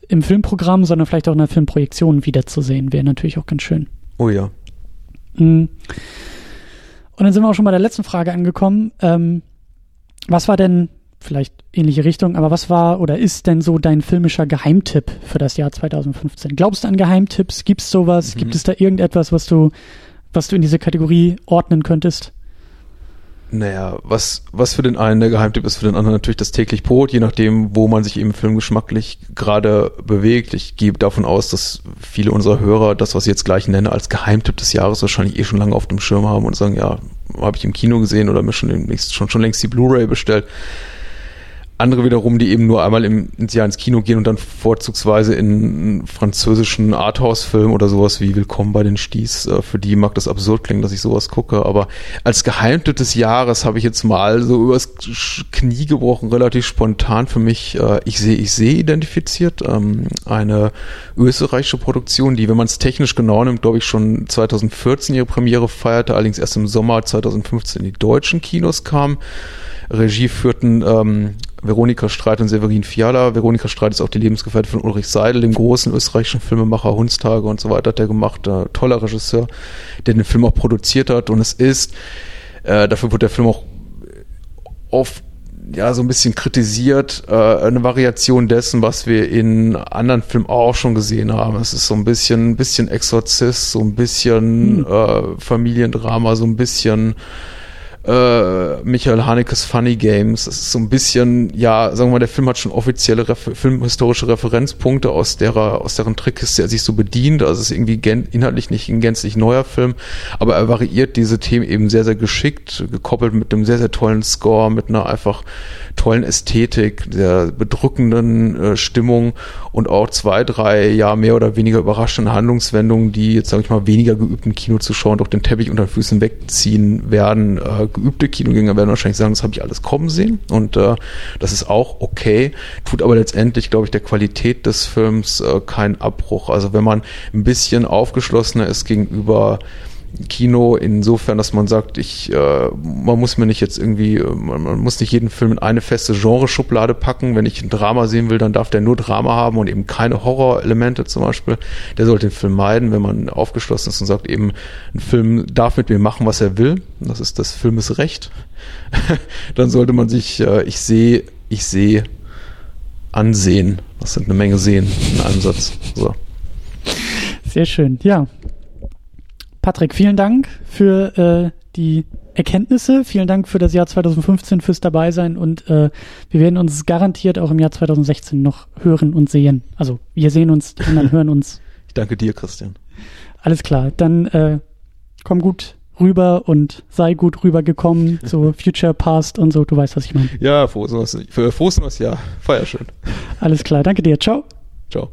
im Filmprogramm, sondern vielleicht auch in der Filmprojektion wiederzusehen, wäre natürlich auch ganz schön. Oh ja. Mhm. Und dann sind wir auch schon bei der letzten Frage angekommen. Ähm, was war denn, vielleicht ähnliche Richtung, aber was war oder ist denn so dein filmischer Geheimtipp für das Jahr 2015? Glaubst du an Geheimtipps? Gibt es sowas? Mhm. Gibt es da irgendetwas, was du, was du in diese Kategorie ordnen könntest? Naja, was, was für den einen der Geheimtipp ist, für den anderen natürlich das täglich Brot, je nachdem, wo man sich eben filmgeschmacklich gerade bewegt. Ich gehe davon aus, dass viele unserer Hörer das, was ich jetzt gleich nenne, als Geheimtipp des Jahres wahrscheinlich eh schon lange auf dem Schirm haben und sagen, ja, habe ich im Kino gesehen oder mir schon, schon, schon längst die Blu-ray bestellt. Andere wiederum, die eben nur einmal im, ins Jahr ins Kino gehen und dann vorzugsweise in französischen Arthouse-Film oder sowas wie Willkommen bei den Sties. Äh, für die mag das absurd klingen, dass ich sowas gucke, aber als Geheimtipp des Jahres habe ich jetzt mal so übers Knie gebrochen, relativ spontan für mich äh, Ich sehe, ich sehe identifiziert. Ähm, eine österreichische Produktion, die, wenn man es technisch genau nimmt, glaube ich schon 2014 ihre Premiere feierte, allerdings erst im Sommer 2015 in die deutschen Kinos kam. Regie führten ähm, Veronika Streit und Severin Fiala. Veronika Streit ist auch die Lebensgefährtin von Ulrich Seidel, dem großen österreichischen Filmemacher Hundstage und so weiter hat er gemacht. Äh, toller Regisseur, der den Film auch produziert hat. Und es ist, äh, dafür wird der Film auch oft ja so ein bisschen kritisiert, äh, eine Variation dessen, was wir in anderen Filmen auch schon gesehen haben. Es ist so ein bisschen, ein bisschen Exorzist, so ein bisschen mhm. äh, Familiendrama, so ein bisschen äh, Michael Hanekes Funny Games. Das ist so ein bisschen, ja, sagen wir mal, der Film hat schon offizielle Refer filmhistorische Referenzpunkte, aus derer, aus deren Trickkiste er sich so bedient. Also es ist irgendwie inhaltlich nicht ein gänzlich neuer Film, aber er variiert diese Themen eben sehr, sehr geschickt, gekoppelt mit einem sehr, sehr tollen Score, mit einer einfach tollen Ästhetik, der bedrückenden äh, Stimmung und auch zwei, drei, ja, mehr oder weniger überraschenden Handlungswendungen, die jetzt, sage ich mal, weniger geübten Kinozuschauern durch den Teppich unter den Füßen wegziehen werden. Äh, geübte Kinogänger werden wahrscheinlich sagen, das habe ich alles kommen sehen und äh, das ist auch okay, tut aber letztendlich, glaube ich, der Qualität des Films äh, keinen Abbruch. Also wenn man ein bisschen aufgeschlossener ist gegenüber Kino insofern, dass man sagt, ich, äh, man muss mir nicht jetzt irgendwie, äh, man, man, muss nicht jeden Film in eine feste Genreschublade packen. Wenn ich ein Drama sehen will, dann darf der nur Drama haben und eben keine Horrorelemente zum Beispiel. Der sollte den Film meiden, wenn man aufgeschlossen ist und sagt eben, ein Film darf mit mir machen, was er will. Das ist das Filmes Recht. [LAUGHS] dann sollte man sich, äh, ich sehe, ich sehe, ansehen. Das sind eine Menge sehen in einem Satz. So. Sehr schön. Ja, Patrick, vielen Dank für äh, die Erkenntnisse. Vielen Dank für das Jahr 2015 fürs Dabeisein und äh, wir werden uns garantiert auch im Jahr 2016 noch hören und sehen. Also wir sehen uns, die anderen hören uns. [LAUGHS] Ich danke dir, Christian. Alles klar, dann äh, komm gut rüber und sei gut rübergekommen, [LAUGHS] so Future Past und so, du weißt, was ich meine. Ja, frohes neues, frohes neues Jahr. Feier schön. Alles klar, danke dir. Ciao. Ciao.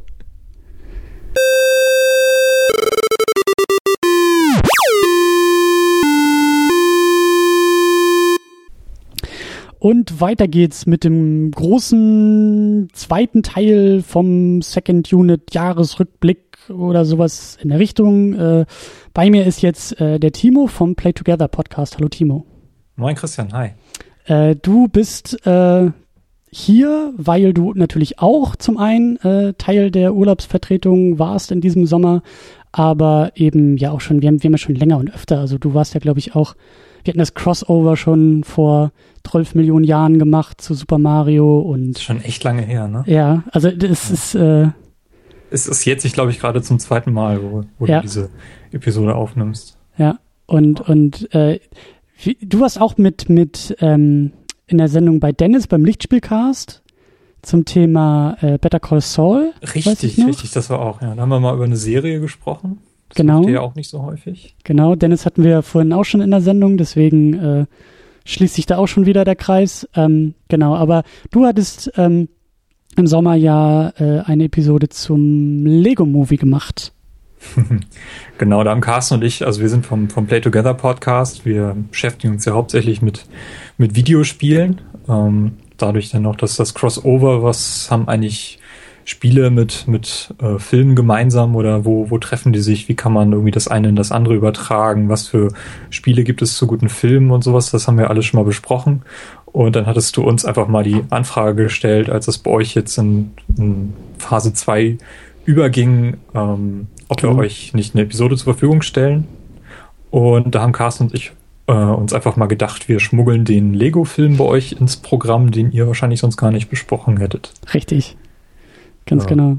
Und weiter geht's mit dem großen zweiten Teil vom Second Unit Jahresrückblick oder sowas in der Richtung. Äh, bei mir ist jetzt äh, der Timo vom Play Together Podcast. Hallo Timo. Moin Christian, hi. Äh, du bist äh, hier, weil du natürlich auch zum einen äh, Teil der Urlaubsvertretung warst in diesem Sommer, aber eben ja auch schon, wir haben, wir haben ja schon länger und öfter, also du warst ja glaube ich auch wir hatten das Crossover schon vor 12 Millionen Jahren gemacht zu Super Mario und. Schon echt lange her, ne? Ja, also das ja. ist. Äh, es ist jetzt, ich glaube ich, gerade zum zweiten Mal, wo, wo ja. du diese Episode aufnimmst. Ja, und, und äh, wie, du warst auch mit, mit ähm, in der Sendung bei Dennis beim Lichtspielcast zum Thema äh, Better Call Saul. Richtig, richtig, das war auch, ja. Da haben wir mal über eine Serie gesprochen. Das genau. ja auch nicht so häufig. Genau, Dennis hatten wir vorhin auch schon in der Sendung, deswegen äh, schließt sich da auch schon wieder der Kreis. Ähm, genau, aber du hattest ähm, im Sommer ja äh, eine Episode zum Lego-Movie gemacht. [LAUGHS] genau, da haben Carsten und ich, also wir sind vom, vom Play Together Podcast, wir beschäftigen uns ja hauptsächlich mit, mit Videospielen. Ähm, dadurch dann noch, dass das Crossover, was haben eigentlich Spiele mit, mit äh, Filmen gemeinsam oder wo, wo treffen die sich? Wie kann man irgendwie das eine in das andere übertragen? Was für Spiele gibt es zu guten Filmen und sowas? Das haben wir alles schon mal besprochen. Und dann hattest du uns einfach mal die Anfrage gestellt, als es bei euch jetzt in, in Phase 2 überging, ähm, ob wir mhm. euch nicht eine Episode zur Verfügung stellen. Und da haben Carsten und ich äh, uns einfach mal gedacht, wir schmuggeln den Lego-Film bei euch ins Programm, den ihr wahrscheinlich sonst gar nicht besprochen hättet. Richtig. Ganz ja. genau.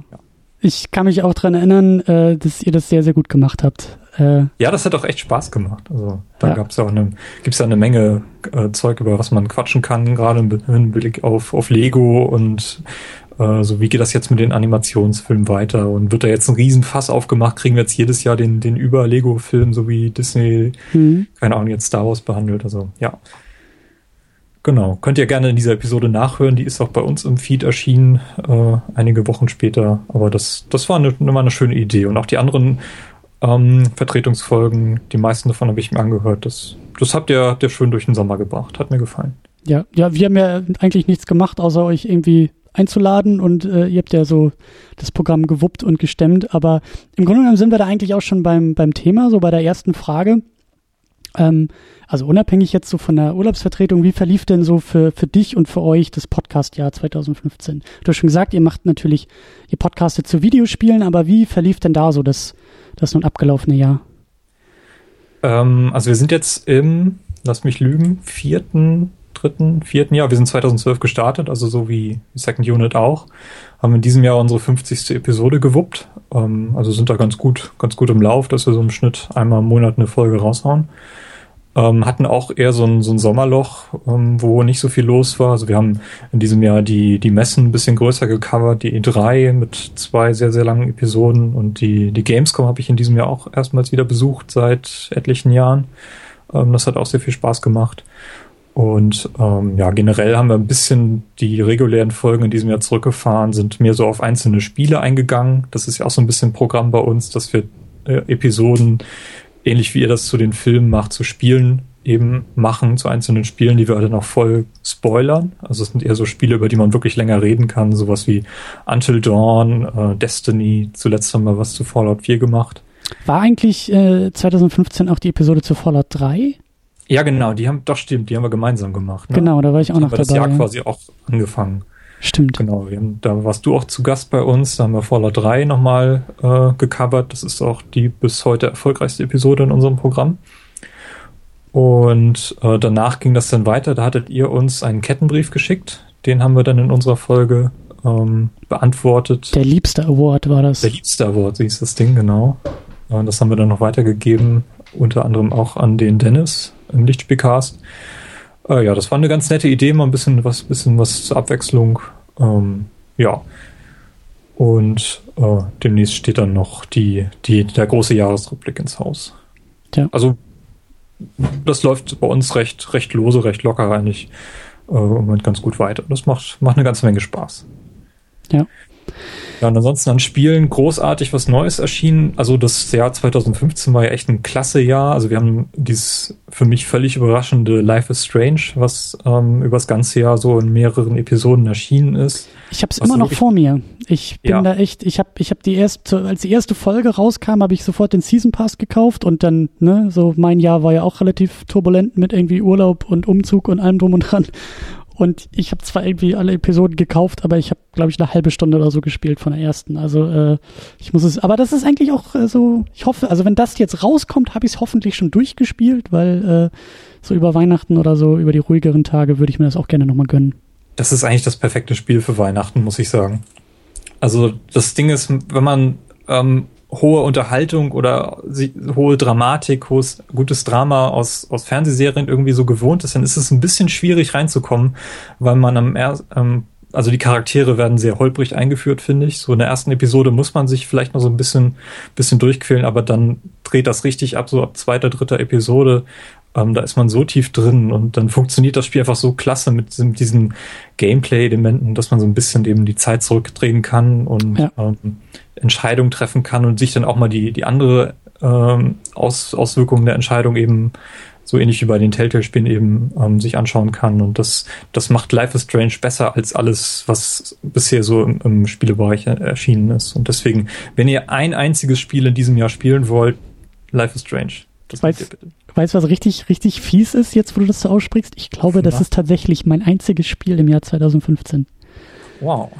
Ich kann mich auch daran erinnern, äh, dass ihr das sehr, sehr gut gemacht habt. Äh, ja, das hat auch echt Spaß gemacht. Also da ja. gab's ja auch eine, gibt's ja eine Menge äh, Zeug, über was man quatschen kann, gerade im Hinblick auf, auf Lego und äh, so wie geht das jetzt mit den Animationsfilmen weiter und wird da jetzt ein Riesenfass aufgemacht, kriegen wir jetzt jedes Jahr den, den Über-Lego-Film, so wie Disney, mhm. keine Ahnung, jetzt Star Wars behandelt. Also ja, Genau, könnt ihr gerne in dieser Episode nachhören. Die ist auch bei uns im Feed erschienen, äh, einige Wochen später. Aber das, das war eine, war eine schöne Idee. Und auch die anderen ähm, Vertretungsfolgen, die meisten davon habe ich mir angehört. Das, das habt ihr, habt ihr schön durch den Sommer gebracht. Hat mir gefallen. Ja, ja, wir haben ja eigentlich nichts gemacht, außer euch irgendwie einzuladen und äh, ihr habt ja so das Programm gewuppt und gestemmt. Aber im Grunde genommen sind wir da eigentlich auch schon beim, beim Thema, so bei der ersten Frage. Ähm, also unabhängig jetzt so von der Urlaubsvertretung, wie verlief denn so für, für dich und für euch das Podcast-Jahr 2015? Du hast schon gesagt, ihr macht natürlich, ihr podcastet zu Videospielen, aber wie verlief denn da so das, das nun abgelaufene Jahr? Ähm, also wir sind jetzt im, lass mich lügen, vierten, dritten, vierten Jahr. Wir sind 2012 gestartet, also so wie Second Unit auch. Haben in diesem Jahr unsere 50. Episode gewuppt. Ähm, also sind da ganz gut, ganz gut im Lauf, dass wir so im Schnitt einmal im Monat eine Folge raushauen. Ähm, hatten auch eher so ein, so ein Sommerloch, ähm, wo nicht so viel los war. Also wir haben in diesem Jahr die, die Messen ein bisschen größer gecovert, die E3 mit zwei sehr, sehr langen Episoden und die, die Gamescom habe ich in diesem Jahr auch erstmals wieder besucht seit etlichen Jahren. Ähm, das hat auch sehr viel Spaß gemacht. Und ähm, ja, generell haben wir ein bisschen die regulären Folgen in diesem Jahr zurückgefahren, sind mehr so auf einzelne Spiele eingegangen. Das ist ja auch so ein bisschen Programm bei uns, dass wir äh, Episoden ähnlich wie ihr das zu den Filmen macht, zu Spielen eben machen, zu einzelnen Spielen, die wir dann auch voll spoilern. Also es sind eher so Spiele, über die man wirklich länger reden kann, sowas wie Until Dawn, äh, Destiny, zuletzt haben wir was zu Fallout 4 gemacht. War eigentlich äh, 2015 auch die Episode zu Fallout 3? Ja, genau, die haben, doch stimmt, die haben wir gemeinsam gemacht. Ne? Genau, da war ich auch noch dabei. Das Jahr ja. quasi auch angefangen. Stimmt. Genau, haben, da warst du auch zu Gast bei uns. Da haben wir Fallout 3 nochmal äh, gecovert. Das ist auch die bis heute erfolgreichste Episode in unserem Programm. Und äh, danach ging das dann weiter. Da hattet ihr uns einen Kettenbrief geschickt. Den haben wir dann in unserer Folge ähm, beantwortet. Der Liebste Award war das. Der Liebste Award, so hieß das Ding, genau. Und das haben wir dann noch weitergegeben, unter anderem auch an den Dennis im Lichtspielcast. Äh, ja, das war eine ganz nette Idee, mal ein bisschen was, bisschen was zur Abwechslung. Ähm, ja. Und äh, demnächst steht dann noch die, die, der große Jahresrückblick ins Haus. Ja. Also das läuft bei uns recht, recht lose, recht locker eigentlich äh, und ganz gut weiter. Das macht, macht eine ganze Menge Spaß. Ja. Ja, und ansonsten an Spielen großartig was Neues erschienen. Also das Jahr 2015 war ja echt ein klasse Jahr. Also wir haben dieses für mich völlig überraschende Life is Strange, was ähm, über das ganze Jahr so in mehreren Episoden erschienen ist. Ich habe es immer noch vor mir. Ich bin ja. da echt, ich habe ich hab die erste, als die erste Folge rauskam, habe ich sofort den Season Pass gekauft und dann, ne, so mein Jahr war ja auch relativ turbulent mit irgendwie Urlaub und Umzug und allem drum und dran. Und ich habe zwar irgendwie alle Episoden gekauft, aber ich habe, glaube ich, eine halbe Stunde oder so gespielt von der ersten. Also äh, ich muss es, aber das ist eigentlich auch äh, so, ich hoffe, also wenn das jetzt rauskommt, habe ich es hoffentlich schon durchgespielt, weil äh, so über Weihnachten oder so, über die ruhigeren Tage würde ich mir das auch gerne nochmal gönnen. Das ist eigentlich das perfekte Spiel für Weihnachten, muss ich sagen. Also das Ding ist, wenn man ähm, hohe Unterhaltung oder hohe Dramatik, hohes, gutes Drama aus, aus Fernsehserien irgendwie so gewohnt ist, dann ist es ein bisschen schwierig reinzukommen, weil man am ersten, ähm, also die Charaktere werden sehr holprig eingeführt, finde ich. So in der ersten Episode muss man sich vielleicht noch so ein bisschen, bisschen durchquälen, aber dann dreht das richtig ab, so ab zweiter, dritter Episode. Ähm, da ist man so tief drin und dann funktioniert das Spiel einfach so klasse mit, mit diesen Gameplay-Elementen, dass man so ein bisschen eben die Zeit zurückdrehen kann und ja. ähm, Entscheidung treffen kann und sich dann auch mal die, die andere ähm, Aus, Auswirkungen der Entscheidung eben so ähnlich wie bei den Telltale-Spielen eben ähm, sich anschauen kann. Und das, das macht Life is Strange besser als alles, was bisher so im, im Spielebereich erschienen ist. Und deswegen, wenn ihr ein einziges Spiel in diesem Jahr spielen wollt, Life is Strange. Das weißt, ihr bitte. Weißt du, was richtig, richtig fies ist, jetzt wo du das so aussprichst? Ich glaube, das ist tatsächlich mein einziges Spiel im Jahr 2015. Wow.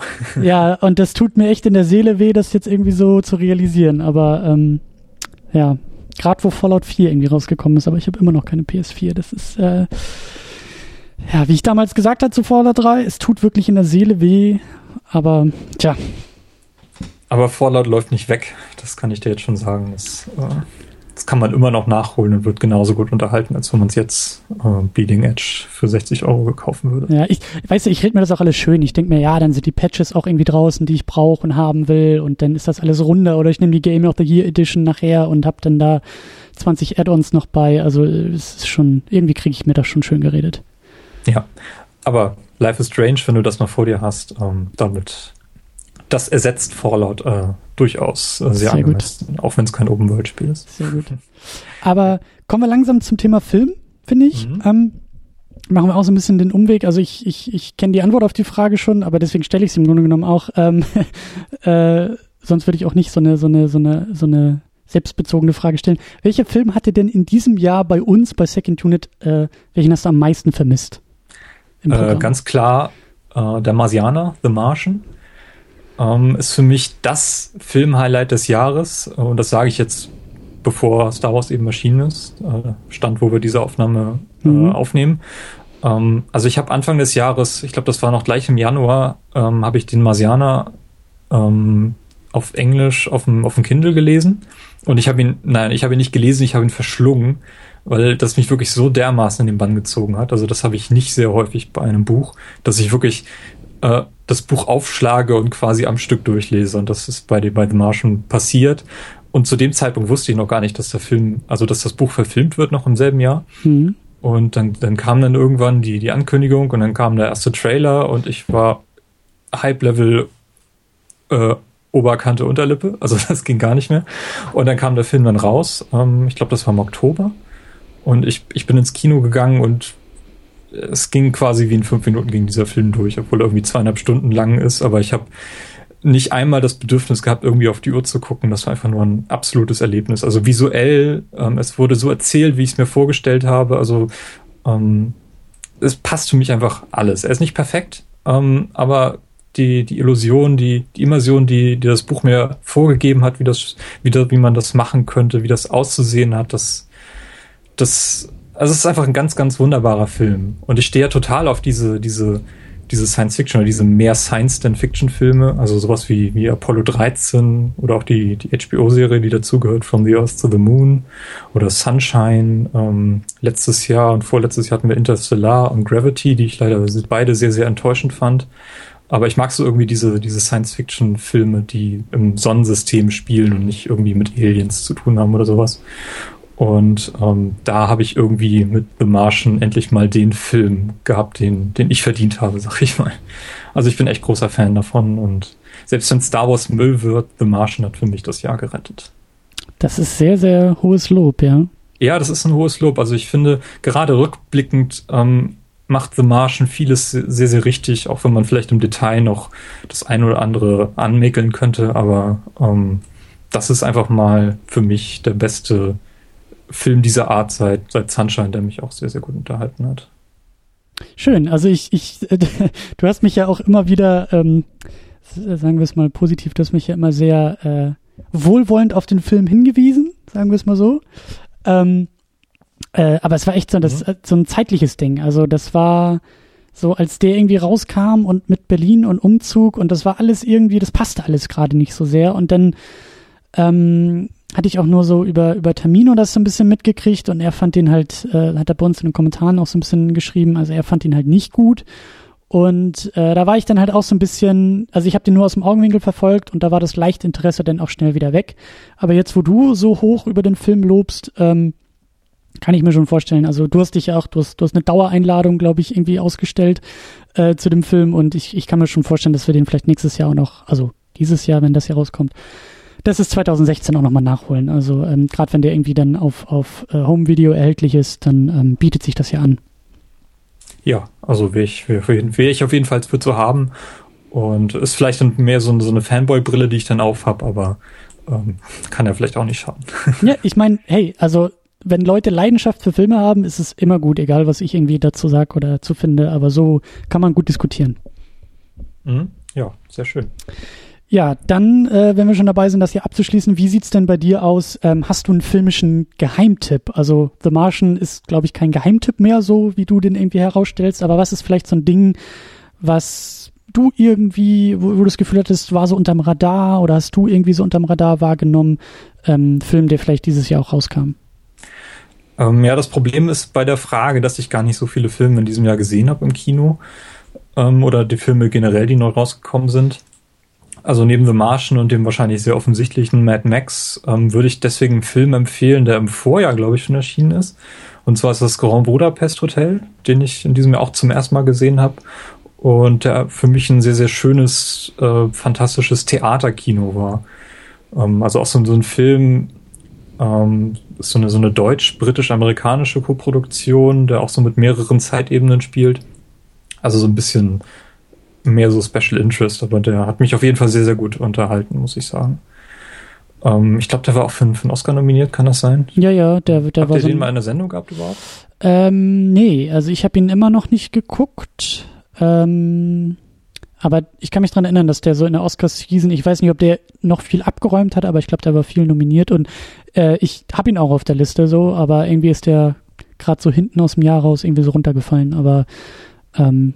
ja, [LAUGHS] und das tut mir echt in der Seele weh, das jetzt irgendwie so zu realisieren. Aber ähm, ja, gerade wo Fallout 4 irgendwie rausgekommen ist, aber ich habe immer noch keine PS4. Das ist, äh, ja, wie ich damals gesagt habe zu Fallout 3, es tut wirklich in der Seele weh. Aber tja. Aber Fallout läuft nicht weg, das kann ich dir jetzt schon sagen. Das, äh das kann man immer noch nachholen und wird genauso gut unterhalten, als wenn man es jetzt äh, Bleeding Edge für 60 Euro kaufen würde. Ja, ich weißt du, ich rede mir das auch alles schön. Ich denke mir, ja, dann sind die Patches auch irgendwie draußen, die ich brauche und haben will und dann ist das alles runder oder ich nehme die Game of the Year Edition nachher und habe dann da 20 Add-ons noch bei. Also es ist schon, irgendwie kriege ich mir das schon schön geredet. Ja, aber Life is Strange, wenn du das mal vor dir hast, ähm, damit das ersetzt Fallout äh, durchaus äh, sehr, sehr angemessen, gut. auch wenn es kein Open-World-Spiel ist. Sehr gut. Aber kommen wir langsam zum Thema Film, finde ich. Mhm. Ähm, machen wir auch so ein bisschen den Umweg. Also ich, ich, ich kenne die Antwort auf die Frage schon, aber deswegen stelle ich sie im Grunde genommen auch. Ähm, [LAUGHS] äh, sonst würde ich auch nicht so eine, so eine, so eine, so eine selbstbezogene Frage stellen. Welcher Film hatte denn in diesem Jahr bei uns, bei Second Unit, äh, welchen hast du am meisten vermisst? Äh, ganz klar äh, der Marsianer, The Martian ähm, ist für mich das Film-Highlight des Jahres. Und das sage ich jetzt, bevor Star Wars eben erschienen ist. Äh, Stand, wo wir diese Aufnahme äh, mhm. aufnehmen. Ähm, also ich habe Anfang des Jahres, ich glaube, das war noch gleich im Januar, ähm, habe ich den Marsianer ähm, auf Englisch auf dem, auf dem Kindle gelesen. Und ich habe ihn, nein, ich habe ihn nicht gelesen, ich habe ihn verschlungen, weil das mich wirklich so dermaßen in den Bann gezogen hat. Also das habe ich nicht sehr häufig bei einem Buch, dass ich wirklich äh, das Buch aufschlage und quasi am Stück durchlese. Und das ist bei, dem, bei The Martian passiert. Und zu dem Zeitpunkt wusste ich noch gar nicht, dass der Film, also dass das Buch verfilmt wird noch im selben Jahr. Mhm. Und dann, dann kam dann irgendwann die, die Ankündigung und dann kam der erste Trailer und ich war Hype-Level äh, Oberkante, Unterlippe. Also [LAUGHS] das ging gar nicht mehr. Und dann kam der Film dann raus. Ähm, ich glaube, das war im Oktober. Und ich, ich bin ins Kino gegangen und es ging quasi wie in fünf Minuten ging dieser Film durch, obwohl er irgendwie zweieinhalb Stunden lang ist, aber ich habe nicht einmal das Bedürfnis gehabt, irgendwie auf die Uhr zu gucken. Das war einfach nur ein absolutes Erlebnis. Also visuell, ähm, es wurde so erzählt, wie ich es mir vorgestellt habe. Also ähm, es passt für mich einfach alles. Er ist nicht perfekt, ähm, aber die, die Illusion, die, die Immersion, die, die das Buch mir vorgegeben hat, wie das, wie, das, wie man das machen könnte, wie das auszusehen hat, das, das also es ist einfach ein ganz, ganz wunderbarer Film. Und ich stehe ja total auf diese, diese, diese Science Fiction oder diese mehr Science than Fiction Filme, also sowas wie, wie Apollo 13 oder auch die, die HBO-Serie, die dazugehört, From the Earth to the Moon oder Sunshine. Ähm, letztes Jahr und vorletztes Jahr hatten wir Interstellar und Gravity, die ich leider beide sehr, sehr enttäuschend fand. Aber ich mag so irgendwie diese, diese Science-Fiction-Filme, die im Sonnensystem spielen und nicht irgendwie mit Aliens zu tun haben oder sowas. Und ähm, da habe ich irgendwie mit The Martian endlich mal den Film gehabt, den, den ich verdient habe, [LAUGHS] sag ich mal. Also ich bin echt großer Fan davon und selbst wenn Star Wars Müll wird, The Martian hat für mich das Jahr gerettet. Das ist sehr, sehr hohes Lob, ja. Ja, das ist ein hohes Lob. Also ich finde, gerade rückblickend ähm, macht The Martian vieles sehr, sehr richtig, auch wenn man vielleicht im Detail noch das ein oder andere anmäkeln könnte, aber ähm, das ist einfach mal für mich der beste Film dieser Art seit, seit Sunshine, der mich auch sehr, sehr gut unterhalten hat. Schön, also ich, ich, [LAUGHS] du hast mich ja auch immer wieder, ähm, sagen wir es mal positiv, du hast mich ja immer sehr äh, wohlwollend auf den Film hingewiesen, sagen wir es mal so. Ähm, äh, aber es war echt so, das, mhm. so ein zeitliches Ding. Also das war so, als der irgendwie rauskam und mit Berlin und Umzug und das war alles irgendwie, das passte alles gerade nicht so sehr. Und dann ähm, hatte ich auch nur so über, über Termino das so ein bisschen mitgekriegt und er fand den halt, äh, hat er bei uns in den Kommentaren auch so ein bisschen geschrieben, also er fand ihn halt nicht gut. Und äh, da war ich dann halt auch so ein bisschen, also ich habe den nur aus dem Augenwinkel verfolgt und da war das leichte Interesse dann auch schnell wieder weg. Aber jetzt, wo du so hoch über den Film lobst, ähm, kann ich mir schon vorstellen. Also du hast dich ja auch, du hast, du hast eine Dauereinladung, glaube ich, irgendwie ausgestellt äh, zu dem Film und ich, ich kann mir schon vorstellen, dass wir den vielleicht nächstes Jahr auch noch, also dieses Jahr, wenn das hier rauskommt, das ist 2016 auch nochmal nachholen. Also ähm, gerade wenn der irgendwie dann auf, auf äh, Home Video erhältlich ist, dann ähm, bietet sich das ja an. Ja, also wäre ich, wär, wär ich auf jeden Fall für zu haben. Und ist vielleicht mehr so, so eine Fanboy-Brille, die ich dann aufhab, aber ähm, kann ja vielleicht auch nicht schaden. [LAUGHS] Ja, ich meine, hey, also wenn Leute Leidenschaft für Filme haben, ist es immer gut, egal was ich irgendwie dazu sage oder dazu finde, aber so kann man gut diskutieren. Mhm. Ja, sehr schön. Ja, dann, äh, wenn wir schon dabei sind, das hier abzuschließen, wie sieht's denn bei dir aus? Ähm, hast du einen filmischen Geheimtipp? Also The Martian ist, glaube ich, kein Geheimtipp mehr, so wie du den irgendwie herausstellst, aber was ist vielleicht so ein Ding, was du irgendwie, wo, wo du das Gefühl hattest, war so unterm Radar oder hast du irgendwie so unterm Radar wahrgenommen, ähm, Film, der vielleicht dieses Jahr auch rauskam? Ähm, ja, das Problem ist bei der Frage, dass ich gar nicht so viele Filme in diesem Jahr gesehen habe im Kino ähm, oder die Filme generell, die neu rausgekommen sind. Also neben The Martian und dem wahrscheinlich sehr offensichtlichen Mad Max ähm, würde ich deswegen einen Film empfehlen, der im Vorjahr, glaube ich, schon erschienen ist. Und zwar ist das Grand Budapest Hotel, den ich in diesem Jahr auch zum ersten Mal gesehen habe. Und der für mich ein sehr, sehr schönes, äh, fantastisches Theaterkino war. Ähm, also auch so, so ein Film, ähm, so eine, so eine deutsch-britisch-amerikanische Koproduktion, der auch so mit mehreren Zeitebenen spielt. Also so ein bisschen mehr so Special Interest, aber der hat mich auf jeden Fall sehr, sehr gut unterhalten, muss ich sagen. Ähm, ich glaube, der war auch für, für einen Oscar nominiert, kann das sein? Ja, ja, der, der Habt war ihr so. den mal in der Sendung gehabt überhaupt? Ähm, nee, also ich habe ihn immer noch nicht geguckt. Ähm, aber ich kann mich dran erinnern, dass der so in der Oscars-Season, ich weiß nicht, ob der noch viel abgeräumt hat, aber ich glaube, der war viel nominiert und äh, ich habe ihn auch auf der Liste so, aber irgendwie ist der gerade so hinten aus dem Jahr raus irgendwie so runtergefallen. Aber ähm,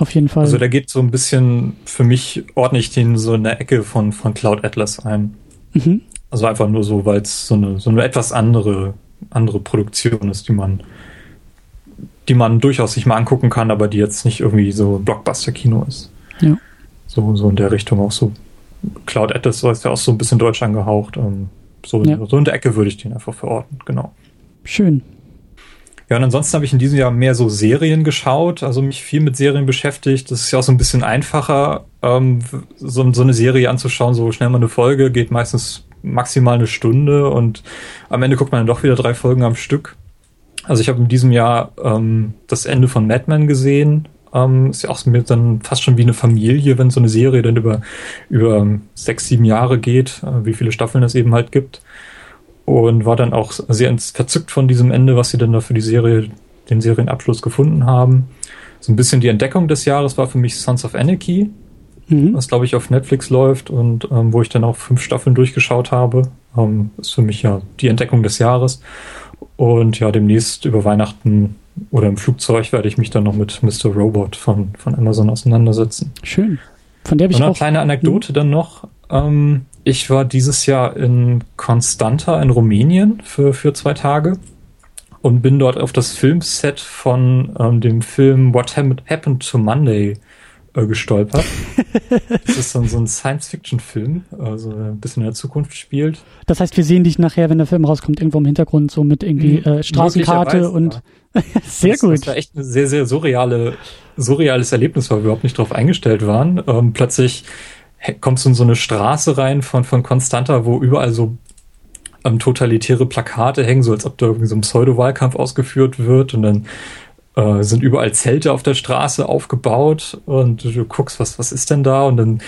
auf jeden Fall. Also der geht so ein bisschen, für mich ordne ich den so in der Ecke von, von Cloud Atlas ein. Mhm. Also einfach nur so, weil es so eine, so eine etwas andere, andere Produktion ist, die man, die man durchaus sich mal angucken kann, aber die jetzt nicht irgendwie so Blockbuster-Kino ist. Ja. So, so in der Richtung auch so. Cloud Atlas ist ja auch so ein bisschen deutsch angehaucht. Ähm, so, ja. so in der Ecke würde ich den einfach verorten, genau. Schön. Ja, und ansonsten habe ich in diesem Jahr mehr so Serien geschaut, also mich viel mit Serien beschäftigt. Das ist ja auch so ein bisschen einfacher, ähm, so, so eine Serie anzuschauen, so schnell mal eine Folge, geht meistens maximal eine Stunde und am Ende guckt man dann doch wieder drei Folgen am Stück. Also ich habe in diesem Jahr ähm, das Ende von Mad Men gesehen. Ähm, ist ja auch mir dann fast schon wie eine Familie, wenn so eine Serie dann über, über sechs, sieben Jahre geht, äh, wie viele Staffeln es eben halt gibt und war dann auch sehr verzückt von diesem Ende, was sie dann da für die Serie, den Serienabschluss gefunden haben. So ein bisschen die Entdeckung des Jahres war für mich Sons of Anarchy, mhm. was glaube ich auf Netflix läuft und ähm, wo ich dann auch fünf Staffeln durchgeschaut habe. Ähm, ist für mich ja die Entdeckung des Jahres. Und ja, demnächst über Weihnachten oder im Flugzeug werde ich mich dann noch mit Mr. Robot von, von Amazon auseinandersetzen. Schön. Von der habe ich und auch. Eine kleine Anekdote mhm. dann noch. Ähm, ich war dieses Jahr in Constanta in Rumänien für, für zwei Tage und bin dort auf das Filmset von ähm, dem Film What Happened to Monday äh, gestolpert. [LAUGHS] das ist so, so ein Science-Fiction-Film, also ein bisschen in der Zukunft spielt. Das heißt, wir sehen dich nachher, wenn der Film rauskommt, irgendwo im Hintergrund so mit irgendwie hm, äh, Straßenkarte und ja. [LAUGHS] sehr das, gut. Das war echt ein sehr, sehr surreale, surreales Erlebnis, weil wir überhaupt nicht darauf eingestellt waren. Ähm, plötzlich kommst du in so eine Straße rein von, von Constanta, wo überall so ähm, totalitäre Plakate hängen, so als ob da irgendwie so ein Pseudo-Wahlkampf ausgeführt wird und dann äh, sind überall Zelte auf der Straße aufgebaut und du, du guckst, was, was ist denn da? Und dann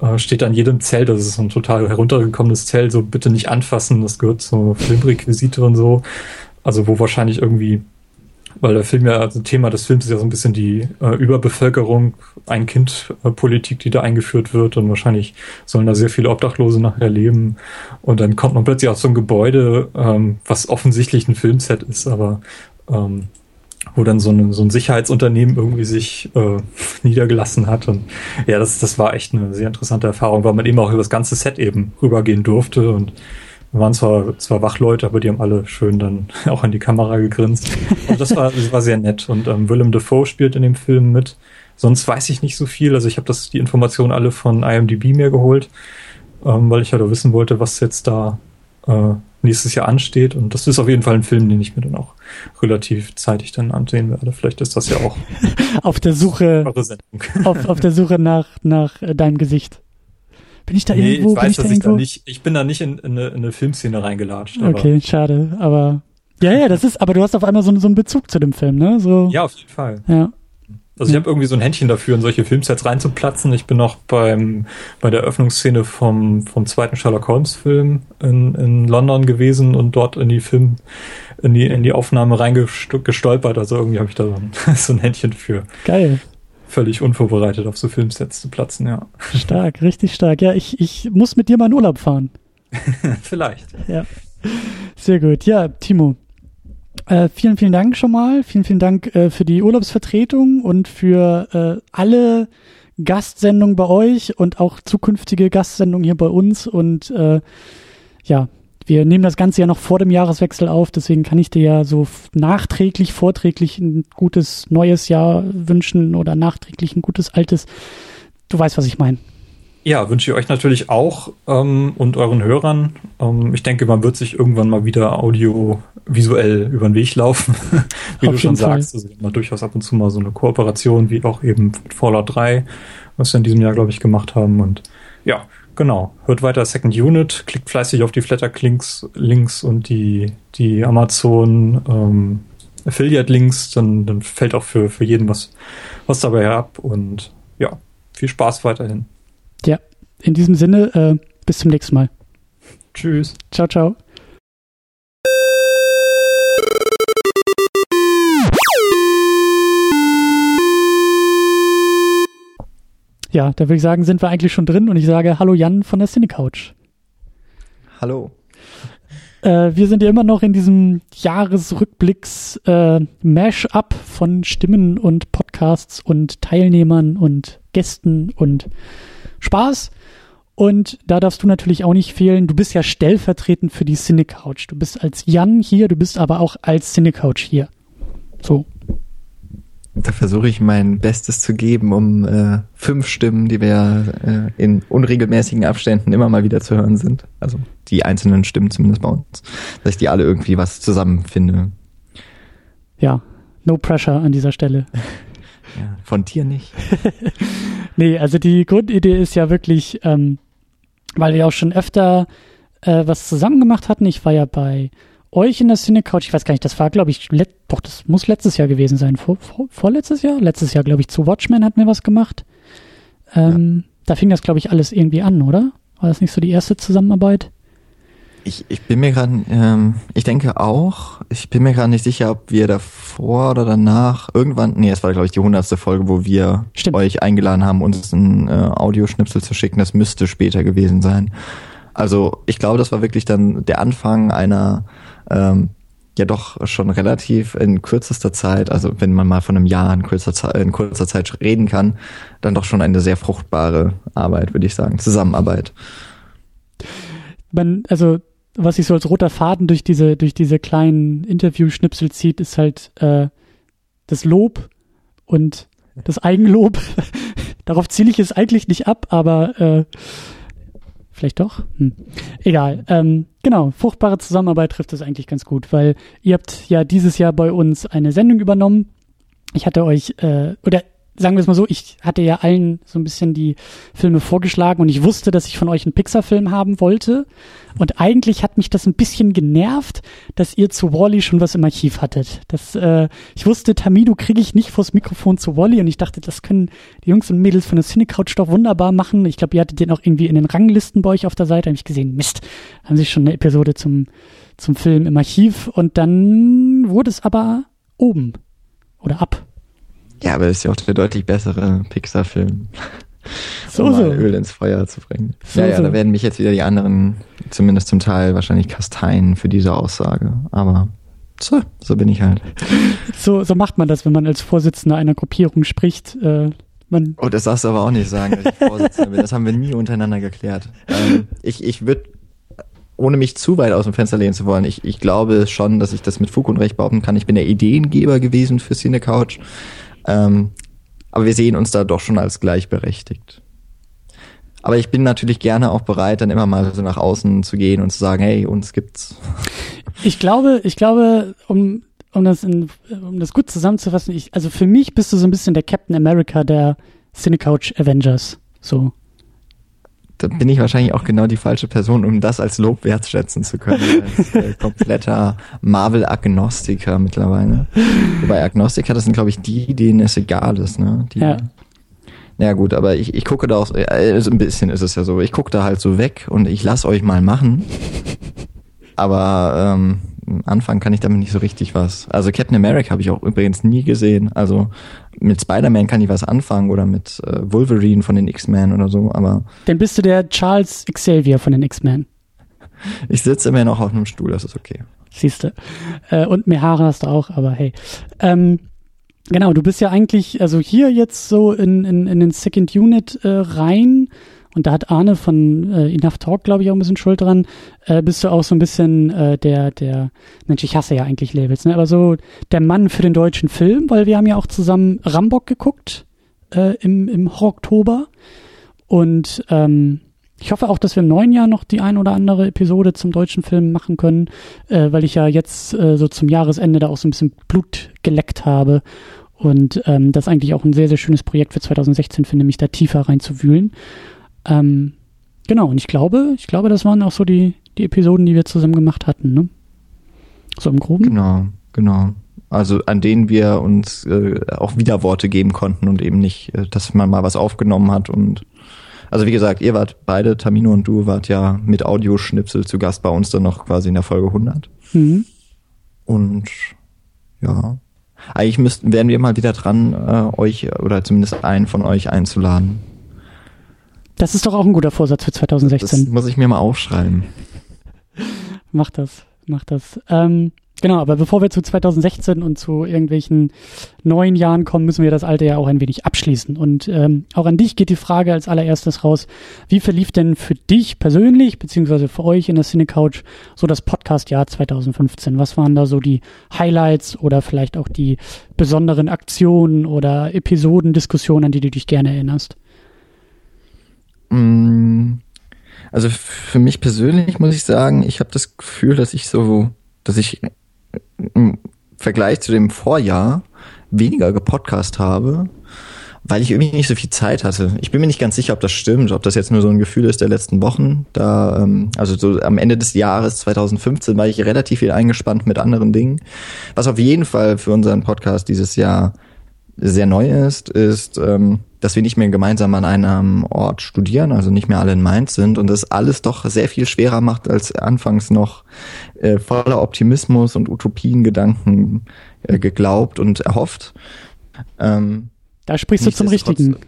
äh, steht an jedem Zelt, das ist so ein total heruntergekommenes Zelt, so bitte nicht anfassen, das gehört zur Filmrequisite und so. Also wo wahrscheinlich irgendwie weil der Film ja, also Thema des Films ist ja so ein bisschen die äh, Überbevölkerung, Ein-Kind-Politik, die da eingeführt wird und wahrscheinlich sollen da sehr viele Obdachlose nachher leben. Und dann kommt man plötzlich auf so ein Gebäude, ähm, was offensichtlich ein Filmset ist, aber ähm, wo dann so ein, so ein Sicherheitsunternehmen irgendwie sich äh, [LAUGHS] niedergelassen hat. Und ja, das, das war echt eine sehr interessante Erfahrung, weil man eben auch über das ganze Set eben rübergehen durfte. Und waren zwar, zwar Wachleute, aber die haben alle schön dann [LAUGHS] auch in die Kamera gegrinst. Und das war, das war sehr nett. Und ähm, Willem Dafoe spielt in dem Film mit. Sonst weiß ich nicht so viel. Also ich habe das die Informationen alle von IMDb mir geholt, ähm, weil ich ja halt da wissen wollte, was jetzt da äh, nächstes Jahr ansteht. Und das ist auf jeden Fall ein Film, den ich mir dann auch relativ zeitig dann ansehen werde. Vielleicht ist das ja auch [LAUGHS] auf der Suche auf, auf der Suche nach nach äh, deinem Gesicht. Bin ich da nee, irgendwo? Ich weiß, bin ich dass da ich da nicht, ich bin da nicht in, in, eine, in eine Filmszene reingelatscht. Okay, schade, aber ja, ja, das ist, aber du hast auf einmal so, so einen Bezug zu dem Film, ne? So. Ja, auf jeden Fall. Ja. Also ich habe irgendwie so ein Händchen dafür, in solche Filmsets reinzuplatzen. Ich bin noch beim bei der Eröffnungsszene vom vom zweiten Sherlock Holmes Film in, in London gewesen und dort in die Film in die in die Aufnahme reingestolpert. Also irgendwie habe ich da so ein, [LAUGHS] so ein Händchen für. Geil völlig unvorbereitet auf so Filmsets zu platzen, ja. Stark, richtig stark. Ja, ich, ich muss mit dir mal in Urlaub fahren. [LAUGHS] Vielleicht. Ja. Sehr gut. Ja, Timo. Äh, vielen, vielen Dank schon mal. Vielen, vielen Dank äh, für die Urlaubsvertretung und für äh, alle Gastsendungen bei euch und auch zukünftige Gastsendungen hier bei uns. Und äh, ja, wir nehmen das Ganze ja noch vor dem Jahreswechsel auf, deswegen kann ich dir ja so nachträglich, vorträglich ein gutes neues Jahr wünschen oder nachträglich ein gutes altes. Du weißt, was ich meine. Ja, wünsche ich euch natürlich auch ähm, und euren Hörern. Ähm, ich denke, man wird sich irgendwann mal wieder audiovisuell über den Weg laufen, [LAUGHS] wie Auf du schon sagst. Also haben durchaus ab und zu mal so eine Kooperation, wie auch eben mit Fallout 3, was wir in diesem Jahr, glaube ich, gemacht haben. Und ja, Genau. Hört weiter Second Unit, klickt fleißig auf die Flatter-Links Links und die, die Amazon ähm, Affiliate-Links, dann, dann fällt auch für, für jeden was, was dabei ab und ja, viel Spaß weiterhin. Ja, in diesem Sinne, äh, bis zum nächsten Mal. Tschüss. Ciao, ciao. Ja, da würde ich sagen, sind wir eigentlich schon drin und ich sage Hallo Jan von der Cinecouch. Hallo. Äh, wir sind ja immer noch in diesem Jahresrückblicks äh, von Stimmen und Podcasts und Teilnehmern und Gästen und Spaß. Und da darfst du natürlich auch nicht fehlen. Du bist ja stellvertretend für die Cinecouch. Du bist als Jan hier, du bist aber auch als Cinecouch hier. So. Da versuche ich mein Bestes zu geben, um äh, fünf Stimmen, die wir äh, in unregelmäßigen Abständen immer mal wieder zu hören sind. Also die einzelnen Stimmen zumindest bei uns. Dass ich die alle irgendwie was zusammenfinde. Ja, no pressure an dieser Stelle. [LAUGHS] ja, von dir nicht. [LAUGHS] nee, also die Grundidee ist ja wirklich, ähm, weil wir auch schon öfter äh, was zusammen gemacht hatten. Ich war ja bei euch in der Cinecouch, ich weiß gar nicht, das war, glaube ich, doch, das muss letztes Jahr gewesen sein. Vor, vor, vorletztes Jahr? Letztes Jahr, glaube ich, zu Watchmen hatten wir was gemacht. Ähm, ja. Da fing das, glaube ich, alles irgendwie an, oder? War das nicht so die erste Zusammenarbeit? Ich, ich bin mir gerade, ähm, ich denke auch, ich bin mir gerade nicht sicher, ob wir davor oder danach irgendwann, nee, es war glaube ich die hundertste Folge, wo wir Stimmt. euch eingeladen haben, uns ein äh, Audioschnipsel zu schicken. Das müsste später gewesen sein. Also ich glaube, das war wirklich dann der Anfang einer ähm, ja doch schon relativ in kürzester Zeit, also wenn man mal von einem Jahr in kurzer, Zeit, in kurzer Zeit reden kann, dann doch schon eine sehr fruchtbare Arbeit, würde ich sagen, Zusammenarbeit. Man, also was sich so als roter Faden durch diese durch diese kleinen Interview-Schnipsel zieht, ist halt äh, das Lob und das Eigenlob, [LAUGHS] Darauf ziele ich es eigentlich nicht ab, aber äh, vielleicht doch. Hm. Egal. Ähm, genau, fruchtbare Zusammenarbeit trifft es eigentlich ganz gut, weil ihr habt ja dieses Jahr bei uns eine Sendung übernommen. Ich hatte euch, äh, oder sagen wir es mal so, ich hatte ja allen so ein bisschen die Filme vorgeschlagen und ich wusste, dass ich von euch einen Pixar-Film haben wollte. Und eigentlich hat mich das ein bisschen genervt, dass ihr zu Wally schon was im Archiv hattet. Das, äh, ich wusste, Tamido kriege ich nicht vors Mikrofon zu Wally und ich dachte, das können die Jungs und Mädels von der Cinecouch doch wunderbar machen. Ich glaube, ihr hattet den auch irgendwie in den Ranglisten bei euch auf der Seite. Habe ich gesehen, Mist, haben sie schon eine Episode zum, zum Film im Archiv und dann wurde es aber oben oder ab. Ja, aber das ist ja auch der deutlich bessere Pixar-Film. So, [LAUGHS] um so. Öl ins Feuer zu bringen. So, ja, ja, so. da werden mich jetzt wieder die anderen, zumindest zum Teil, wahrscheinlich kasteien für diese Aussage. Aber so, so bin ich halt. [LAUGHS] So, so macht man das, wenn man als Vorsitzender einer Gruppierung spricht. Äh, man oh, das darfst du aber auch nicht sagen, dass ich Vorsitzender bin. Das haben wir nie untereinander geklärt. Ähm, ich ich würde, ohne mich zu weit aus dem Fenster lehnen zu wollen, ich, ich glaube schon, dass ich das mit Fug und Recht behaupten kann. Ich bin der Ideengeber gewesen für Cine Couch. Ähm, aber wir sehen uns da doch schon als gleichberechtigt. Aber ich bin natürlich gerne auch bereit, dann immer mal so nach außen zu gehen und zu sagen, hey, uns gibt's. Ich glaube, ich glaube, um, um das in, um das gut zusammenzufassen, ich, also für mich bist du so ein bisschen der Captain America der Cinecouch Avengers. So da bin ich wahrscheinlich auch genau die falsche Person, um das als Lob wertschätzen zu können. [LAUGHS] Als äh, kompletter Marvel-Agnostiker mittlerweile. Wobei Agnostiker, das sind, glaube ich, die, denen es egal ist, ne? Die, ja. Naja gut, aber ich, ich gucke da auch, äh, ein bisschen ist es ja so, ich gucke da halt so weg und ich lass euch mal machen. Aber ähm, anfangen kann ich damit nicht so richtig was. Also Captain America habe ich auch übrigens nie gesehen. Also mit Spider-Man kann ich was anfangen oder mit äh, Wolverine von den X-Men oder so, aber. Dann bist du der Charles Xavier von den X-Men. Ich sitze immer noch auf einem Stuhl, das ist okay. Siehste. Äh, und mehr Haare hast du auch, aber hey. Ähm, genau, du bist ja eigentlich, also hier jetzt so in, in, in den Second Unit äh, rein und da hat Arne von äh, Enough Talk, glaube ich, auch ein bisschen Schuld dran. Äh, bist du auch so ein bisschen äh, der, der, Mensch, ich hasse ja eigentlich Labels, ne? Aber so der Mann für den deutschen Film, weil wir haben ja auch zusammen Rambock geguckt äh, im, im Oktober. Und ähm, ich hoffe auch, dass wir im neuen Jahr noch die ein oder andere Episode zum deutschen Film machen können, äh, weil ich ja jetzt äh, so zum Jahresende da auch so ein bisschen Blut geleckt habe und ähm, das eigentlich auch ein sehr, sehr schönes Projekt für 2016 finde, mich da tiefer reinzuwühlen. Ähm, genau, und ich glaube, ich glaube, das waren auch so die, die Episoden, die wir zusammen gemacht hatten, ne? So im Groben. Genau, genau. Also an denen wir uns äh, auch Widerworte geben konnten und eben nicht, äh, dass man mal was aufgenommen hat und also wie gesagt, ihr wart beide, Tamino und du, wart ja mit Audioschnipsel zu Gast bei uns dann noch quasi in der Folge 100. Mhm. Und ja, eigentlich müssten, wären wir mal wieder dran, äh, euch oder zumindest einen von euch einzuladen. Das ist doch auch ein guter Vorsatz für 2016. Das muss ich mir mal aufschreiben. [LAUGHS] mach das, mach das. Ähm, genau, aber bevor wir zu 2016 und zu irgendwelchen neuen Jahren kommen, müssen wir das alte Jahr auch ein wenig abschließen. Und ähm, auch an dich geht die Frage als allererstes raus. Wie verlief denn für dich persönlich, beziehungsweise für euch in der Cinecouch, so das Podcast-Jahr 2015? Was waren da so die Highlights oder vielleicht auch die besonderen Aktionen oder Episoden, Diskussionen, an die du dich gerne erinnerst? Mm, also für mich persönlich muss ich sagen, ich habe das Gefühl, dass ich so, dass ich im Vergleich zu dem Vorjahr weniger gepodcast habe, weil ich irgendwie nicht so viel Zeit hatte. Ich bin mir nicht ganz sicher, ob das stimmt, ob das jetzt nur so ein Gefühl ist der letzten Wochen. Da, ähm, also so am Ende des Jahres 2015 war ich relativ viel eingespannt mit anderen Dingen. Was auf jeden Fall für unseren Podcast dieses Jahr sehr neu ist, ist, ähm, dass wir nicht mehr gemeinsam an einem Ort studieren, also nicht mehr alle in Mainz sind und das alles doch sehr viel schwerer macht, als anfangs noch äh, voller Optimismus und Utopiengedanken äh, geglaubt und erhofft. Ähm, da sprichst du zum Richtigen. [LAUGHS]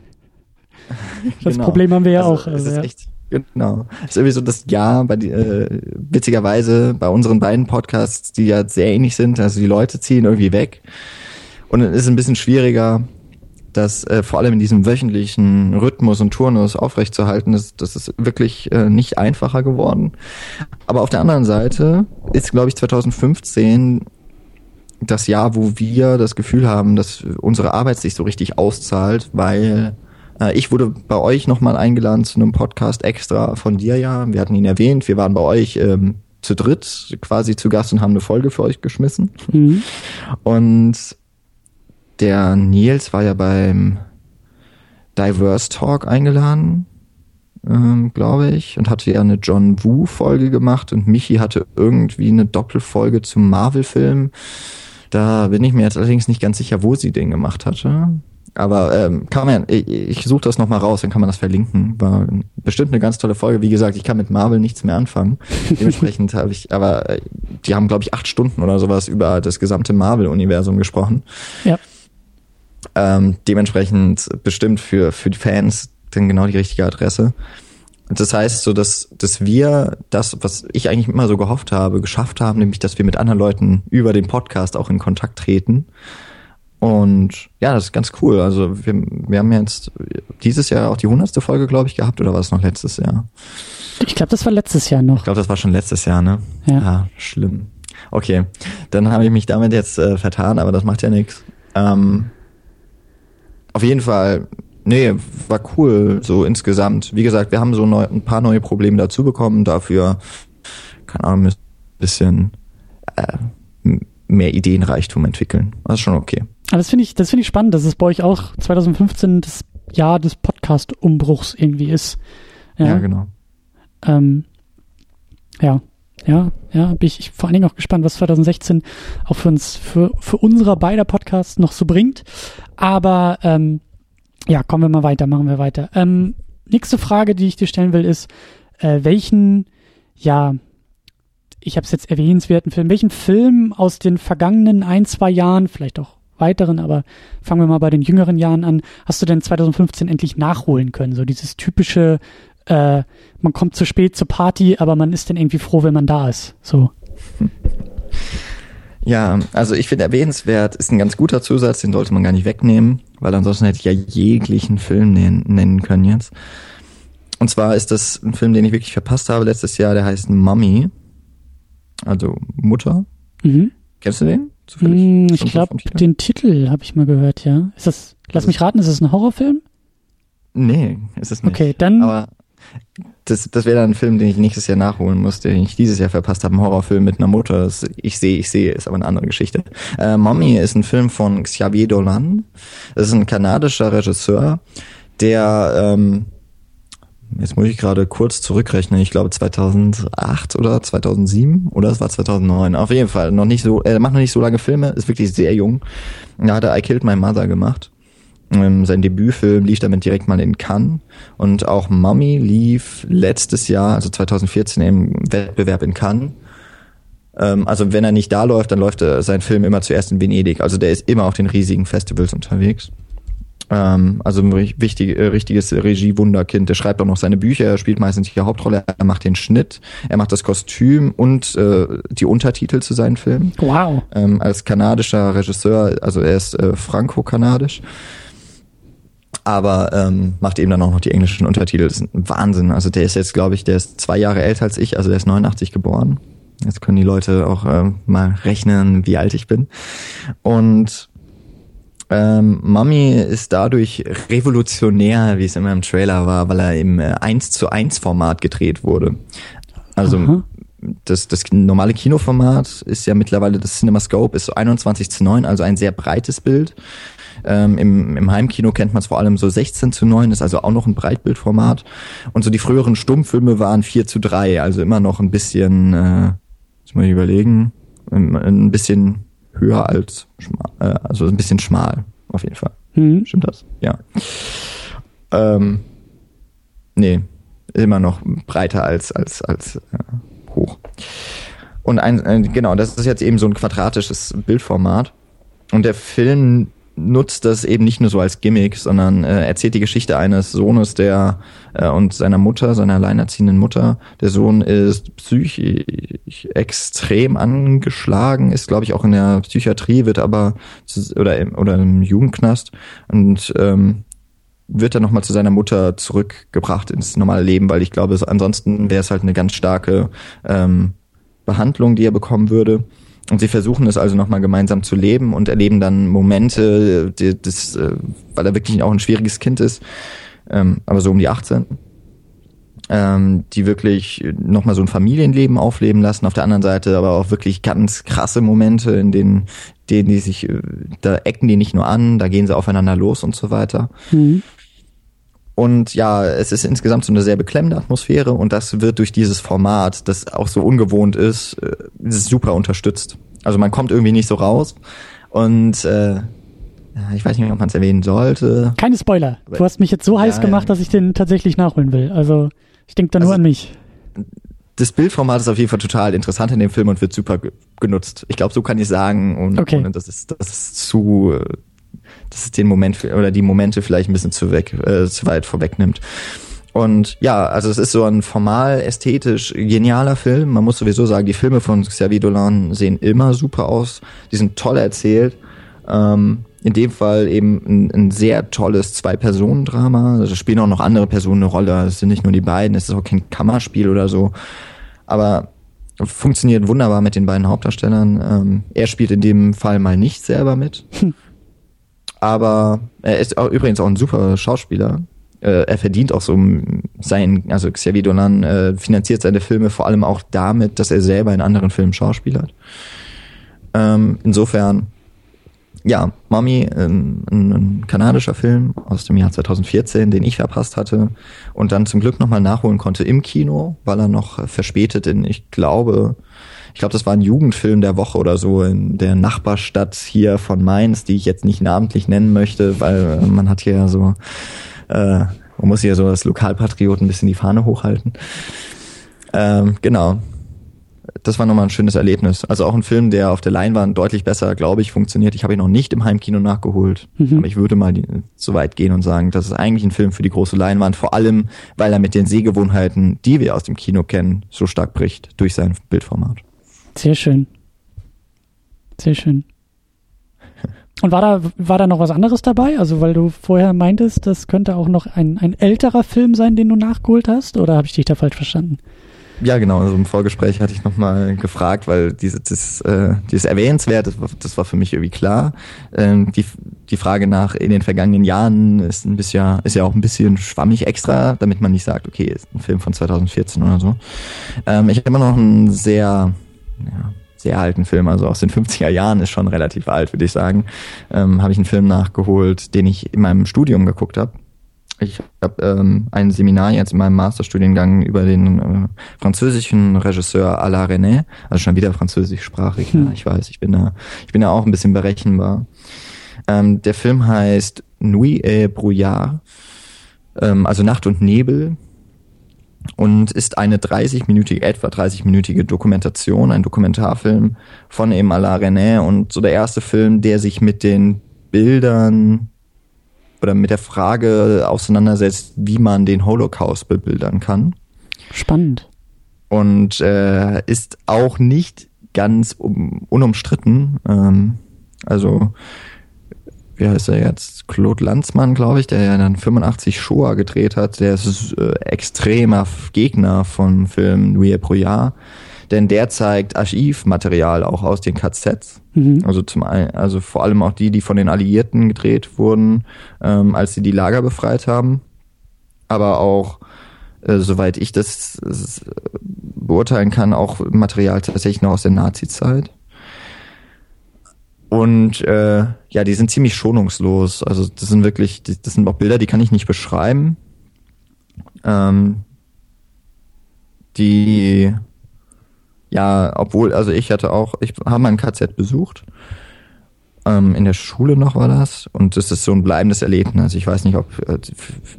Das genau. Problem haben wir ja also, auch. Also, es ist echt, Genau. Das ist irgendwie so das Jahr, bei die, äh, witzigerweise bei unseren beiden Podcasts, die ja sehr ähnlich sind, also die Leute ziehen irgendwie weg. Und es ist ein bisschen schwieriger, das äh, vor allem in diesem wöchentlichen Rhythmus und Turnus aufrechtzuerhalten, das, das ist wirklich äh, nicht einfacher geworden. Aber auf der anderen Seite ist, glaube ich, 2015 das Jahr, wo wir das Gefühl haben, dass unsere Arbeit sich so richtig auszahlt, weil Äh, ich wurde bei euch nochmal eingeladen zu einem Podcast extra von dir ja. Wir hatten ihn erwähnt. Wir waren bei euch ähm, zu dritt quasi zu Gast und haben eine Folge für euch geschmissen. Mhm. Und der Nils war ja beim Diverse Talk eingeladen, ähm, glaube ich, und hatte ja eine John Woo Folge gemacht und Michi hatte irgendwie eine Doppelfolge zum Marvel-Film. Da bin ich mir jetzt allerdings nicht ganz sicher, wo sie den gemacht hatte. Aber ähm, kann man, ich, ich suche das nochmal raus, dann kann man das verlinken. War bestimmt eine ganz tolle Folge. Wie gesagt, ich kann mit Marvel nichts mehr anfangen. [LAUGHS] Dementsprechend habe ich, aber äh, die haben, glaube ich, acht Stunden oder sowas über das gesamte Marvel-Universum gesprochen. Ja. Ähm, dementsprechend bestimmt für, für die Fans dann genau die richtige Adresse. Das heißt so, dass, dass wir das, was ich eigentlich immer so gehofft habe, geschafft haben, nämlich, dass wir mit anderen Leuten über den Podcast auch in Kontakt treten. Und ja, das ist ganz cool. Also wir, wir haben jetzt dieses Jahr auch die hundertste Folge, glaube ich, gehabt, oder war es noch letztes Jahr? Ich glaube, das war letztes Jahr noch. Ich glaube, das war schon letztes Jahr, ne? Ja. Ah, schlimm. Okay, dann habe ich mich damit jetzt äh, vertan, aber das macht ja nichts. Ähm, auf jeden Fall, nee, war cool, so insgesamt. Wie gesagt, wir haben so neu, ein paar neue Probleme dazu bekommen, dafür, keine Ahnung, ein bisschen äh, mehr Ideenreichtum entwickeln. Das ist schon okay. Aber das finde ich, das finde ich spannend, dass es bei euch auch 2015 das Jahr des Podcast-Umbruchs irgendwie ist. Ja, ja genau. Ähm, ja, ja, ja, bin ich vor allen Dingen auch gespannt, was 2016 auch für uns, für, für unsere beider Podcasts noch so bringt. Aber ähm, ja, kommen wir mal weiter, machen wir weiter. Ähm, nächste Frage, die ich dir stellen will, ist, äh, welchen, ja, ich habe es jetzt erwähnenswerten Film, welchen Film aus den vergangenen ein, zwei Jahren, vielleicht auch weiteren, aber fangen wir mal bei den jüngeren Jahren an. Hast du denn 2015 endlich nachholen können? So dieses typische, äh, man kommt zu spät zur Party, aber man ist dann irgendwie froh, wenn man da ist. So. [LAUGHS] Ja, also ich finde erwähnenswert ist ein ganz guter Zusatz, den sollte man gar nicht wegnehmen, weil ansonsten hätte ich ja jeglichen Film nennen können jetzt. Und zwar ist das ein Film, den ich wirklich verpasst habe letztes Jahr, der heißt Mummy. Also Mutter. Mhm. Kennst du den? Zufällig? Mm, ich glaube, den Titel habe ich mal gehört, ja. Ist das, lass mich raten, ist das ein Horrorfilm? Nee, ist es nicht. Okay, dann. Aber das, das wäre dann ein Film, den ich nächstes Jahr nachholen muss, den ich dieses Jahr verpasst habe. Ein Horrorfilm mit einer Mutter. Ich sehe, ich sehe, ist aber eine andere Geschichte. Äh, Mommy ist ein Film von Xavier Dolan. Das ist ein kanadischer Regisseur, der ähm, jetzt muss ich gerade kurz zurückrechnen, ich glaube 2008 oder 2007 oder es war 2009. Auf jeden Fall noch nicht so, er macht noch nicht so lange Filme, ist wirklich sehr jung. Da hat er I Killed My Mother gemacht. Ähm, sein Debütfilm lief damit direkt mal in Cannes und auch Mummy lief letztes Jahr, also 2014 im Wettbewerb in Cannes. Ähm, also wenn er nicht da läuft, dann läuft er sein Film immer zuerst in Venedig. Also der ist immer auf den riesigen Festivals unterwegs. Ähm, also ein wichtig, äh, richtiges Regie-Wunderkind. Der schreibt auch noch seine Bücher, er spielt meistens die Hauptrolle, er macht den Schnitt, er macht das Kostüm und äh, die Untertitel zu seinen Filmen. Wow. Ähm, als kanadischer Regisseur, also er ist äh, franco-kanadisch aber ähm, macht eben dann auch noch die englischen Untertitel. Das ist ein Wahnsinn. Also der ist jetzt, glaube ich, der ist zwei Jahre älter als ich, also der ist 89 geboren. Jetzt können die Leute auch äh, mal rechnen, wie alt ich bin. Und ähm, Mummy ist dadurch revolutionär, wie es immer im Trailer war, weil er im äh, 1 zu 1 Format gedreht wurde. Also das, das normale Kinoformat ist ja mittlerweile, das CinemaScope ist so 21 zu 9, also ein sehr breites Bild. Ähm, im, Im Heimkino kennt man es vor allem so 16 zu 9, ist also auch noch ein Breitbildformat. Und so die früheren Stummfilme waren 4 zu 3, also immer noch ein bisschen, äh, muss man überlegen, ein bisschen höher als schmal, äh, also ein bisschen schmal, auf jeden Fall. Mhm. Stimmt das? Ja. Ähm, nee, immer noch breiter als, als, als äh, hoch. Und ein, äh, genau, das ist jetzt eben so ein quadratisches Bildformat. Und der Film nutzt das eben nicht nur so als Gimmick, sondern äh, erzählt die Geschichte eines Sohnes, der äh, und seiner Mutter, seiner alleinerziehenden Mutter. Der Sohn ist psychisch extrem angeschlagen, ist glaube ich auch in der Psychiatrie, wird aber oder im, oder im Jugendknast und ähm, wird dann nochmal zu seiner Mutter zurückgebracht ins normale Leben, weil ich glaube, ansonsten wäre es halt eine ganz starke ähm, Behandlung, die er bekommen würde. Und sie versuchen es also nochmal gemeinsam zu leben und erleben dann Momente, die, das, äh, weil er wirklich auch ein schwieriges Kind ist, ähm, aber so um die 18, ähm, die wirklich nochmal so ein Familienleben aufleben lassen. Auf der anderen Seite aber auch wirklich ganz krasse Momente, in denen, denen die sich, äh, da ecken die nicht nur an, da gehen sie aufeinander los und so weiter. Mhm. Und ja, es ist insgesamt so eine sehr beklemmende Atmosphäre und das wird durch dieses Format, das auch so ungewohnt ist, äh, ist super unterstützt. Also man kommt irgendwie nicht so raus und äh, ich weiß nicht, ob man es erwähnen sollte. Keine Spoiler. Du hast mich jetzt so heiß gemacht, dass ich den tatsächlich nachholen will. Also ich denke da nur also, an mich. Das Bildformat ist auf jeden Fall total interessant in dem Film und wird super genutzt. Ich glaube, so kann ich sagen und, okay. und das ist das ist zu äh, dass es den Moment oder die Momente vielleicht ein bisschen zu, weg, äh, zu weit vorwegnimmt. Und ja, also es ist so ein formal, ästhetisch genialer Film. Man muss sowieso sagen, die Filme von Xavier Dolan sehen immer super aus. Die sind toll erzählt. Ähm, in dem Fall eben ein, ein sehr tolles Zwei-Personen-Drama. Also spielen auch noch andere Personen eine Rolle. Es sind nicht nur die beiden, es ist auch kein Kammerspiel oder so. Aber funktioniert wunderbar mit den beiden Hauptdarstellern. Ähm, er spielt in dem Fall mal nicht selber mit. Hm [LAUGHS] aber er ist auch, übrigens auch ein super Schauspieler. Äh, er verdient auch so sein, also Xavier Dolan äh, finanziert seine Filme vor allem auch damit, dass er selber in anderen Filmen schauspielert. Ähm, insofern, ja, Mommy, ein, ein, kanadischer Film aus dem Jahr 2014, den ich verpasst hatte und dann zum Glück nochmal nachholen konnte im Kino, weil er noch verspätet in, ich glaube, ich glaube, das war ein Jugendfilm der Woche oder so in der Nachbarstadt hier von Mainz, die ich jetzt nicht namentlich nennen möchte, weil äh, man hat hier ja so, äh, man muss hier so das Lokalpatrioten ein bisschen die Fahne hochhalten. Ähm, genau. Das war nochmal ein schönes Erlebnis. Also auch ein Film, der auf der Leinwand deutlich besser, glaube ich, funktioniert. Ich habe ihn noch nicht im Heimkino nachgeholt, mhm. aber ich würde mal die, so weit gehen und sagen, das ist eigentlich ein Film für die große Leinwand, vor allem, weil er mit den Sehgewohnheiten, die wir aus dem Kino kennen, so stark bricht durch sein Bildformat. Sehr schön. Sehr schön. Und war da, war da noch was anderes dabei? Also, weil du vorher meintest, das könnte auch noch ein, ein älterer Film sein, den du nachgeholt hast? Oder habe ich dich da falsch verstanden? Ja, genau. Also im Vorgespräch hatte ich nochmal gefragt, weil diese, das, äh, dieses erwähnenswert, das war, das war für mich irgendwie klar. Ähm, die, die Frage nach in den vergangenen Jahren ist ein bisschen, ist ja auch ein bisschen schwammig extra, damit man nicht sagt, okay, ist ein Film von 2014 oder so. Ähm, ich habe immer noch einen sehr ja, sehr alten Film, also aus den 50er Jahren, ist schon relativ alt, würde ich sagen, ähm, habe ich einen Film nachgeholt, den ich in meinem Studium geguckt habe. Ich habe ähm, ein Seminar jetzt in meinem Masterstudiengang über den äh, französischen Regisseur Alain René, also schon wieder französischsprachig. Hm. Ja, ich weiß, ich bin da, ich bin da auch ein bisschen berechenbar. Ähm, der Film heißt Nuit et Brouillard, ähm, also Nacht und Nebel und ist eine 30-minütige, etwa 30-minütige Dokumentation, ein Dokumentarfilm von eben Alain René und so der erste Film, der sich mit den Bildern oder mit der Frage auseinandersetzt, wie man den Holocaust bebildern kann. Spannend. Und äh, ist auch nicht ganz um, unumstritten. Ähm, also wie heißt er jetzt, Claude Lanzmann, glaube ich, der ja dann 85 Shoah gedreht hat, der ist äh, extremer Gegner vom Film Nuit pro Jahr, denn der zeigt Archivmaterial auch aus den KZs. Mhm. Also zum einen, also vor allem auch die, die von den Alliierten gedreht wurden, ähm, als sie die Lager befreit haben. Aber auch, äh, soweit ich das äh, beurteilen kann, auch Material tatsächlich noch aus der Nazi-Zeit. Und äh, ja, die sind ziemlich schonungslos. Also das sind wirklich, das sind auch Bilder, die kann ich nicht beschreiben. Ähm, die ja, obwohl, also ich hatte auch, ich habe mal ein KZ besucht. Ähm, in der Schule noch war das. Und das ist so ein bleibendes Erlebnis. Ich weiß nicht, ob, äh,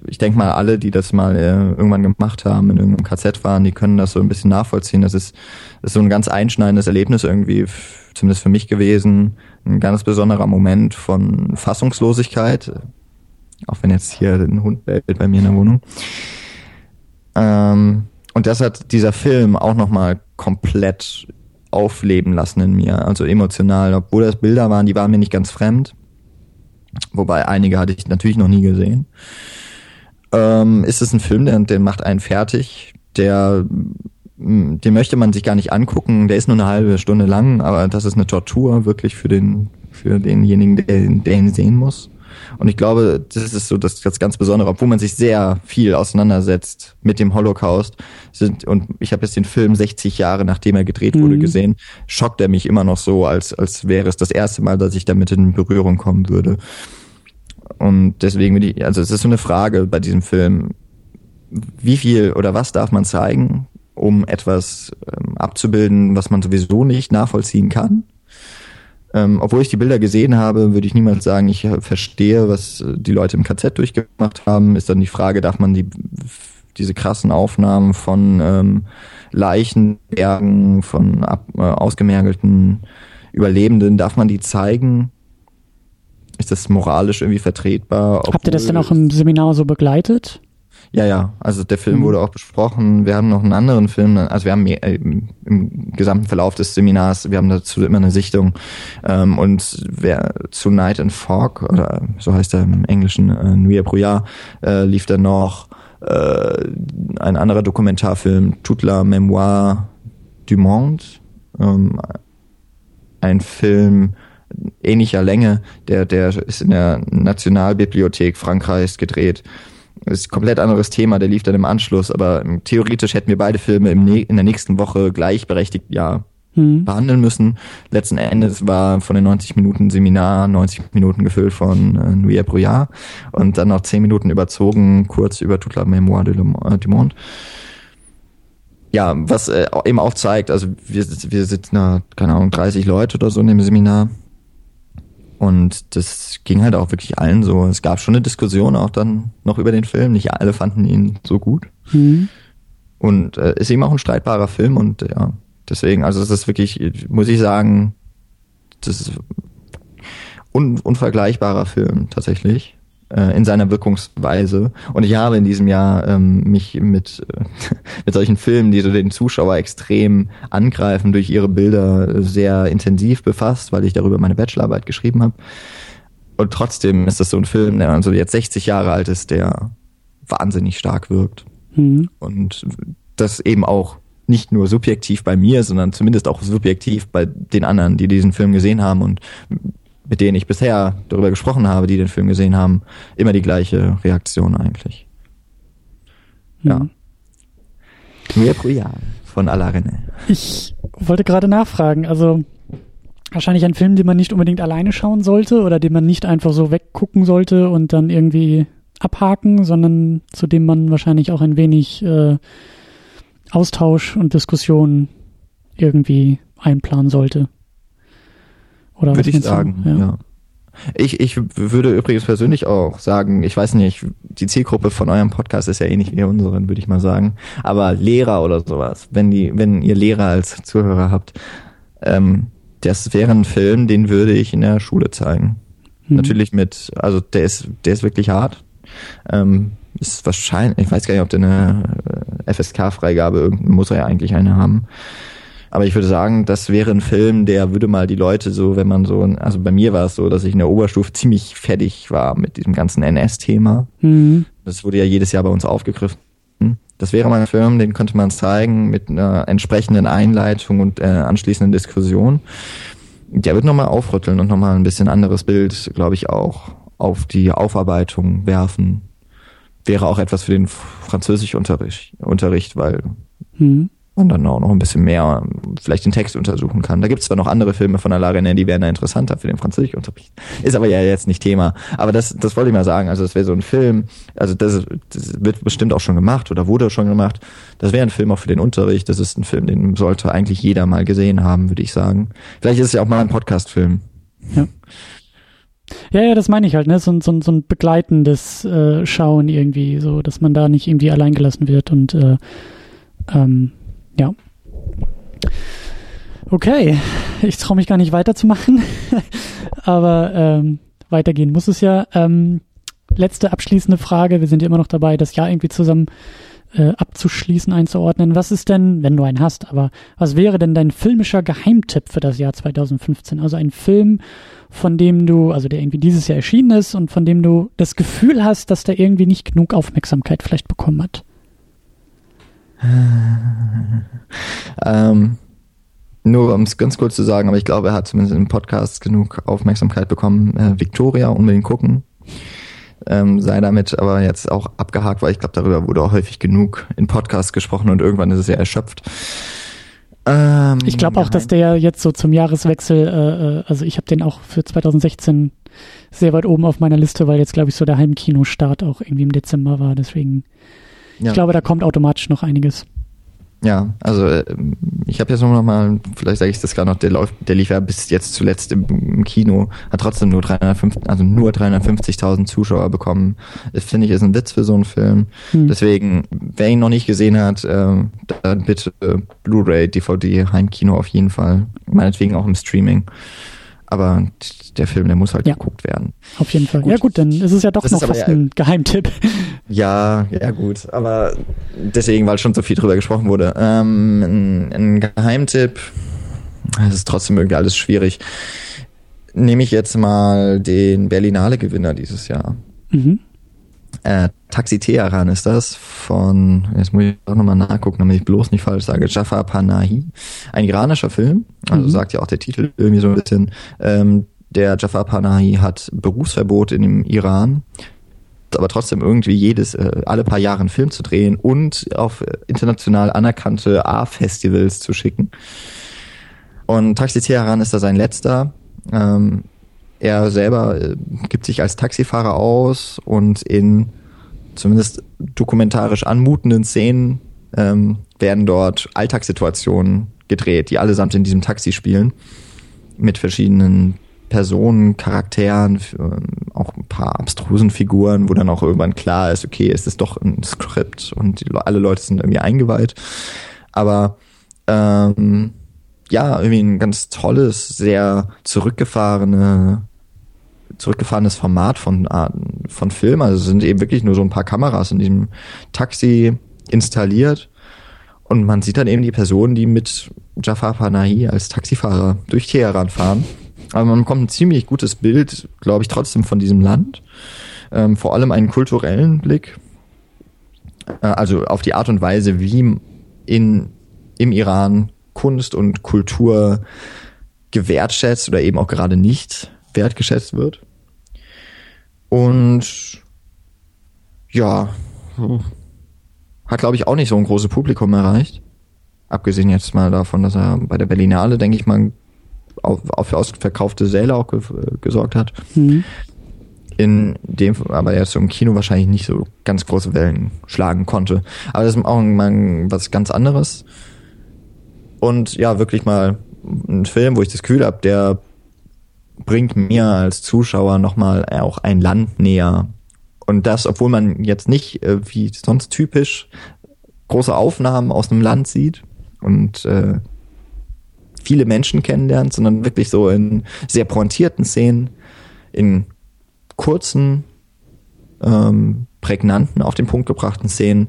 ich denke mal, alle, die das mal äh, irgendwann gemacht haben, in irgendeinem KZ waren, die können das so ein bisschen nachvollziehen. Das ist, das ist so ein ganz einschneidendes Erlebnis irgendwie, zumindest für mich gewesen ein ganz besonderer Moment von Fassungslosigkeit, auch wenn jetzt hier ein Hund bellt bei mir in der Wohnung. Ähm, und das hat dieser Film auch nochmal komplett aufleben lassen in mir, also emotional, obwohl das Bilder waren, die waren mir nicht ganz fremd, wobei einige hatte ich natürlich noch nie gesehen. Ähm, ist es ein Film, der, der macht einen fertig, der den möchte man sich gar nicht angucken. Der ist nur eine halbe Stunde lang, aber das ist eine Tortur wirklich für den, für denjenigen, der, der ihn sehen muss. Und ich glaube, das ist so das, das ganz Besondere, obwohl man sich sehr viel auseinandersetzt mit dem Holocaust. Sind, und ich habe jetzt den Film 60 Jahre, nachdem er gedreht wurde, mhm. gesehen, schockt er mich immer noch so, als, als wäre es das erste Mal, dass ich damit in Berührung kommen würde. Und deswegen würde ich, also es ist so eine Frage bei diesem Film, wie viel oder was darf man zeigen, um etwas ähm, abzubilden, was man sowieso nicht nachvollziehen kann? Ähm, obwohl ich die Bilder gesehen habe, würde ich niemals sagen, ich verstehe, was die Leute im KZ durchgemacht haben. Ist dann die Frage, darf man die, diese krassen Aufnahmen von ähm, Leichenbergen, von ab, äh, ausgemergelten Überlebenden, darf man die zeigen? Ist das moralisch irgendwie vertretbar? Habt ihr das denn auch im Seminar so begleitet? Ja, ja, also der Film mhm. wurde auch besprochen. Wir haben noch einen anderen Film, also wir haben mehr, äh, im gesamten Verlauf des Seminars, wir haben dazu immer eine Sichtung. Ähm, und wer zu Night and Fog, oder so heißt er im Englischen, äh, Nuit Brouillard, äh, lief dann noch äh, ein anderer Dokumentarfilm, Toute la Mémoire du Monde. Ähm, ein Film ähnlicher Länge, der, der ist in der Nationalbibliothek Frankreichs gedreht. Das ist ein komplett anderes Thema, der lief dann im Anschluss, aber theoretisch hätten wir beide Filme im in der nächsten Woche gleichberechtigt, ja, hm. behandeln müssen. Letzten Endes war von den 90 Minuten Seminar 90 Minuten gefüllt von äh, Nuit Brouillard und dann noch 10 Minuten überzogen, kurz über Toute la Mémoire Le, du Monde. Ja, was äh, eben auch zeigt, also wir, wir sitzen da, keine Ahnung, 30 Leute oder so in dem Seminar und das ging halt auch wirklich allen so. Es gab schon eine Diskussion auch dann noch über den Film. Nicht alle fanden ihn so gut. Mhm. Und äh, ist eben auch ein streitbarer Film und ja, deswegen, also es ist wirklich, muss ich sagen, das ist un unvergleichbarer Film tatsächlich äh, in seiner Wirkungsweise. Und ich habe in diesem Jahr ähm, mich mit, äh, [LAUGHS] mit solchen Filmen, die so den Zuschauer extrem angreifen, durch ihre Bilder sehr intensiv befasst, weil ich darüber meine Bachelorarbeit geschrieben habe. Und trotzdem ist das so ein Film, der also jetzt 60 Jahre alt ist, der wahnsinnig stark wirkt. Mhm. Und das eben auch nicht nur subjektiv bei mir, sondern zumindest auch subjektiv bei den anderen, die diesen Film gesehen haben und mit denen ich bisher darüber gesprochen habe, die den Film gesehen haben, immer die gleiche Reaktion eigentlich. Ja. Mhm. Ja. von Alarene. Ich wollte gerade nachfragen, also wahrscheinlich ein Film, den man nicht unbedingt alleine schauen sollte oder den man nicht einfach so weggucken sollte und dann irgendwie abhaken, sondern zu dem man wahrscheinlich auch ein wenig äh, Austausch und Diskussion irgendwie einplanen sollte. Oder würde ich sagen, ja. ja. Ich, ich würde übrigens persönlich auch sagen, ich weiß nicht, die Zielgruppe von eurem Podcast ist ja ähnlich wie unseren, würde ich mal sagen. Aber Lehrer oder sowas, wenn die, wenn ihr Lehrer als Zuhörer habt, ähm, das wäre ein Film, den würde ich in der Schule zeigen. Mhm. Natürlich mit, also der ist, der ist wirklich hart. Ähm, ist wahrscheinlich, ich weiß gar nicht, ob der eine äh, FSK-Freigabe, muss er ja eigentlich eine haben. Aber ich würde sagen, das wäre ein Film, der würde mal die Leute so, wenn man so, also bei mir war es so, dass ich in der Oberstufe ziemlich fertig war mit diesem ganzen NS-Thema. Mhm. Das wurde ja jedes Jahr bei uns aufgegriffen. Das wäre mal ein Film, den könnte man zeigen mit einer entsprechenden Einleitung und äh, anschließenden Diskussion. Der wird nochmal aufrütteln und nochmal ein bisschen anderes Bild, glaube ich, auch auf die Aufarbeitung werfen. Wäre auch etwas für den Französischunterricht, Unterricht, weil mhm man dann auch noch ein bisschen mehr vielleicht den Text untersuchen kann. Da gibt es zwar noch andere Filme von Alain die wären da interessanter für den Französischunterricht. Ist aber ja jetzt nicht Thema. Aber das, das wollte ich mal sagen. Also das wäre so ein Film, also das, das wird bestimmt auch schon gemacht oder wurde schon gemacht. Das wäre ein Film auch für den Unterricht. Das ist ein Film, den sollte eigentlich jeder mal gesehen haben, würde ich sagen. Vielleicht ist es ja auch mal ein Podcast-Film. Ja. Ja, ja, das meine ich halt, ne? So, so, so ein begleitendes äh, Schauen irgendwie, so, dass man da nicht irgendwie alleingelassen wird und äh, ähm, ja. Okay, ich traue mich gar nicht weiterzumachen, [LAUGHS] aber ähm, weitergehen muss es ja. Ähm, letzte abschließende Frage, wir sind ja immer noch dabei, das Jahr irgendwie zusammen äh, abzuschließen, einzuordnen. Was ist denn, wenn du einen hast, aber was wäre denn dein filmischer Geheimtipp für das Jahr 2015? Also ein Film, von dem du, also der irgendwie dieses Jahr erschienen ist und von dem du das Gefühl hast, dass der irgendwie nicht genug Aufmerksamkeit vielleicht bekommen hat. [LAUGHS] Ähm, nur um es ganz kurz zu sagen, aber ich glaube, er hat zumindest im Podcast genug Aufmerksamkeit bekommen. Äh, Victoria unbedingt gucken. Ähm, sei damit aber jetzt auch abgehakt, weil ich glaube, darüber wurde auch häufig genug in Podcasts gesprochen und irgendwann ist es ja erschöpft. Ähm, ich glaube auch, dass der jetzt so zum Jahreswechsel, äh, äh also ich habe den auch für 2016 sehr weit oben auf meiner Liste, weil jetzt glaube ich so der Heimkinostart auch irgendwie im Dezember war. Deswegen, ja. ich glaube, da kommt automatisch noch einiges. Ja, also äh, ich habe jetzt nur noch mal, vielleicht sage ich das gerade noch, der läuft, der lief ja bis jetzt zuletzt im, Kino, hat trotzdem nur 350, also nur 350.000 Zuschauer bekommen. Das finde ich ist ein Witz für so einen Film. Hm. Deswegen, wer ihn noch nicht gesehen hat, äh, dann bitte Blu-ray, DVD, Heimkino auf jeden Fall. Meinetwegen auch im Streaming. Aber der Film, der muss halt ja. geguckt werden. Auf jeden Fall. Gut. Ja gut, dann ist es ja doch das noch fast ja, ein Geheimtipp. Ja, ja gut. Aber deswegen, weil schon so viel drüber gesprochen wurde. Ähm, ein, ein Geheimtipp, es ist trotzdem irgendwie alles schwierig. Nehme ich jetzt mal den Berlinale-Gewinner dieses Jahr. Mhm. Äh, Taxi Teheran ist das von, jetzt muss ich auch nochmal nachgucken, damit ich bloß nicht falsch sage, Jafar Panahi. Ein iranischer Film, also mhm. sagt ja auch der Titel irgendwie so ein bisschen. Ähm, der Jafar Panahi hat Berufsverbot in dem Iran, aber trotzdem irgendwie jedes, äh, alle paar Jahre einen Film zu drehen und auf international anerkannte A-Festivals zu schicken. Und Taxi Teheran ist da sein letzter. Ähm, er selber äh, gibt sich als Taxifahrer aus und in zumindest dokumentarisch anmutenden Szenen ähm, werden dort Alltagssituationen gedreht, die allesamt in diesem Taxi spielen. Mit verschiedenen Personen, Charakteren, ähm, auch ein paar abstrusen Figuren, wo dann auch irgendwann klar ist, okay, es ist doch ein Skript und die, alle Leute sind irgendwie eingeweiht. Aber ähm, ja, irgendwie ein ganz tolles, sehr zurückgefahrene, zurückgefahrenes Format von, von Film. Also es sind eben wirklich nur so ein paar Kameras in diesem Taxi installiert. Und man sieht dann eben die Personen, die mit Jafar Panahi als Taxifahrer durch Teheran fahren. Aber man bekommt ein ziemlich gutes Bild, glaube ich, trotzdem von diesem Land. Ähm, vor allem einen kulturellen Blick. Äh, also auf die Art und Weise, wie in, im Iran Kunst und Kultur gewertschätzt oder eben auch gerade nicht wertgeschätzt wird. Und ja, hat glaube ich auch nicht so ein großes Publikum erreicht. Abgesehen jetzt mal davon, dass er bei der Berlinale, denke ich mal, auf, auf ausverkaufte Säle auch ge gesorgt hat. Mhm. In dem, aber jetzt so im Kino wahrscheinlich nicht so ganz große Wellen schlagen konnte. Aber das ist auch mal was ganz anderes. Und ja, wirklich mal ein Film, wo ich das Gefühl habe, der bringt mir als Zuschauer nochmal auch ein Land näher. Und das, obwohl man jetzt nicht äh, wie sonst typisch große Aufnahmen aus einem Land sieht und äh, viele Menschen kennenlernt, sondern wirklich so in sehr pointierten Szenen, in kurzen, ähm, prägnanten, auf den Punkt gebrachten Szenen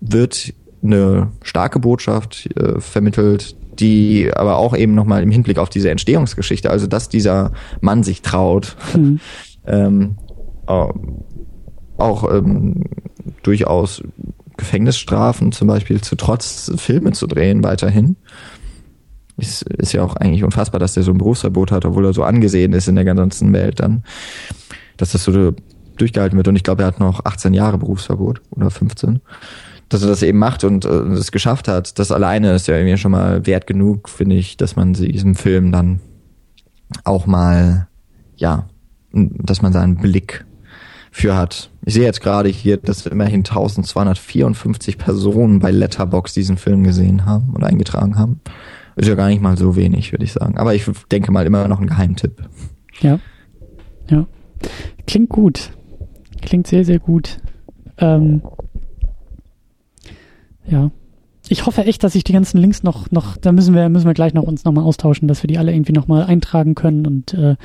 wird eine starke Botschaft äh, vermittelt, die aber auch eben nochmal im Hinblick auf diese Entstehungsgeschichte, also dass dieser Mann sich traut, mhm. [LAUGHS] ähm, auch ähm, durchaus Gefängnisstrafen zum Beispiel zu trotz Filme zu drehen weiterhin. Ist, ist ja auch eigentlich unfassbar, dass der so ein Berufsverbot hat, obwohl er so angesehen ist in der ganzen Welt dann, dass das so durchgehalten wird. Und ich glaube, er hat noch 18 Jahre Berufsverbot oder 15 dass er das eben macht und äh, es geschafft hat, das alleine ist ja irgendwie schon mal wert genug, finde ich, dass man diesem Film dann auch mal, ja, dass man seinen Blick für hat. Ich sehe jetzt gerade hier, dass immerhin 1254 Personen bei Letterbox diesen Film gesehen haben und eingetragen haben. Ist ja gar nicht mal so wenig, würde ich sagen. Aber ich denke mal immer noch ein Geheimtipp. Ja. Ja. Klingt gut. Klingt sehr, sehr gut. Ähm, ja. Ich hoffe echt, dass ich die ganzen Links noch, noch, da müssen wir, müssen wir gleich noch uns nochmal austauschen, dass wir die alle irgendwie nochmal eintragen können. Und äh,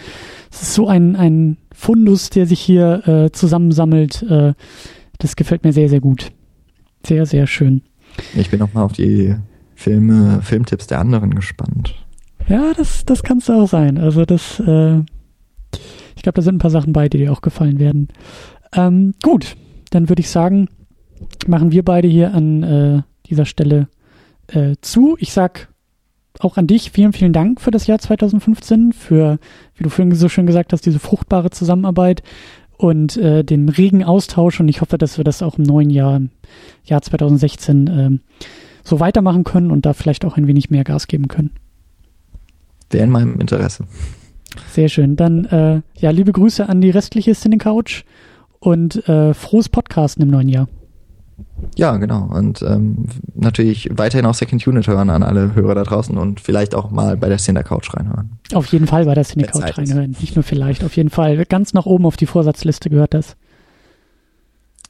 es ist so ein, ein Fundus, der sich hier äh, zusammensammelt. Äh, das gefällt mir sehr, sehr gut. Sehr, sehr schön. Ich bin nochmal auf die Filme, Filmtipps der anderen gespannt. Ja, das, das kannst du auch sein. Also das, äh, ich glaube, da sind ein paar Sachen bei, die dir auch gefallen werden. Ähm, gut, dann würde ich sagen, machen wir beide hier an äh, dieser Stelle äh, zu. Ich sag auch an dich vielen, vielen Dank für das Jahr 2015, für, wie du vorhin so schön gesagt hast, diese fruchtbare Zusammenarbeit und äh, den regen Austausch. Und ich hoffe, dass wir das auch im neuen Jahr, Jahr 2016, äh, so weitermachen können und da vielleicht auch ein wenig mehr Gas geben können. Wäre in meinem Interesse. Sehr schön. Dann, äh, ja, liebe Grüße an die restliche Cine Couch und äh, frohes Podcasten im neuen Jahr. Ja, genau. Und ähm, natürlich weiterhin auch Second Unit hören an alle Hörer da draußen und vielleicht auch mal bei der Cine Couch reinhören. Auf jeden Fall bei der Cine Couch reinhören. Nicht nur vielleicht, auf jeden Fall. Ganz nach oben auf die Vorsatzliste gehört das.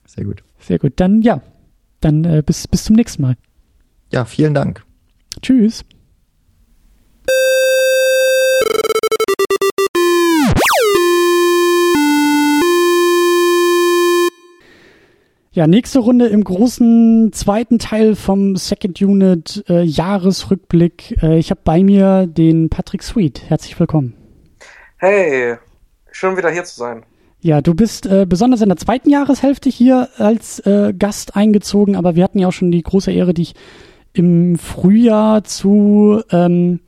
Sehr gut. Sehr gut. Dann ja, dann äh, bis, bis zum nächsten Mal. Ja, vielen Dank. Tschüss. Ja, nächste Runde im großen zweiten Teil vom Second Unit äh, Jahresrückblick. Äh, ich habe bei mir den Patrick Sweet. Herzlich willkommen. Hey, schön wieder hier zu sein. Ja, du bist äh, besonders in der zweiten Jahreshälfte hier als äh, Gast eingezogen, aber wir hatten ja auch schon die große Ehre, dich im Frühjahr zu, ähm,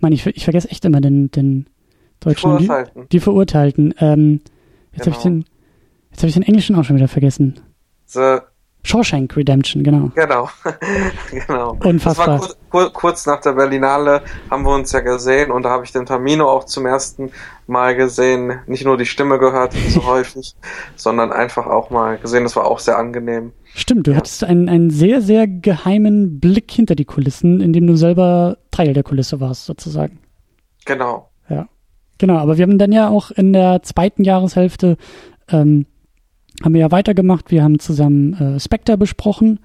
Mann, ich, ich vergesse echt immer den, den deutschen. Die Verurteilten. Die, die Verurteilten. Ähm, jetzt genau. habe ich den, jetzt habe ich den Englischen auch schon wieder vergessen. The Shawshank Redemption, genau. Genau, [LAUGHS] genau. Unfassbar. Das war kurz, kurz, nach der Berlinale haben wir uns ja gesehen und da habe ich den Tamino auch zum ersten Mal gesehen. Nicht nur die Stimme gehört, so [LAUGHS] häufig, sondern einfach auch mal gesehen. Das war auch sehr angenehm. Stimmt, du ja. hattest einen, einen sehr, sehr geheimen Blick hinter die Kulissen, in dem du selber Teil der Kulisse warst, sozusagen. Genau. Ja. Genau, aber wir haben dann ja auch in der zweiten Jahreshälfte ähm, haben wir ja weitergemacht. Wir haben zusammen äh, Spectre besprochen.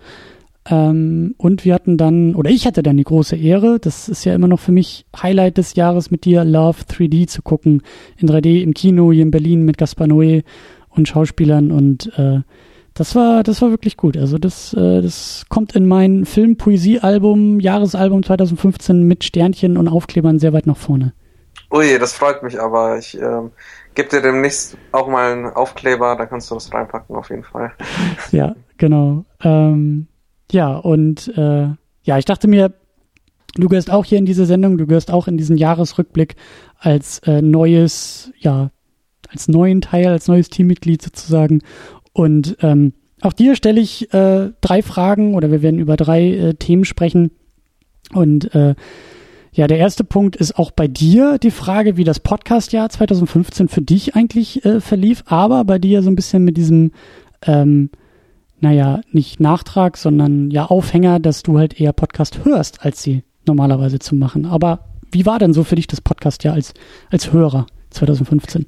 Ähm, und wir hatten dann, oder ich hatte dann die große Ehre, das ist ja immer noch für mich Highlight des Jahres mit dir, Love 3D zu gucken. In 3D im Kino hier in Berlin mit Gaspar Noé und Schauspielern und äh, das war, das war wirklich gut. Also das, äh, das kommt in mein Film-Poesie-Album, Jahresalbum 2015 mit Sternchen und Aufklebern sehr weit nach vorne. Ui, das freut mich aber. Ich ähm, gebe dir demnächst auch mal einen Aufkleber, da kannst du das reinpacken auf jeden Fall. [LAUGHS] Ja, genau. Ähm, ja, und äh, ja, ich dachte mir, du gehörst auch hier in diese Sendung, du gehörst auch in diesen Jahresrückblick als äh, neues, ja, als neuen Teil, als neues Teammitglied sozusagen. Und ähm, auch dir stelle ich äh, drei Fragen oder wir werden über drei äh, Themen sprechen. Und äh, ja, der erste Punkt ist auch bei dir die Frage, wie das Podcast-Jahr 2015 für dich eigentlich äh, verlief, aber bei dir so ein bisschen mit diesem, ähm, naja, nicht Nachtrag, sondern ja Aufhänger, dass du halt eher Podcast hörst, als sie normalerweise zu machen. Aber wie war denn so für dich das Podcast-Jahr als, als Hörer 2015?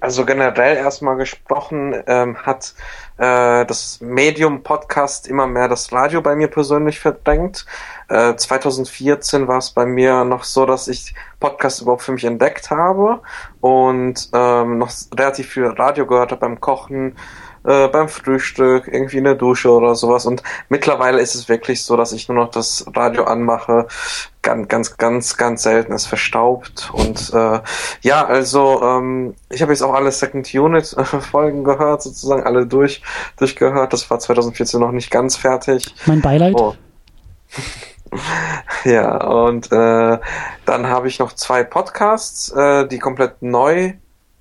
Also generell erstmal gesprochen ähm, hat äh, das Medium Podcast immer mehr das Radio bei mir persönlich verdrängt. Äh, 2014 war es bei mir noch so, dass ich Podcast überhaupt für mich entdeckt habe und ähm, noch relativ viel Radio gehört habe beim Kochen, äh, beim Frühstück, irgendwie in der Dusche oder sowas. Und mittlerweile ist es wirklich so, dass ich nur noch das Radio anmache. Ganz, ganz, ganz, ganz selten ist verstaubt. Und äh, ja, also ähm, ich habe jetzt auch alle Second Unit äh, Folgen gehört, sozusagen alle durch durchgehört. Das war 2014 noch nicht ganz fertig. Mein Beileid. Oh. [LAUGHS] ja, und äh, dann habe ich noch zwei Podcasts, äh, die komplett neu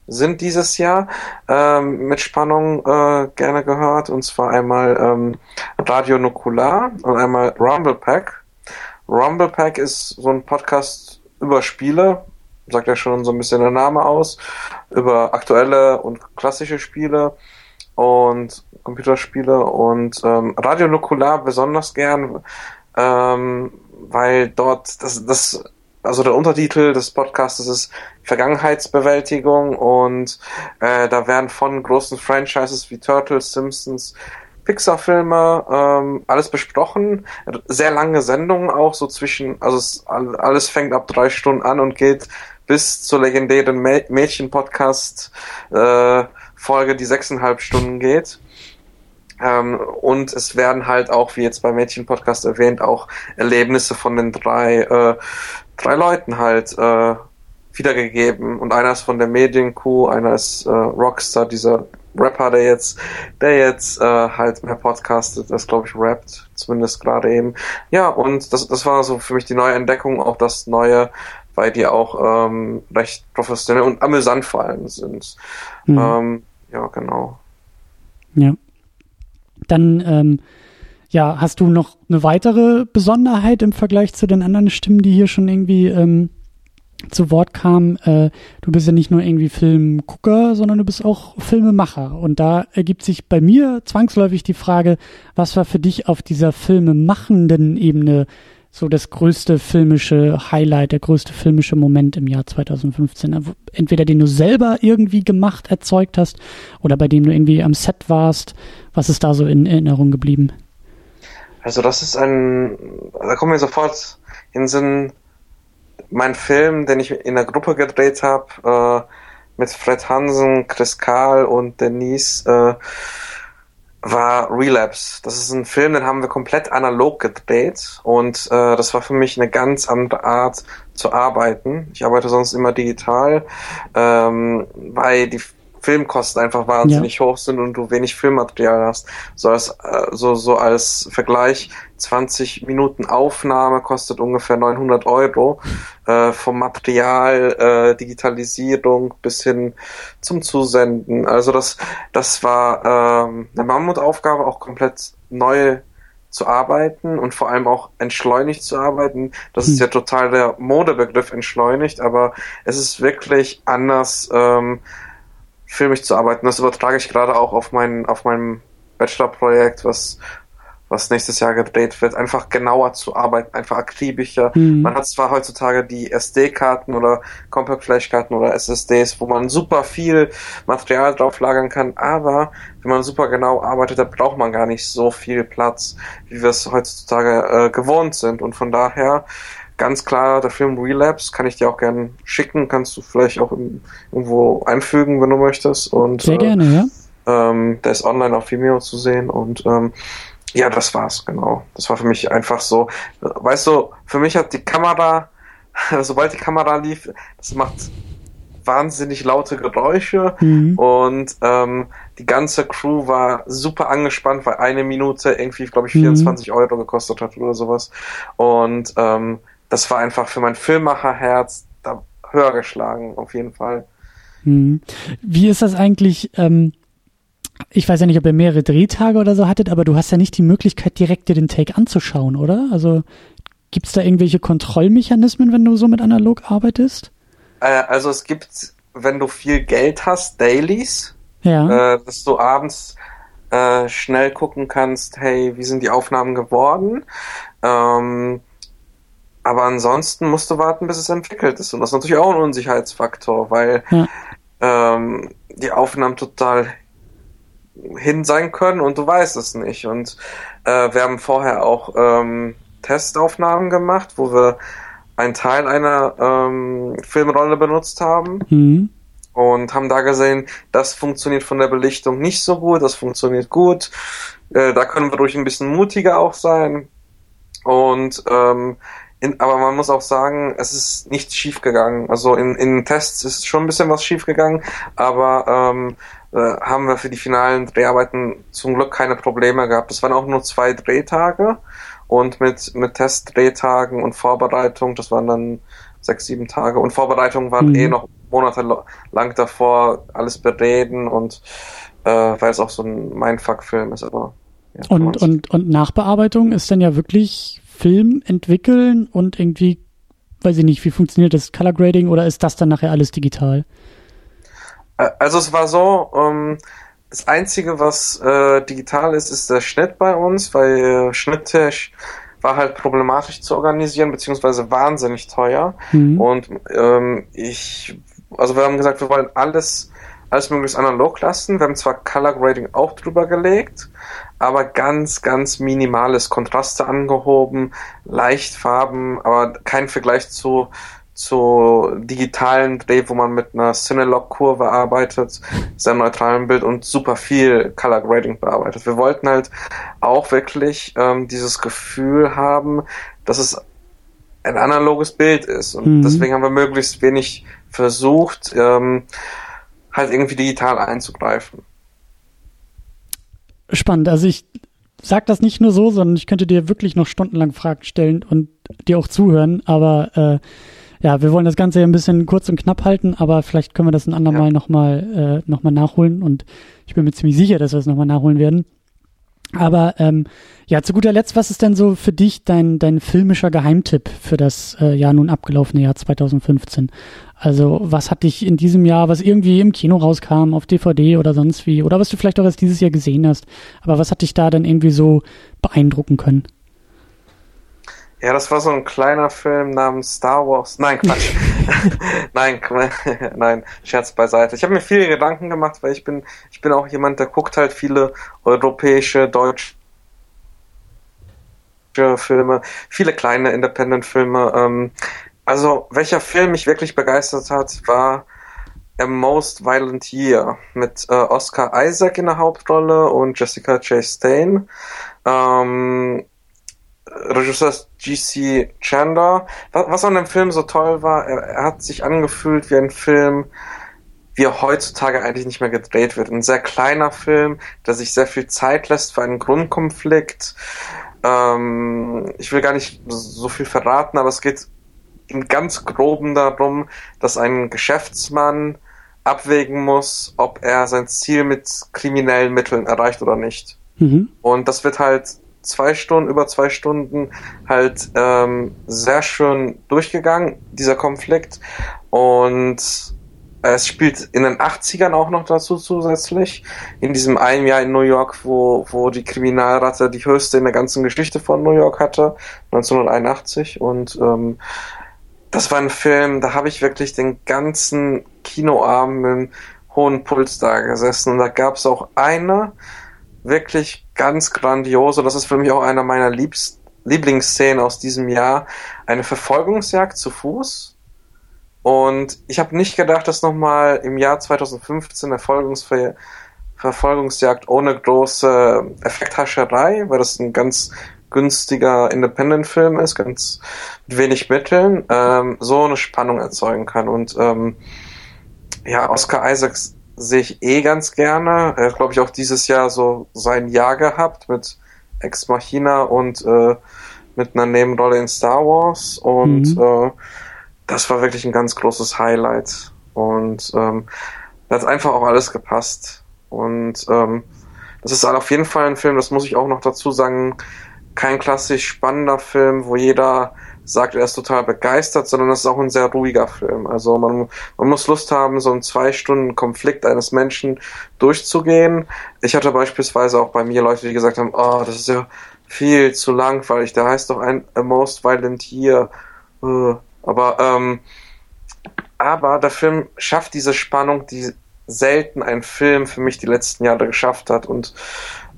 sind dieses Jahr ähm, mit Spannung äh, gerne gehört. Und zwar einmal ähm, Radio Nukular und einmal Rumble Pack. Rumble Pack ist so ein Podcast über Spiele, sagt ja schon so ein bisschen der Name aus, über aktuelle und klassische Spiele und Computerspiele und ähm, Radio Nukular besonders gern, ähm, weil dort das, das also der Untertitel des Podcasts ist Vergangenheitsbewältigung und äh, da werden von großen Franchises wie Turtles, Simpsons, Pixar-Filme, ähm, alles besprochen. Sehr lange Sendungen auch, so zwischen, also es, alles fängt ab drei Stunden an und geht bis zur legendären Mädchen-Podcast äh, die sechseinhalb Stunden geht. Ähm, und es werden halt auch, wie jetzt beim Mädchen-Podcast erwähnt, auch Erlebnisse von den drei äh, drei Leuten halt äh, wiedergegeben. Und einer ist von der Medienkuh, einer ist äh, Rockstar, dieser Rapper, der jetzt, der jetzt äh, halt mehr podcastet, das glaube ich rappt, zumindest gerade eben. Ja, und das, das war so für mich die neue Entdeckung, auch das neue, weil die auch ähm, recht professionell und amüsant vor allem sind. Mhm. Ähm, ja, genau. Ja. Dann, ähm, ja, hast du noch eine weitere Besonderheit im Vergleich zu den anderen Stimmen, die hier schon irgendwie ähm, zu Wort kam, äh, du bist ja nicht nur irgendwie Filmgucker, sondern du bist auch Filmemacher. Und da ergibt sich bei mir zwangsläufig die Frage, was war für dich auf dieser filmemachenden Ebene so das größte filmische Highlight, der größte filmische Moment im Jahr 2015? Entweder den du selber irgendwie gemacht, erzeugt hast oder bei dem du irgendwie am Set warst. Was ist da so in Erinnerung geblieben? Also das ist ein, da kommen wir sofort in Sinn, mein Film, den ich in der Gruppe gedreht habe, äh, mit Fred Hansen, Chris Karl und Denise, äh, war Relapse. Das ist ein Film, den haben wir komplett analog gedreht und äh, das war für mich eine ganz andere Art zu arbeiten. Ich arbeite sonst immer digital, ähm, weil die Filmkosten einfach wahnsinnig ja. hoch sind und du wenig Filmmaterial hast. So als, äh, so, so als Vergleich, 20 Minuten Aufnahme kostet ungefähr 900 Euro. Äh, vom Material, äh, Digitalisierung bis hin zum Zusenden. Also das, das war ähm, eine Mammutaufgabe, auch komplett neu zu arbeiten und vor allem auch entschleunigt zu arbeiten. Das hm. ist ja total der Modebegriff entschleunigt, aber es ist wirklich anders. Ähm, filmisch zu arbeiten. Das übertrage ich gerade auch auf mein, auf meinem Bachelorprojekt, was, was nächstes Jahr gedreht wird, einfach genauer zu arbeiten, einfach akribischer. Mhm. Man hat zwar heutzutage die SD-Karten oder Compact Flash-Karten oder SSDs, wo man super viel Material drauf lagern kann, aber wenn man super genau arbeitet, da braucht man gar nicht so viel Platz, wie wir es heutzutage äh, gewohnt sind. Und von daher ganz klar der Film Relapse, kann ich dir auch gerne schicken, kannst du vielleicht auch im, irgendwo einfügen, wenn du möchtest. Und, Sehr gerne, äh, ja. Ähm, der ist online auf Vimeo zu sehen und ähm, ja, das war's, genau. Das war für mich einfach so, weißt du, für mich hat die Kamera, [LAUGHS] sobald die Kamera lief, das macht wahnsinnig laute Geräusche mhm. und ähm, die ganze Crew war super angespannt, weil eine Minute irgendwie, glaube ich, 24 mhm. Euro gekostet hat oder sowas. Und ähm, das war einfach für mein Filmmacherherz da höher geschlagen, auf jeden Fall. Hm. Wie ist das eigentlich? Ähm, ich weiß ja nicht, ob ihr mehrere Drehtage oder so hattet, aber du hast ja nicht die Möglichkeit, direkt dir den Take anzuschauen, oder? Also gibt es da irgendwelche Kontrollmechanismen, wenn du so mit analog arbeitest? Äh, also es gibt, wenn du viel Geld hast, Dailies, ja. äh, dass du abends äh, schnell gucken kannst, hey, wie sind die Aufnahmen geworden? Ähm, aber ansonsten musst du warten, bis es entwickelt ist. Und das ist natürlich auch ein Unsicherheitsfaktor, weil ja. ähm, die Aufnahmen total hin sein können und du weißt es nicht. Und äh, wir haben vorher auch ähm, Testaufnahmen gemacht, wo wir einen Teil einer ähm, Filmrolle benutzt haben. Mhm. Und haben da gesehen, das funktioniert von der Belichtung nicht so gut, das funktioniert gut. Äh, da können wir durch ein bisschen mutiger auch sein. Und ähm, in, aber man muss auch sagen, es ist nichts schiefgegangen. Also in, in Tests ist schon ein bisschen was schiefgegangen, aber ähm, äh, haben wir für die finalen Dreharbeiten zum Glück keine Probleme gehabt. Es waren auch nur zwei Drehtage und mit, mit Testdrehtagen und Vorbereitung, das waren dann sechs, sieben Tage und Vorbereitung waren mhm. eh noch monatelang davor, alles bereden und äh, weil es auch so ein Mindfuck-Film ist, aber ja, und, und, und Nachbearbeitung ist dann ja wirklich Film entwickeln und irgendwie, weiß ich nicht, wie funktioniert das Color Grading oder ist das dann nachher alles digital? Also es war so, ähm, das Einzige, was äh, digital ist, ist der Schnitt bei uns, weil äh, Schnitttech war halt problematisch zu organisieren, beziehungsweise wahnsinnig teuer. Mhm. Und ähm, ich, also wir haben gesagt, wir wollen alles, alles möglichst analog lassen. Wir haben zwar Color Grading auch drüber gelegt, aber ganz, ganz minimales Kontraste angehoben, Leichtfarben, aber kein Vergleich zu zu digitalen Dreh, wo man mit einer Cinelog-Kurve arbeitet, sehr neutralen Bild und super viel Color Grading bearbeitet. Wir wollten halt auch wirklich ähm, dieses Gefühl haben, dass es ein analoges Bild ist und mhm. deswegen haben wir möglichst wenig versucht, ähm, halt irgendwie digital einzugreifen. spannend. Also ich sag das nicht nur so, sondern ich könnte dir wirklich noch stundenlang Fragen stellen und dir auch zuhören, aber äh, ja, wir wollen das Ganze ja ein bisschen kurz und knapp halten, aber vielleicht können wir das ein andermal ja. nochmal äh, noch nachholen und ich bin mir ziemlich sicher, dass wir es nochmal nachholen werden. Aber ähm, ja, zu guter Letzt, was ist denn so für dich dein, dein filmischer Geheimtipp für das äh, ja nun abgelaufene Jahr 2015? Also was hat dich in diesem Jahr, was irgendwie im Kino rauskam, auf DVD oder sonst wie, oder was du vielleicht auch erst dieses Jahr gesehen hast, aber was hat dich da dann irgendwie so beeindrucken können? Ja, das war so ein kleiner Film namens Star Wars. Nein, Quatsch. [LAUGHS] nein, nein, Scherz beiseite. Ich habe mir viele Gedanken gemacht, weil ich bin, ich bin auch jemand, der guckt halt viele europäische, deutsche Filme, viele kleine Independent-Filme. Ähm, also, welcher Film mich wirklich begeistert hat, war A Most Violent Year mit äh, Oscar Isaac in der Hauptrolle und Jessica Chastain. Ähm, Regisseur G.C. Chandler. Was an dem Film so toll war, er, er, hat sich angefühlt wie ein Film, wie er heutzutage eigentlich nicht mehr gedreht wird. Ein sehr kleiner Film, der sich sehr viel Zeit lässt für einen Grundkonflikt. Ähm, ich will gar nicht so viel verraten, aber es geht im ganz groben darum, dass ein Geschäftsmann abwägen muss, ob er sein Ziel mit kriminellen Mitteln erreicht oder nicht. Mhm. Und das wird halt zwei Stunden, über zwei Stunden halt ähm, sehr schön durchgegangen, dieser Konflikt. Und es spielt in den 80ern auch noch dazu zusätzlich. In diesem einen Jahr in New York, wo, wo die Kriminalrate die höchste in der ganzen Geschichte von New York hatte, 1981. Und ähm, das war ein Film, da habe ich wirklich den ganzen Kinoabend mit einem hohen Puls da gesessen. Und da gab es auch eine, wirklich ganz grandios und das ist für mich auch einer meiner Liebst Lieblingsszenen aus diesem Jahr. Eine Verfolgungsjagd zu Fuß. Und ich habe nicht gedacht, dass nochmal im Jahr 2015 eine Verfolgungsver Verfolgungsjagd ohne große Effekthascherei, weil das ein ganz günstiger Independent-Film ist, ganz mit wenig Mitteln, ähm, so eine Spannung erzeugen kann. Und ähm, ja, Oscar Isaacs sehe ich eh ganz gerne. Er hat, glaube ich, auch dieses Jahr so sein Jahr gehabt mit Ex Machina und äh, mit einer Nebenrolle in Star Wars. Und mhm. äh, das war wirklich ein ganz großes Highlight. Und ähm, da hat einfach auch alles gepasst. Und ähm, das ist auf jeden Fall ein Film, das muss ich auch noch dazu sagen, kein klassisch spannender Film, wo jeder sagt, er ist total begeistert, sondern es ist auch ein sehr ruhiger Film. Also man, man muss Lust haben, so einen zwei Stunden Konflikt eines Menschen durchzugehen. Ich hatte beispielsweise auch bei mir Leute, die gesagt haben, oh, das ist ja viel zu langweilig, der heißt doch ein A Most Violent Year. Aber, ähm, aber der Film schafft diese Spannung, die selten ein Film für mich die letzten Jahre geschafft hat und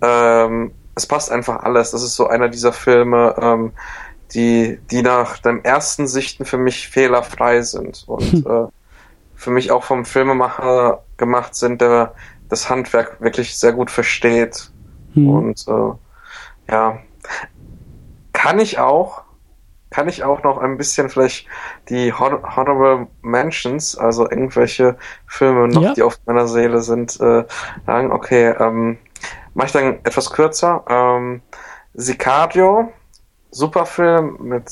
ähm, es passt einfach alles. Das ist so einer dieser Filme, ähm, die, die nach dem ersten Sichten für mich fehlerfrei sind und hm. äh, für mich auch vom Filmemacher gemacht sind, der das Handwerk wirklich sehr gut versteht. Hm. Und äh, ja, kann ich auch, kann ich auch noch ein bisschen vielleicht die Honorable Mentions, also irgendwelche Filme noch, ja. die auf meiner Seele sind, äh, sagen, okay, ähm, mache ich dann etwas kürzer. Ähm, Sicario super Film mit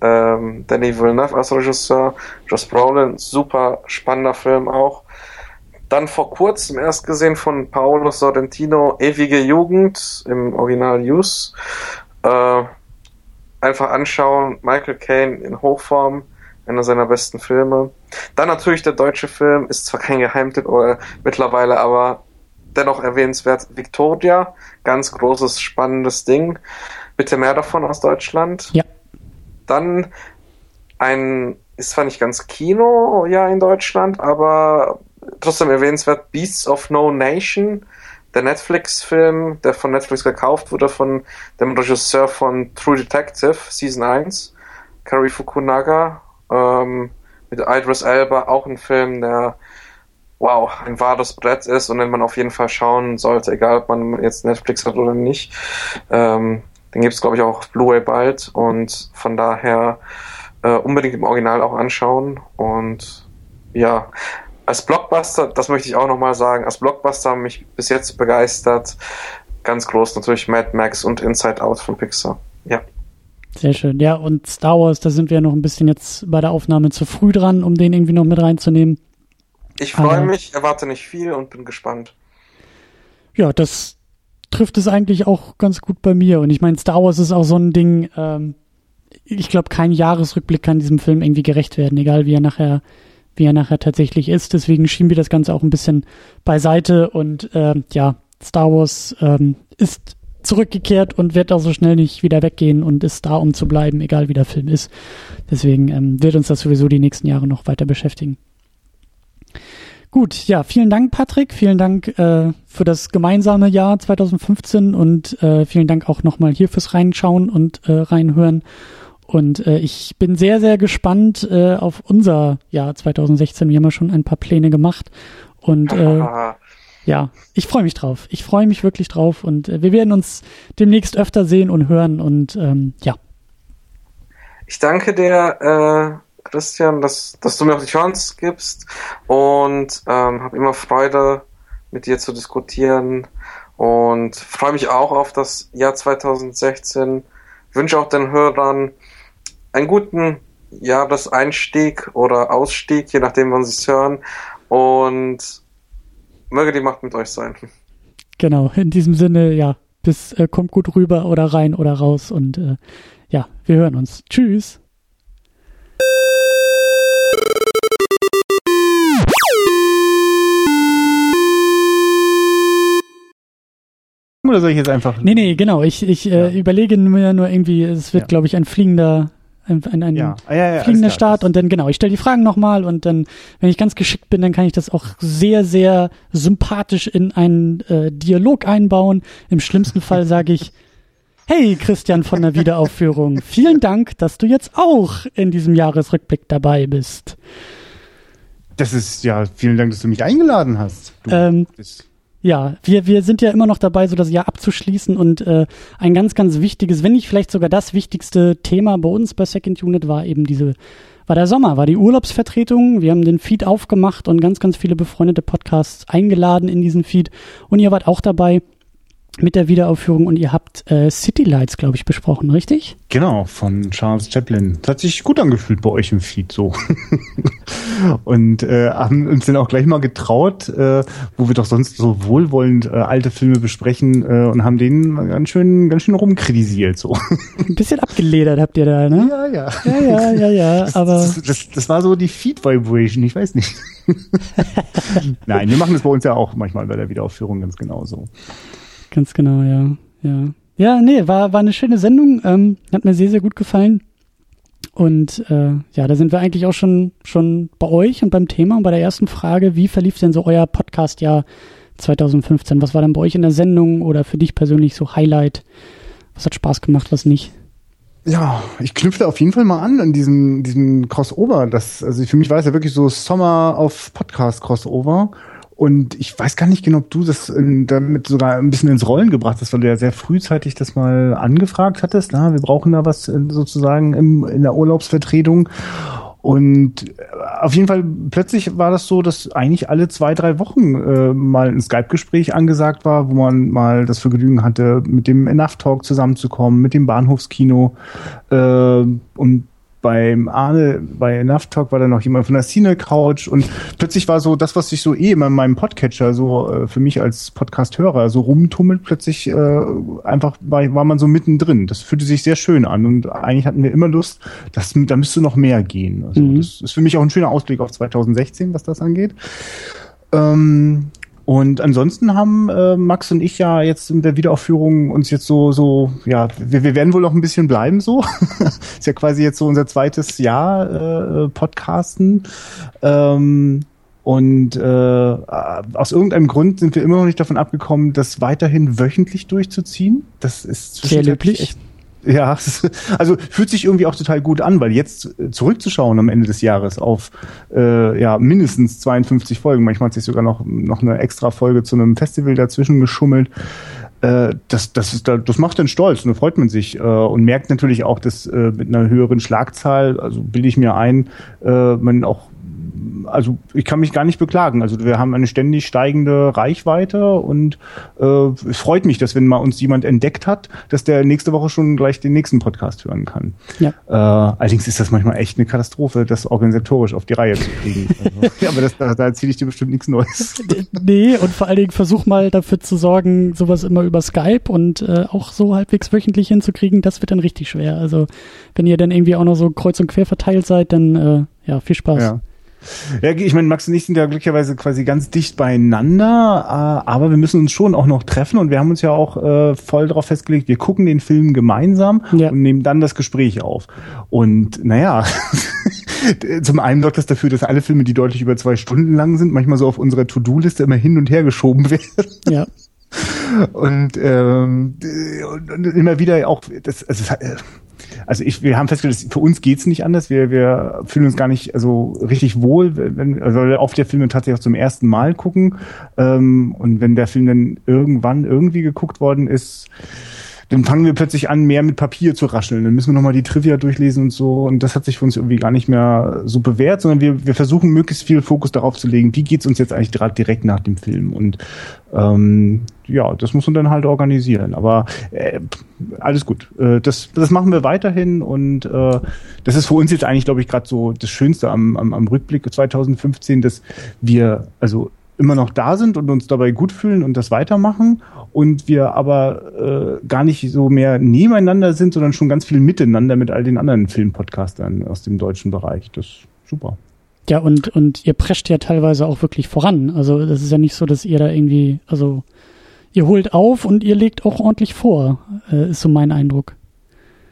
ähm, Danny Villeneuve als Regisseur, Joss Brolin, super spannender Film auch. Dann vor kurzem erst gesehen von Paolo Sorrentino, Ewige Jugend im Original Use. Äh, einfach anschauen, Michael Caine in Hochform, einer seiner besten Filme. Dann natürlich der deutsche Film, ist zwar kein Geheimtipp oder mittlerweile, aber dennoch erwähnenswert. Victoria, ganz großes, spannendes Ding. Bitte mehr davon aus Deutschland. Ja. Dann ein, ist zwar nicht ganz Kino, ja, in Deutschland, aber trotzdem erwähnenswert, Beasts of No Nation, der Netflix-Film, der von Netflix gekauft wurde, von dem Regisseur von True Detective, Season 1, Kari Fukunaga, ähm, mit Idris Elba, auch ein Film, der wow, ein wahres Brett ist und den man auf jeden Fall schauen sollte, egal ob man jetzt Netflix hat oder nicht. Ähm, den gibt es, glaube ich, auch auf Blu-ray bald und von daher äh, unbedingt im Original auch anschauen. Und ja, als Blockbuster, das möchte ich auch nochmal sagen, als Blockbuster haben mich bis jetzt begeistert. Ganz groß natürlich Mad Max und Inside Out von Pixar. Ja. Sehr schön. Ja, und Star Wars, da sind wir noch ein bisschen jetzt bei der Aufnahme zu früh dran, um den irgendwie noch mit reinzunehmen. Ich freue mich, erwarte nicht viel und bin gespannt. Ja, das trifft es eigentlich auch ganz gut bei mir. Und ich meine, Star Wars ist auch so ein Ding, ähm, ich glaube, kein Jahresrückblick kann diesem Film irgendwie gerecht werden, egal wie er nachher, wie er nachher tatsächlich ist. Deswegen schieben wir das Ganze auch ein bisschen beiseite und äh, ja, Star Wars ähm, ist zurückgekehrt und wird auch so schnell nicht wieder weggehen und ist da, um zu bleiben, egal wie der Film ist. Deswegen ähm, wird uns das sowieso die nächsten Jahre noch weiter beschäftigen. Gut, ja, vielen Dank, Patrick. Vielen Dank äh, für das gemeinsame Jahr 2015 und äh, vielen Dank auch nochmal hier fürs Reinschauen und äh, Reinhören. Und äh, ich bin sehr, sehr gespannt äh, auf unser Jahr 2016. Wir haben ja schon ein paar Pläne gemacht. Und äh, [LAUGHS] ja, ich freue mich drauf. Ich freue mich wirklich drauf. Und äh, wir werden uns demnächst öfter sehen und hören. Und ähm, ja. Ich danke dir, äh, Christian, dass, dass du mir auch die Chance gibst. Und ähm, habe immer Freude, mit dir zu diskutieren. Und freue mich auch auf das Jahr 2016. Wünsche auch den Hörern einen guten Jahreseinstieg oder Ausstieg, je nachdem, wann sie es hören. Und möge die Macht mit euch sein. Genau, in diesem Sinne, ja, bis äh, kommt gut rüber oder rein oder raus und äh, ja, wir hören uns. Tschüss. Oder soll ich jetzt einfach. Nee, nee, genau. Ich, ich äh, überlege mir nur irgendwie, es wird, ja. glaube ich, ein fliegender ein, ein, ein ja. Ah, ja, ja, fliegender Start und dann genau, ich stelle die Fragen nochmal und dann, wenn ich ganz geschickt bin, dann kann ich das auch sehr, sehr sympathisch in einen äh, Dialog einbauen. Im schlimmsten Fall [LAUGHS] sage ich, hey Christian von der Wiederaufführung, vielen Dank, dass du jetzt auch in diesem Jahresrückblick dabei bist. Das ist ja, vielen Dank, dass du mich eingeladen hast. Du ähm, ja, wir, wir sind ja immer noch dabei, so das Jahr abzuschließen und äh, ein ganz, ganz wichtiges, wenn nicht vielleicht sogar das wichtigste Thema bei uns bei Second Unit war eben diese, war der Sommer, war die Urlaubsvertretung. Wir haben den Feed aufgemacht und ganz, ganz viele befreundete Podcasts eingeladen in diesen Feed und ihr wart auch dabei mit der Wiederaufführung und ihr habt äh, City Lights, glaube ich, besprochen, richtig? Genau, von Charles Chaplin. Das hat sich gut angefühlt bei euch im Feed so. [LAUGHS] und äh, haben uns dann auch gleich mal getraut, äh, wo wir doch sonst so wohlwollend äh, alte Filme besprechen äh, und haben den ganz schön, ganz schön rumkritisiert so. Ein bisschen abgeledert habt ihr da, ne? Ja, ja. Ja, ja, ja, ja. Das, aber das, das, das war so die Feed Vibration, ich weiß nicht. [LAUGHS] Nein, wir machen das bei uns ja auch manchmal bei der Wiederaufführung ganz genauso. Ganz genau, ja. Ja, ja nee, war, war eine schöne Sendung. Ähm, hat mir sehr, sehr gut gefallen. Und äh, ja, da sind wir eigentlich auch schon, schon bei euch und beim Thema und bei der ersten Frage, wie verlief denn so euer Podcast-Jahr 2015? Was war denn bei euch in der Sendung oder für dich persönlich so Highlight? Was hat Spaß gemacht, was nicht? Ja, ich knüpfe auf jeden Fall mal an an diesem, diesem Crossover. Das, also für mich war es ja wirklich so Sommer auf Podcast Crossover. Und ich weiß gar nicht genau, ob du das in, damit sogar ein bisschen ins Rollen gebracht hast, weil du ja sehr frühzeitig das mal angefragt hattest. Na, wir brauchen da was äh, sozusagen im, in der Urlaubsvertretung. Und äh, auf jeden Fall plötzlich war das so, dass eigentlich alle zwei, drei Wochen äh, mal ein Skype-Gespräch angesagt war, wo man mal das Vergnügen hatte, mit dem Enough Talk zusammenzukommen, mit dem Bahnhofskino äh, und beim Arne, bei Enough Talk war da noch jemand von der Cine Couch und plötzlich war so das, was sich so eh immer in meinem Podcatcher so äh, für mich als Podcast-Hörer so rumtummelt, plötzlich äh, einfach war, war man so mittendrin. Das fühlte sich sehr schön an und eigentlich hatten wir immer Lust, dass, da müsste noch mehr gehen. Also mhm. das ist für mich auch ein schöner Ausblick auf 2016, was das angeht. Ähm, und ansonsten haben äh, Max und ich ja jetzt in der Wiederaufführung uns jetzt so, so, ja, wir, wir werden wohl noch ein bisschen bleiben so. [LAUGHS] ist ja quasi jetzt so unser zweites Jahr äh, Podcasten. Ähm, und äh, aus irgendeinem Grund sind wir immer noch nicht davon abgekommen, das weiterhin wöchentlich durchzuziehen. Das ist sehr löblich. Echt ja, [LAUGHS] also fühlt sich irgendwie auch total gut an, weil jetzt zurückzuschauen am Ende des Jahres auf äh, ja mindestens 52 Folgen, manchmal hat sich sogar noch noch eine extra Folge zu einem Festival dazwischen geschummelt. Äh, das, das, ist, das macht dann stolz und da freut man sich äh, und merkt natürlich auch, dass äh, mit einer höheren Schlagzahl, also bilde ich mir ein, äh, man auch also ich kann mich gar nicht beklagen. Also wir haben eine ständig steigende Reichweite und äh, es freut mich, dass wenn mal uns jemand entdeckt hat, dass der nächste Woche schon gleich den nächsten Podcast hören kann. Ja. Äh, allerdings ist das manchmal echt eine Katastrophe, das organisatorisch auf die Reihe zu kriegen. [LAUGHS] Also, ja, aber das, da, da erzähle ich dir bestimmt nichts Neues. [LAUGHS] nee, und vor allen Dingen versuch mal dafür zu sorgen, sowas immer über Skype und äh, auch so halbwegs wöchentlich hinzukriegen, das wird dann richtig schwer. Also wenn ihr dann irgendwie auch noch so kreuz und quer verteilt seid, dann äh, ja, viel Spaß. Ja. Ja, ich meine, Max und ich sind ja glücklicherweise quasi ganz dicht beieinander, äh, aber wir müssen uns schon auch noch treffen und wir haben uns ja auch äh, voll darauf festgelegt, wir gucken den Film gemeinsam ja. und nehmen dann das Gespräch auf. Und naja, [LAUGHS] zum einen sorgt das dafür, dass alle Filme, die deutlich über zwei Stunden lang sind, manchmal so auf unserer To-Do-Liste immer hin und her geschoben [LAUGHS] werden. Ja. Und, ähm, und immer wieder auch, das, also, also ich, wir haben festgestellt, für uns geht's nicht anders. Wir, wir fühlen uns gar nicht also richtig wohl, wenn also auf der Filme tatsächlich auch zum ersten Mal gucken. Ähm, und wenn der Film dann irgendwann irgendwie geguckt worden ist, dann fangen wir plötzlich an, mehr mit Papier zu rascheln. Dann müssen wir nochmal die Trivia durchlesen und so. Und das hat sich für uns irgendwie gar nicht mehr so bewährt, sondern wir, wir versuchen möglichst viel Fokus darauf zu legen, wie geht's uns jetzt eigentlich gerade direkt nach dem Film. Und ähm, ja, das muss man dann halt organisieren. Aber äh, alles gut. Äh, das, das machen wir weiterhin und äh, das ist für uns jetzt eigentlich, glaube ich, gerade so das Schönste am, am, am Rückblick 2015, dass wir also immer noch da sind und uns dabei gut fühlen und das weitermachen und wir aber äh, gar nicht so mehr nebeneinander sind, sondern schon ganz viel miteinander mit all den anderen Filmpodcastern aus dem deutschen Bereich. Das ist super. Ja, und, und ihr prescht ja teilweise auch wirklich voran. Also das ist ja nicht so, dass ihr da irgendwie, also ihr holt auf und ihr legt auch ordentlich vor, äh, ist so mein Eindruck.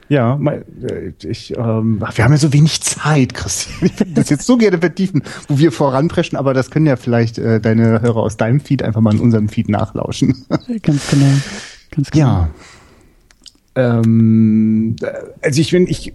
Ja, äh, ich, ähm, wir haben ja so wenig Zeit, Christian. Ich würde das jetzt so gerne vertiefen, wo wir voranpreschen, aber das können ja vielleicht äh, deine Hörer aus deinem Feed einfach mal in unserem Feed nachlauschen. Ganz genau. Ganz genau. Ja. Ähm, also ich bin, ich,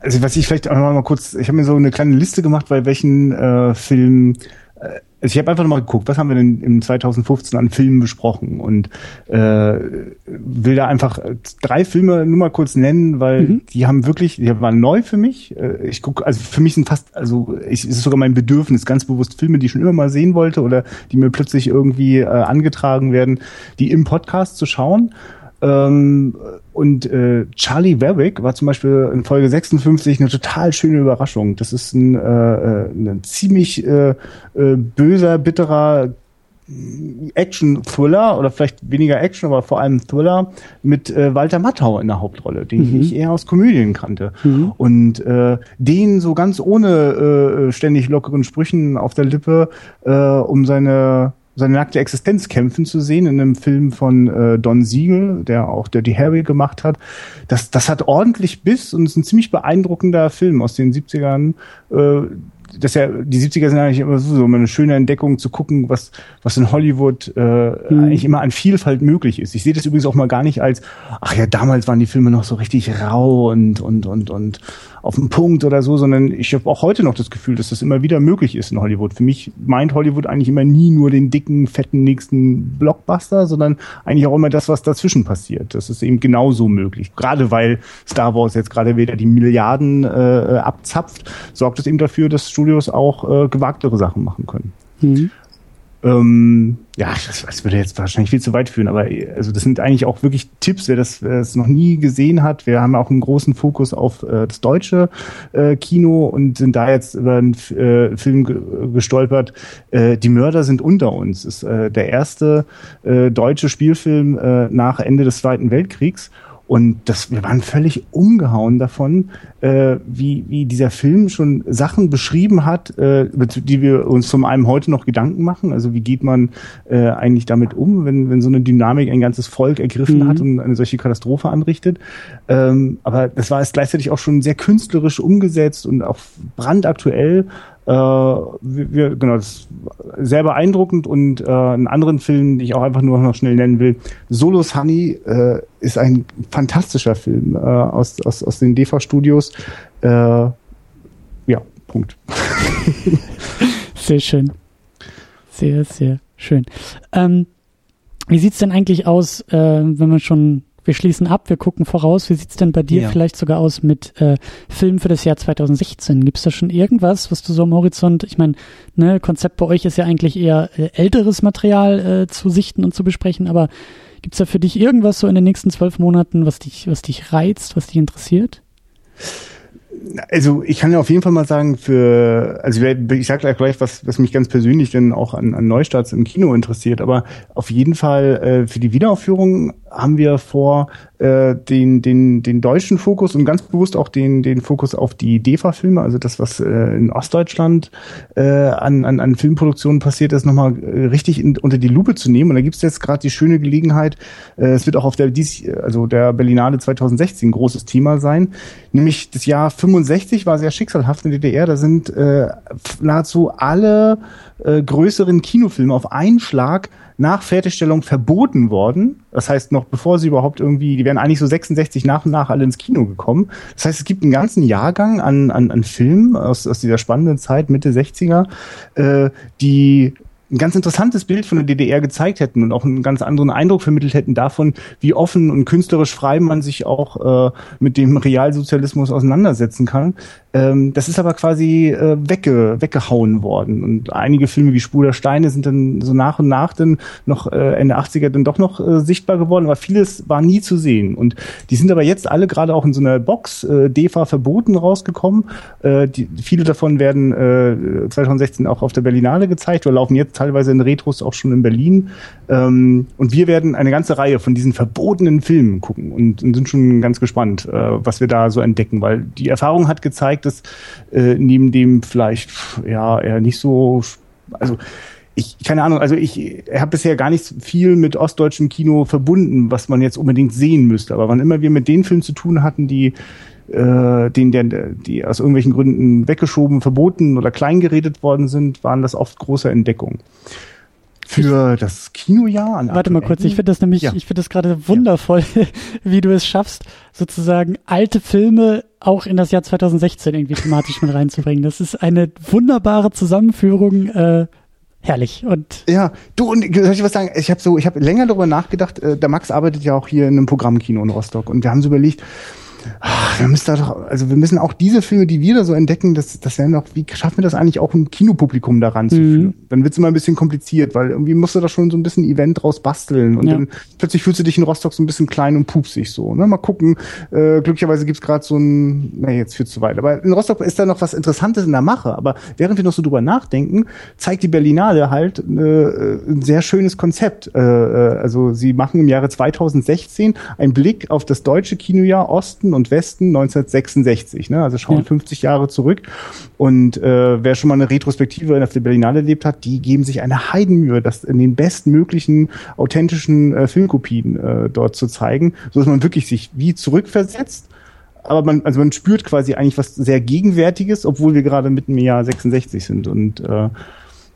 also was ich vielleicht auch noch mal kurz, ich habe mir so eine kleine Liste gemacht, bei welchen äh, Filmen äh, also ich habe einfach nochmal geguckt, was haben wir denn im 2015 an Filmen besprochen und äh, will da einfach drei Filme nur mal kurz nennen, weil mhm. die haben wirklich, die waren neu für mich. Äh, ich gucke, also für mich sind fast, also ich, es ist sogar mein Bedürfnis, ganz bewusst Filme, die ich schon immer mal sehen wollte oder die mir plötzlich irgendwie äh, angetragen werden, die im Podcast zu schauen. Ähm, und äh, Charlie Warwick war zum Beispiel in Folge 56 eine total schöne Überraschung. Das ist ein, äh, äh ein ziemlich äh, äh, böser, bitterer Action-Thriller oder vielleicht weniger Action, aber vor allem Thriller mit äh, Walter Matthau in der Hauptrolle, den mhm. ich eher aus Komödien kannte. Mhm. Und äh, den so ganz ohne äh, ständig lockeren Sprüchen auf der Lippe äh, um seine seine nackte Existenz kämpfen zu sehen in einem Film von äh, Don Siegel, der auch Dirty Harry gemacht hat. Das, das hat ordentlich Biss und ist ein ziemlich beeindruckender Film aus den 70ern. Äh, das ja, die 70er sind eigentlich immer so, so eine schöne Entdeckung zu gucken, was, was in Hollywood äh, mhm. eigentlich immer an Vielfalt möglich ist. Ich sehe das übrigens auch mal gar nicht als, ach ja, damals waren die Filme noch so richtig rau und, und, und, und auf den Punkt oder so, sondern ich habe auch heute noch das Gefühl, dass das immer wieder möglich ist in Hollywood. Für mich meint Hollywood eigentlich immer nie nur den dicken, fetten nächsten Blockbuster, sondern eigentlich auch immer das, was dazwischen passiert. Das ist eben genauso möglich. Gerade weil Star Wars jetzt gerade wieder die Milliarden äh, abzapft, sorgt es eben dafür, dass Studios auch äh, gewagtere Sachen machen können. Mhm. Ähm, ja, das, das würde jetzt wahrscheinlich viel zu weit führen, aber also das sind eigentlich auch wirklich Tipps, wer das, wer das noch nie gesehen hat. Wir haben auch einen großen Fokus auf äh, das deutsche äh, Kino und sind da jetzt über einen äh, Film ge gestolpert. Äh, Die Mörder sind unter uns. Ist äh, der erste äh, deutsche Spielfilm nach Ende des Zweiten Weltkriegs und das, wir waren völlig umgehauen davon, äh, wie, wie dieser Film schon Sachen beschrieben hat, äh, die wir uns zum einen heute noch Gedanken machen. Also wie geht man äh, eigentlich damit um, wenn, wenn so eine Dynamik ein ganzes Volk ergriffen mhm. hat und eine solche Katastrophe anrichtet. Ähm, aber das war es gleichzeitig auch schon sehr künstlerisch umgesetzt und auch brandaktuell. Äh, wir, genau, das ist sehr beeindruckend und äh, einen anderen Film, den ich auch einfach nur noch schnell nennen will, Solos Honey äh, ist ein fantastischer Film äh, aus, aus, aus den DV-Studios. Äh, ja, Punkt. [LAUGHS] sehr schön. Sehr, sehr schön. Ähm, wie sieht's denn eigentlich aus, äh, wenn man schon wir schließen ab, wir gucken voraus. Wie sieht's denn bei dir ja. vielleicht sogar aus mit äh, Filmen für das Jahr 2016? Gibt's da schon irgendwas, was du so am Horizont, ich meine, ne, Konzept bei euch ist ja eigentlich eher äh, älteres Material äh, zu sichten und zu besprechen, aber gibt's da für dich irgendwas so in den nächsten zwölf Monaten, was dich, was dich reizt, was dich interessiert? Also ich kann ja auf jeden Fall mal sagen, für, also ich, sage gleich, was, was mich ganz persönlich denn auch an, an Neustarts im Kino interessiert, aber auf jeden Fall äh, für die Wiederaufführung haben wir vor, äh, den, den, den deutschen Fokus und ganz bewusst auch den, den Fokus auf die DEFA-Filme, also das, was äh, in Ostdeutschland äh, an, an, an Filmproduktionen passiert ist, nochmal äh, richtig in, unter die Lupe zu nehmen. Und da gibt es jetzt gerade die schöne Gelegenheit, äh, es wird auch auf der, dies, also der Berlinale 2016 ein großes Thema sein, nämlich das Jahr 65 war sehr schicksalhaft in der DDR, da sind äh, nahezu alle äh, größeren Kinofilme auf einen Schlag nach Fertigstellung verboten worden. Das heißt, noch bevor sie überhaupt irgendwie, die wären eigentlich so 66 nach und nach alle ins Kino gekommen. Das heißt, es gibt einen ganzen Jahrgang an, an, an Filmen aus, aus dieser spannenden Zeit, Mitte 60er, äh, die ein ganz interessantes Bild von der DDR gezeigt hätten und auch einen ganz anderen Eindruck vermittelt hätten davon, wie offen und künstlerisch frei man sich auch äh, mit dem Realsozialismus auseinandersetzen kann. Ähm, das ist aber quasi äh, wegge weggehauen worden. Und einige Filme wie Spur der Steine sind dann so nach und nach dann noch äh, Ende 80er dann doch noch äh, sichtbar geworden, aber vieles war nie zu sehen. Und die sind aber jetzt alle gerade auch in so einer Box, äh, DEFA verboten, rausgekommen. Äh, die, viele davon werden äh, 2016 auch auf der Berlinale gezeigt oder laufen jetzt teilweise in Retros auch schon in Berlin. Ähm, und wir werden eine ganze Reihe von diesen verbotenen Filmen gucken und, und sind schon ganz gespannt, äh, was wir da so entdecken, weil die Erfahrung hat gezeigt, zeigt, dass äh, neben dem vielleicht ja eher nicht so, also ich, keine Ahnung, also ich habe bisher gar nicht viel mit ostdeutschem Kino verbunden, was man jetzt unbedingt sehen müsste. Aber wann immer wir mit den Filmen zu tun hatten, die äh, denen der, die aus irgendwelchen Gründen weggeschoben, verboten oder kleingeredet worden sind, waren das oft große Entdeckungen für das Kinojahr an Warte mal kurz, ich finde das nämlich, ja. ich finde das gerade wundervoll, ja. [LAUGHS] wie du es schaffst, sozusagen alte Filme auch in das Jahr 2016 irgendwie thematisch mit reinzubringen. Das ist eine wunderbare Zusammenführung, äh, herrlich und ja du und soll ich was sagen ich habe so ich habe länger darüber nachgedacht äh, der Max arbeitet ja auch hier in einem Programmkino in Rostock und wir haben so überlegt Ach, wir müssen da doch, also wir müssen auch diese Filme, die wir da so entdecken, das, das wäre noch, wie schaffen wir das eigentlich auch ein Kinopublikum daran zu führen? Mhm. Dann wird's immer ein bisschen kompliziert, weil irgendwie musst du da schon so ein bisschen Event draus basteln und ja. dann plötzlich fühlst du dich in Rostock so ein bisschen klein und pupsig so. Ne? Mal gucken. Äh, glücklicherweise gibt's gerade so ein, nee, jetzt führt's zu weit. Aber in Rostock ist da noch was Interessantes in der Mache. Aber während wir noch so drüber nachdenken, zeigt die Berlinale halt äh, ein sehr schönes Konzept. Äh, äh also sie machen im Jahre 2016 einen Blick auf das deutsche Kinojahr Osten Osten und Westen 1966. Ne? Also schauen ja. 50 Jahre zurück. Und äh, wer schon mal eine Retrospektive auf der Berlinale erlebt hat, die geben sich eine Heidenmühe, das in den bestmöglichen authentischen äh, Filmkopien äh, dort zu zeigen, so dass man wirklich sich wie zurückversetzt aber man, also man spürt quasi eigentlich was sehr Gegenwärtiges, obwohl wir gerade mitten im Jahr 66 sind. Und äh,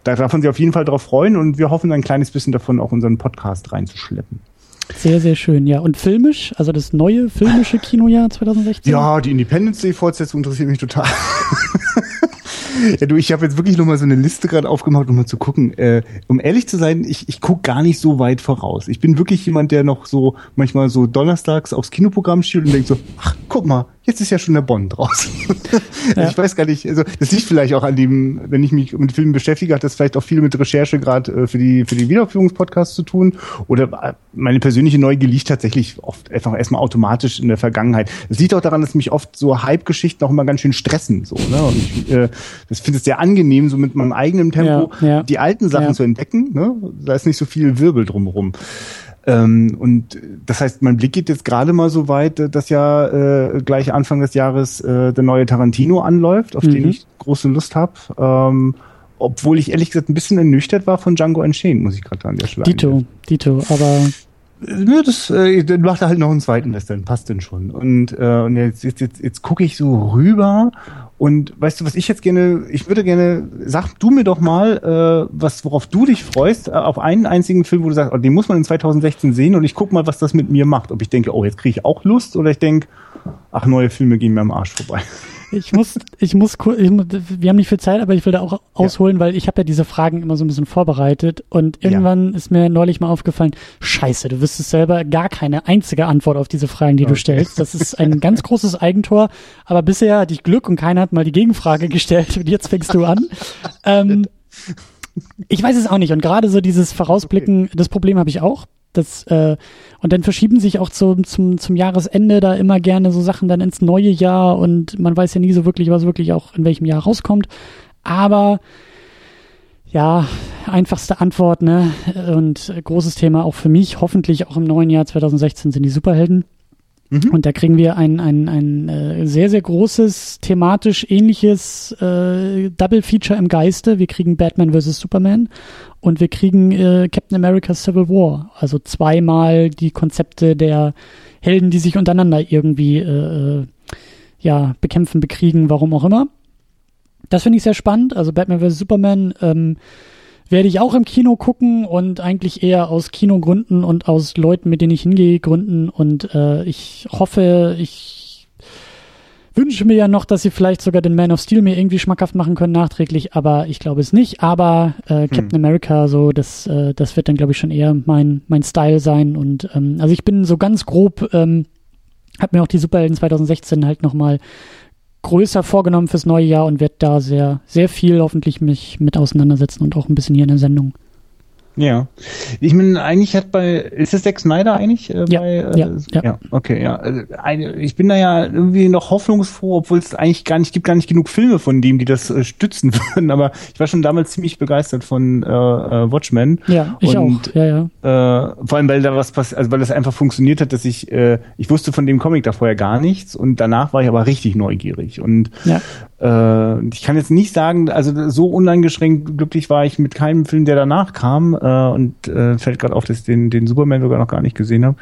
da darf man sich auf jeden Fall darauf freuen und wir hoffen, ein kleines bisschen davon auch unseren Podcast reinzuschleppen. Sehr, sehr schön, ja. Und filmisch, also das neue filmische Kinojahr 2016? Ja, die Independence Day-Fortsetzung interessiert mich total. [LAUGHS] ja, du, ich habe jetzt wirklich nochmal so eine Liste gerade aufgemacht, um mal zu gucken. Äh, um ehrlich zu sein, ich, ich gucke gar nicht so weit voraus. Ich bin wirklich jemand, der noch so manchmal so donnerstags aufs Kinoprogramm schielt und denkt so, ach, guck mal, jetzt ist ja schon der Bond draußen. [LAUGHS] Ja. Ich weiß gar nicht, also das liegt vielleicht auch an dem, wenn ich mich mit Filmen beschäftige, hat das vielleicht auch viel mit Recherche gerade äh, für die für die Wiederaufführungspodcasts zu tun. Oder äh, meine persönliche Neugier liegt tatsächlich oft einfach erstmal automatisch in der Vergangenheit. Es liegt auch daran, dass mich oft so Hype-Geschichten auch immer ganz schön stressen. So, ne? Und ich äh, das finde es sehr angenehm, so mit meinem eigenen Tempo ja, ja. die alten Sachen zu entdecken. Ne? Da ist nicht so viel Wirbel drumherum. Ähm, und das heißt, mein Blick geht jetzt gerade mal so weit, äh, dass ja äh, gleich Anfang des Jahres äh, der neue Tarantino anläuft, auf mhm. den ich große Lust habe. Ähm, obwohl ich ehrlich gesagt ein bisschen ernüchtert war von Django Unchained, muss ich gerade an der Stelle Dito, Dito, aber ja, das äh, macht er halt noch einen zweiten Western, passt denn schon. Und, äh, und jetzt, jetzt, jetzt, jetzt gucke ich so rüber und weißt du, was ich jetzt gerne, ich würde gerne, sag du mir doch mal, äh, was, worauf du dich freust, äh, auf einen einzigen Film, wo du sagst, oh, den muss man in 2016 sehen und ich guck mal, was das mit mir macht. Ob ich denke, oh, jetzt kriege ich auch Lust oder ich denke, ach, neue Filme gehen mir am Arsch vorbei. Ich muss, ich muss, ich, wir haben nicht viel Zeit, aber ich will da auch ausholen, ja. weil ich habe ja diese Fragen immer so ein bisschen vorbereitet und irgendwann ja. ist mir neulich mal aufgefallen, scheiße, du wüsstest selber gar keine einzige Antwort auf diese Fragen, die okay. du stellst. Das ist ein [LAUGHS] ganz großes Eigentor, aber bisher hatte ich Glück und keiner hat mal die Gegenfrage gestellt und jetzt fängst du an. ähm, [LAUGHS] ich weiß es auch nicht und gerade so dieses Vorausblicken, okay. das Problem habe ich auch das, äh, und dann verschieben sich auch zum, zum, zum Jahresende da immer gerne so Sachen dann ins neue Jahr und man weiß ja nie so wirklich, was wirklich auch in welchem Jahr rauskommt. Aber ja, einfachste Antwort, ne? Und großes Thema auch für mich, hoffentlich auch im neuen Jahr 2016 sind die Superhelden. Mhm. Und da kriegen wir ein, ein, ein äh, sehr, sehr großes, thematisch ähnliches äh, Double Feature im Geiste. Wir kriegen Batman vs. Superman und wir kriegen äh, Captain America Civil War. Also zweimal die Konzepte der Helden, die sich untereinander irgendwie äh, äh ja, bekämpfen, bekriegen, warum auch immer. Das finde ich sehr spannend. Also Batman vs. Superman ähm, werde ich auch im Kino gucken und eigentlich eher aus Kinogründen und aus Leuten, mit denen ich hingehe, Gründen. Und äh, ich hoffe, ich wünsche mir ja noch, dass sie vielleicht sogar den Man of Steel mir irgendwie schmackhaft machen können nachträglich, aber ich glaube es nicht. Aber äh, hm. Captain hm. America, so das, äh, das wird dann glaube ich schon eher mein mein Style sein. Und ähm, also ich bin so ganz grob, ähm, habe mir auch die Superhelden 2016 halt nochmal größer vorgenommen fürs neue Jahr und werde da sehr, sehr viel hoffentlich mich mit auseinandersetzen und auch ein bisschen hier in der Sendung. Ja. Ich meine, eigentlich hat bei, ist es Zack Snyder eigentlich? Äh, ja, bei, äh, ja, ja, ja. okay, ja. Also, eine, ich bin da ja irgendwie noch hoffnungsfroh, obwohl es eigentlich gar nicht, gibt gar nicht genug Filme von dem, die das äh, stützen [LAUGHS] würden, aber ich war schon damals ziemlich begeistert von äh, äh, Watchmen. Ja, ich und, auch, ja, ja. Äh, vor allem, weil da was passiert, also weil das einfach funktioniert hat, dass ich, äh, ich wusste von dem Comic da vorher gar nichts und danach war ich aber richtig neugierig und ja. Äh, ich kann jetzt nicht sagen, also so uneingeschränkt glücklich war ich mit keinem Film, der danach kam. Äh, und äh, fällt gerade auf, dass ich den, den Superman sogar noch gar nicht gesehen habe.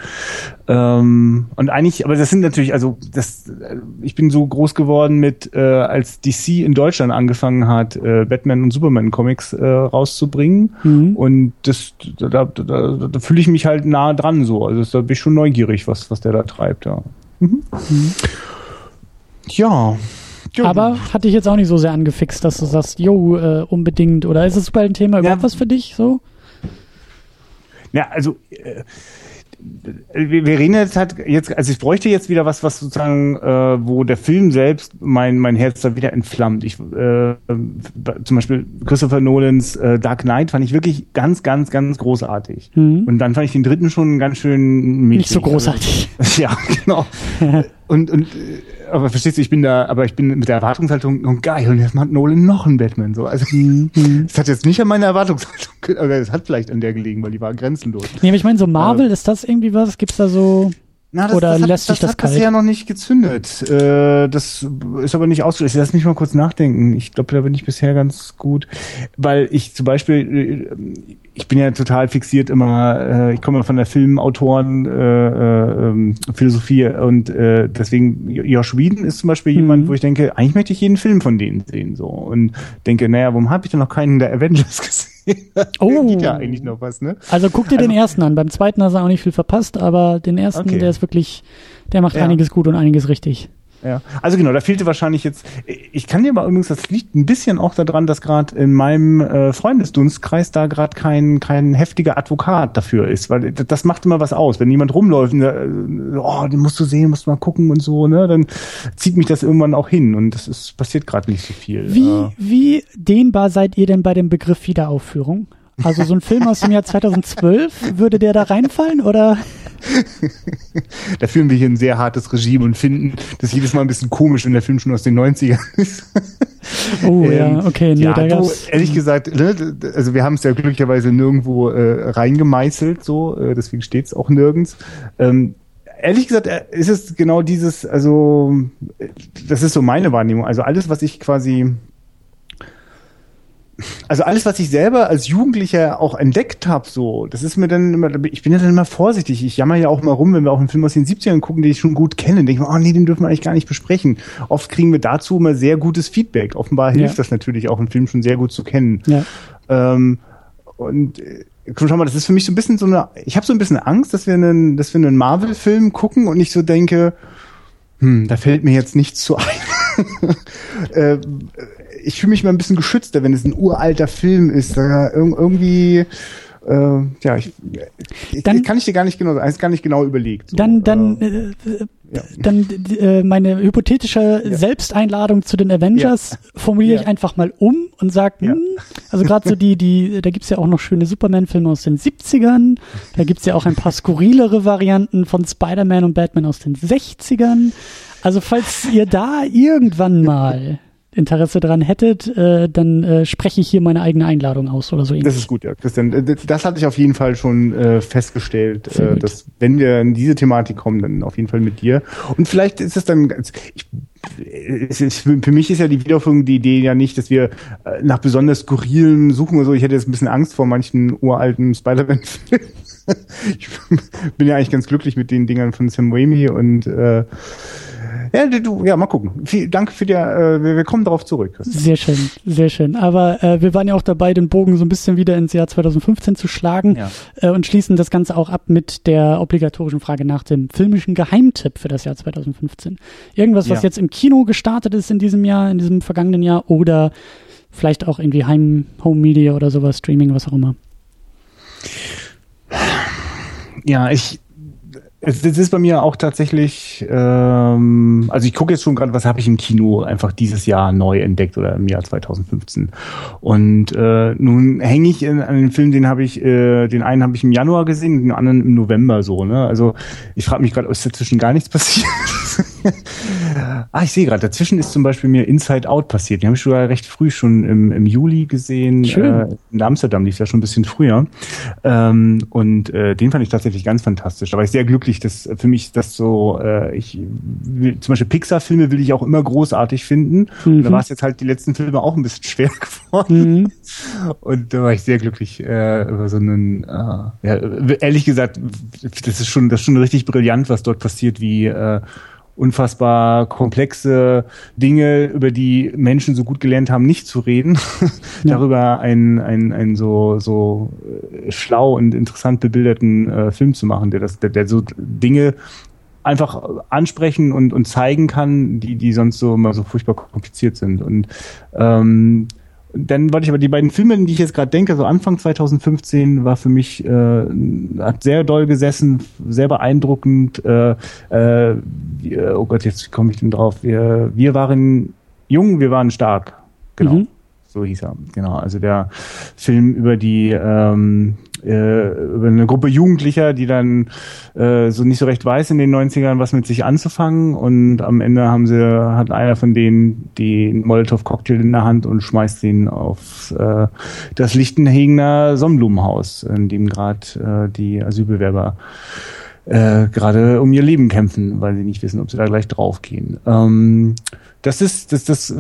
Ähm, und eigentlich, aber das sind natürlich, also das, äh, ich bin so groß geworden mit, äh, als DC in Deutschland angefangen hat, äh, Batman und Superman Comics äh, rauszubringen. Mhm. Und das, da, da, da, da fühle ich mich halt nah dran so. Also da bin ich schon neugierig, was, was der da treibt, ja. Mhm. Mhm. Ja. Jo. Aber hat dich jetzt auch nicht so sehr angefixt, dass du sagst, jo, äh, unbedingt. Oder ist es super ein Thema überhaupt ja. was für dich so? Ja, also äh, reden jetzt halt jetzt, also ich bräuchte jetzt wieder was, was sozusagen, äh, wo der Film selbst mein mein Herz da wieder entflammt. Ich äh, zum Beispiel Christopher Nolans äh, Dark Knight fand ich wirklich ganz, ganz, ganz großartig. Mhm. Und dann fand ich den dritten schon ganz schön mächtig. Nicht so großartig. Also, [LAUGHS] ja, genau. [LAUGHS] und und äh, aber verstehst du, ich bin da, aber ich bin mit der Erwartungshaltung, oh geil, und jetzt macht Nolan noch einen Batman, so. Also, mhm. das hat jetzt nicht an meiner Erwartungshaltung, oder es hat vielleicht an der gelegen, weil die war grenzenlos. Nee, aber ich meine, so Marvel, äh, ist das irgendwie was? Gibt's da so, na, das, Oder das lässt sich das, das hat kalt? bisher noch nicht gezündet. Äh, das ist aber nicht ausgeschlossen. Lass mich mal kurz nachdenken. Ich glaube, da bin ich bisher ganz gut, weil ich zum Beispiel, äh, ich bin ja total fixiert immer. Äh, ich komme von der Filmautoren äh, äh, ähm, Philosophie und äh, deswegen Josh Whedon ist zum Beispiel mhm. jemand, wo ich denke, eigentlich möchte ich jeden Film von denen sehen so und denke, naja, warum habe ich denn noch keinen der Avengers [LAUGHS] gesehen? Oh. Geht ja eigentlich noch was, ne? Also guck dir also, den ersten an. Beim zweiten hast du auch nicht viel verpasst, aber den ersten, okay. der ist wirklich, der macht ja. einiges gut und einiges richtig. Ja, also genau, da fehlte wahrscheinlich jetzt. Ich kann dir aber übrigens, das liegt ein bisschen auch daran, dass gerade in meinem äh, Freundesdunstkreis da gerade kein kein heftiger Advokat dafür ist, weil das macht immer was aus. Wenn jemand rumläuft, und, äh, oh, den musst du sehen, musst du mal gucken und so, ne, dann zieht mich das irgendwann auch hin und das ist passiert gerade nicht so viel. Wie äh, wie dehnbar seid ihr denn bei dem Begriff Wiederaufführung? Also so ein Film aus dem Jahr 2012, würde der da reinfallen oder? [LAUGHS] da führen wir hier ein sehr hartes Regime und finden das jedes Mal ein bisschen komisch, wenn der Film schon aus den 90ern ist. Oh ähm, ja, okay. Nee, ja, da du, ehrlich gesagt, ne, also wir haben es ja glücklicherweise nirgendwo äh, reingemeißelt, so, äh, deswegen steht es auch nirgends. Ähm, ehrlich gesagt äh, ist es genau dieses, also das ist so meine Wahrnehmung. Also alles, was ich quasi also alles, was ich selber als Jugendlicher auch entdeckt habe, so, das ist mir dann immer, ich bin ja dann immer vorsichtig. Ich jammer ja auch mal rum, wenn wir auch einen Film aus den 70ern gucken, den ich schon gut kenne, denke ich mir, oh nee, den dürfen wir eigentlich gar nicht besprechen. Oft kriegen wir dazu immer sehr gutes Feedback. Offenbar hilft ja. das natürlich auch, einen Film schon sehr gut zu kennen. Ja. Ähm, und äh, schau mal, das ist für mich so ein bisschen so eine, ich habe so ein bisschen Angst, dass wir einen, dass wir einen Marvel-Film gucken und ich so denke, hm, da fällt mir jetzt nichts zu ein. [LAUGHS] äh, ich fühle mich mal ein bisschen geschützter, wenn es ein uralter Film ist. Da irgendwie äh, ja, ich, dann, kann ich dir gar nicht genau, ist gar nicht genau überlegt. So. Dann, dann, äh, äh, ja. dann äh, meine hypothetische ja. Selbsteinladung zu den Avengers ja. formuliere ich einfach mal um und sage, hm, also gerade so die, die, da gibt's ja auch noch schöne Superman-Filme aus den 70ern, da gibt's ja auch ein paar skurrilere Varianten von Spider-Man und Batman aus den 60ern. Also falls ihr da irgendwann mal [LAUGHS] Interesse daran hättet, äh, dann äh, spreche ich hier meine eigene Einladung aus oder so ähnlich. Das ist gut, ja, Christian. Äh, das hatte ich auf jeden Fall schon äh, festgestellt, äh, dass wenn wir in diese Thematik kommen, dann auf jeden Fall mit dir. Und vielleicht ist es dann, ich, ist, für mich ist ja die Wiederführung die Idee ja nicht, dass wir äh, nach besonders skurrilen suchen oder so. Ich hätte jetzt ein bisschen Angst vor manchen uralten Spider-Man-Filmen. [LAUGHS] ich bin ja eigentlich ganz glücklich mit den Dingern von Sam Raimi und äh, ja, du, ja, mal gucken. Viel, danke für die, äh, wir, wir kommen darauf zurück. Christian. Sehr schön, sehr schön. Aber äh, wir waren ja auch dabei, den Bogen so ein bisschen wieder ins Jahr 2015 zu schlagen ja. äh, und schließen das Ganze auch ab mit der obligatorischen Frage nach dem filmischen Geheimtipp für das Jahr 2015. Irgendwas, was ja. jetzt im Kino gestartet ist in diesem Jahr, in diesem vergangenen Jahr oder vielleicht auch irgendwie Heim, Home Media oder sowas, Streaming, was auch immer. Ja, ich, es, das ist bei mir auch tatsächlich, ähm, also ich gucke jetzt schon gerade, was habe ich im Kino einfach dieses Jahr neu entdeckt oder im Jahr 2015. Und äh, nun hänge ich in, an den Film, den habe ich, äh, den einen habe ich im Januar gesehen, den anderen im November so. Ne? Also ich frage mich gerade, ist dazwischen gar nichts [LAUGHS] passiert? [LAUGHS] ah, ich sehe gerade, dazwischen ist zum Beispiel mir Inside Out passiert. Den habe ich sogar recht früh schon im, im Juli gesehen. Schön. Äh, in Amsterdam lief ja schon ein bisschen früher. Ähm, und äh, den fand ich tatsächlich ganz fantastisch. Da war ich sehr glücklich, dass für mich das so, äh, ich will, zum Beispiel Pixar-Filme will ich auch immer großartig finden. Mhm. Und da war es jetzt halt die letzten Filme auch ein bisschen schwer [LAUGHS] geworden. Mhm. Und da war ich sehr glücklich äh, über so einen, äh, ja, ehrlich gesagt, das ist schon, das ist schon richtig brillant, was dort passiert, wie äh, unfassbar komplexe Dinge, über die Menschen so gut gelernt haben, nicht zu reden, [LAUGHS] ja. darüber einen, einen, einen so, so äh, schlau und interessant bebilderten äh, Film zu machen, der das, der, der so Dinge einfach ansprechen und, und zeigen kann, die, die sonst so immer so furchtbar kompliziert sind. Und ähm, dann wollte ich aber die beiden Filme, die ich jetzt gerade denke, so Anfang 2015 war für mich, äh, hat sehr doll gesessen, sehr beeindruckend. Äh, äh, oh Gott, jetzt komme ich denn drauf. Wir, wir waren jung, wir waren stark. Genau. Mhm. So hieß er. Genau. Also der Film über die ähm, äh, über eine Gruppe Jugendlicher, die dann äh, so nicht so recht weiß in den 90ern, was mit sich anzufangen. Und am Ende haben sie, hat einer von denen den Molotow-Cocktail in der Hand und schmeißt ihn auf äh, das Lichtenhegener Sonnenblumenhaus, in dem gerade äh, die Asylbewerber äh, gerade um ihr Leben kämpfen, weil sie nicht wissen, ob sie da gleich draufgehen. Ähm, das ist, das, das,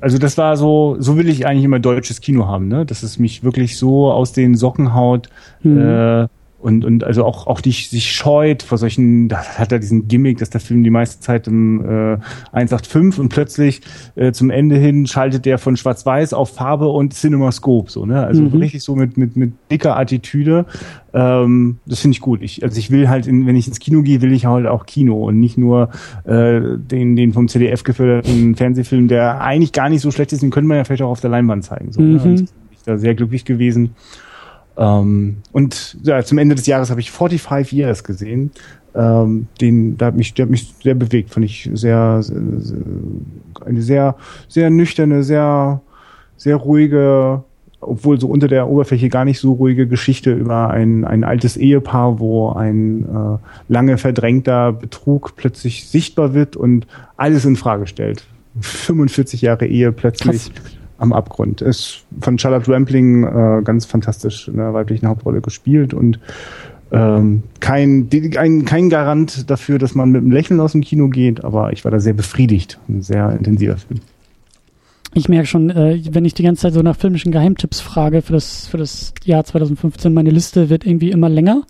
also das war so, so will ich eigentlich immer deutsches Kino haben, ne? Dass es mich wirklich so aus den Socken haut, mhm. äh, und, und also auch, auch dich sich scheut vor solchen, das hat er diesen Gimmick, dass der Film die meiste Zeit im äh, 185 und plötzlich äh, zum Ende hin schaltet der von Schwarz-Weiß auf Farbe und Cinemascope, so, ne? Also mhm. richtig so mit, mit, mit dicker Attitüde. Ähm, das finde ich gut. Ich, also ich will halt, in, wenn ich ins Kino gehe, will ich halt auch Kino und nicht nur äh, den, den vom CDF geförderten Fernsehfilm, der eigentlich gar nicht so schlecht ist, den könnte man ja vielleicht auch auf der Leinwand zeigen. So, ne? mhm. ne? Und ich bin da sehr glücklich gewesen. Ähm, und ja, zum Ende des Jahres habe ich 45 Years gesehen. Ähm, den, da hat mich, der hat mich sehr bewegt, fand ich sehr, sehr, eine sehr, sehr nüchterne, sehr, sehr ruhige, obwohl so unter der Oberfläche gar nicht so ruhige Geschichte über ein, ein altes Ehepaar, wo ein äh, lange verdrängter Betrug plötzlich sichtbar wird und alles in Frage stellt. 45 Jahre Ehe plötzlich Krass am Abgrund. Ist von Charlotte Rampling äh, ganz fantastisch in der weiblichen Hauptrolle gespielt und ähm, kein, ein, kein Garant dafür, dass man mit einem Lächeln aus dem Kino geht, aber ich war da sehr befriedigt. Ein sehr intensiver Film. Ich merke schon, äh, wenn ich die ganze Zeit so nach filmischen Geheimtipps frage für das, für das Jahr 2015, meine Liste wird irgendwie immer länger.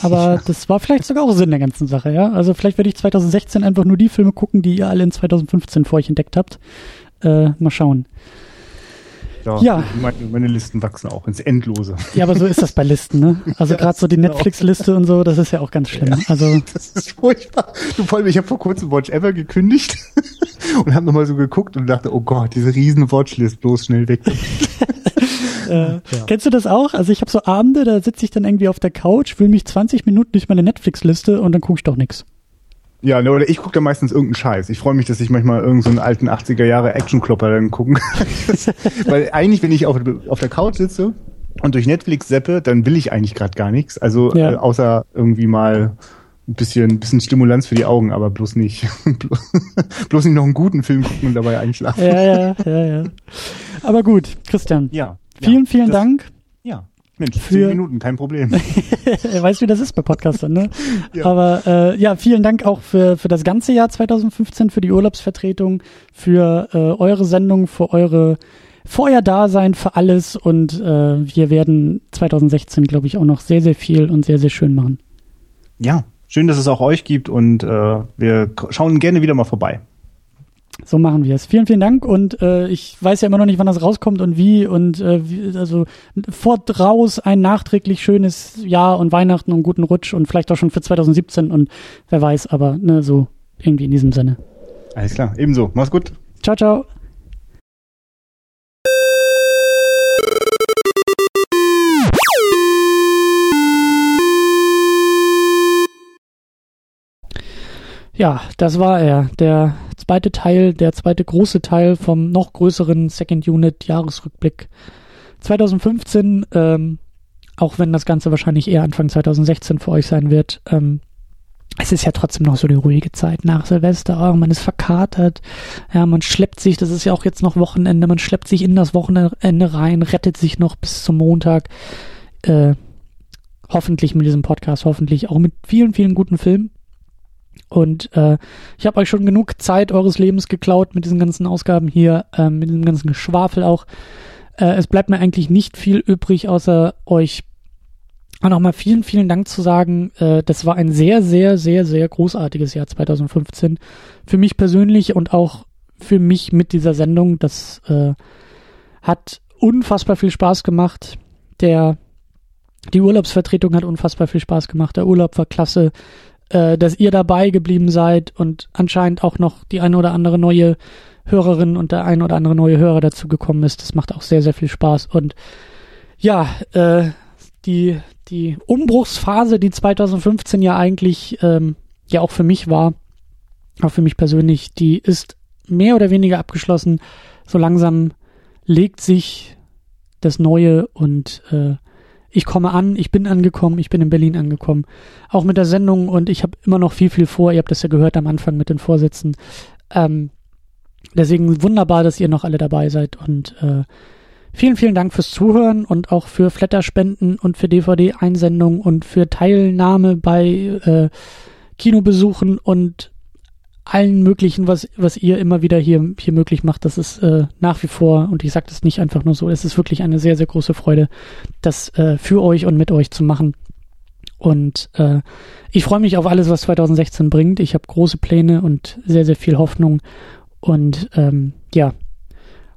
Aber ja. das war vielleicht sogar auch Sinn der ganzen Sache, ja. Also vielleicht werde ich 2016 einfach nur die Filme gucken, die ihr alle in 2015 vor euch entdeckt habt. Äh, mal schauen. Ja, ja. Meine, meine, Listen wachsen auch ins Endlose. Ja, aber so ist das bei Listen, ne? Also ja, gerade so die Netflix-Liste und so, das ist ja auch ganz schlimm. Ja, also [LAUGHS] das ist furchtbar. Du, vor allem, ich habe vor kurzem Watch Ever gekündigt. [LAUGHS] und habe nochmal so geguckt und dachte, oh Gott, diese riesen Watchlist bloß schnell weg. [LAUGHS] äh, ja. Kennst du das auch? Also ich habe so Abende, da sitze ich dann irgendwie auf der Couch, fühle mich 20 Minuten durch meine Netflix-Liste und dann gucke ich doch nichts. Ja, ne, oder ich gucke da meistens irgendeinen Scheiß. Ich freue mich, dass ich manchmal irgendeinen so alten 80er Jahre Actionklopper dann gucken kann. [LAUGHS] Weil eigentlich, wenn ich auf, auf der Couch sitze und durch Netflix seppe, dann will ich eigentlich gerade gar nichts. Also ja. äh, außer irgendwie mal ein bisschen, bisschen Stimulanz für die Augen, aber bloß nicht, [LAUGHS] [LAUGHS] bloß nicht noch einen guten Film gucken und dabei einschlafen. Ja, ja, ja, ja. Aber gut, Christian. Ja. Vielen, vielen das, Dank. Ja. Mensch, für, zehn Minuten, kein Problem. [LAUGHS] er weiß, wie das ist bei Podcastern, ne? [LAUGHS] ja. Aber äh, ja, vielen Dank auch für, für das ganze Jahr 2015, für die Urlaubsvertretung, für äh, eure Sendung, für eure für euer Dasein, für alles und äh, wir werden 2016, glaube ich, auch noch sehr, sehr viel und sehr, sehr schön machen. Ja, schön, dass es auch euch gibt und äh, wir schauen gerne wieder mal vorbei. So machen wir es. Vielen, vielen Dank und äh, ich weiß ja immer noch nicht, wann das rauskommt und wie und äh, wie, also fort raus ein nachträglich schönes Jahr und Weihnachten und guten Rutsch und vielleicht auch schon für 2017 und wer weiß, aber ne, so irgendwie in diesem Sinne. Alles klar, ebenso. Mach's gut. Ciao, ciao. Ja, das war er. Der zweite Teil, der zweite große Teil vom noch größeren Second Unit Jahresrückblick 2015. Ähm, auch wenn das Ganze wahrscheinlich eher Anfang 2016 für euch sein wird. Ähm, es ist ja trotzdem noch so die ruhige Zeit nach Silvester. Oh, man ist verkatert. Ja, man schleppt sich, das ist ja auch jetzt noch Wochenende, man schleppt sich in das Wochenende rein, rettet sich noch bis zum Montag. Äh, hoffentlich mit diesem Podcast, hoffentlich auch mit vielen, vielen guten Filmen. Und äh, ich habe euch schon genug Zeit eures Lebens geklaut mit diesen ganzen Ausgaben hier, äh, mit diesem ganzen Geschwafel auch. Äh, es bleibt mir eigentlich nicht viel übrig, außer euch nochmal vielen, vielen Dank zu sagen. Äh, das war ein sehr, sehr, sehr, sehr großartiges Jahr 2015. Für mich persönlich und auch für mich mit dieser Sendung. Das äh, hat unfassbar viel Spaß gemacht. Der die Urlaubsvertretung hat unfassbar viel Spaß gemacht. Der Urlaub war klasse äh, dass ihr dabei geblieben seid und anscheinend auch noch die eine oder andere neue Hörerin und der ein oder andere neue Hörer dazu gekommen ist. Das macht auch sehr, sehr viel Spaß. Und ja, äh, die, die Umbruchsphase, die 2015 ja eigentlich ähm, ja auch für mich war, auch für mich persönlich, die ist mehr oder weniger abgeschlossen. So langsam legt sich das Neue und äh, ich komme an, ich bin angekommen, ich bin in Berlin angekommen. Auch mit der Sendung und ich habe immer noch viel, viel vor. Ihr habt das ja gehört am Anfang mit den Vorsitzen. Ähm, deswegen wunderbar, dass ihr noch alle dabei seid und äh, vielen, vielen Dank fürs Zuhören und auch für Flatterspenden und für DVD-Einsendungen und für Teilnahme bei äh, Kinobesuchen und allen möglichen, was, was ihr immer wieder hier, hier möglich macht. Das ist äh, nach wie vor, und ich sage das nicht einfach nur so, es ist wirklich eine sehr, sehr große Freude, das äh, für euch und mit euch zu machen. Und äh, ich freue mich auf alles, was 2016 bringt. Ich habe große Pläne und sehr, sehr viel Hoffnung. Und ähm, ja,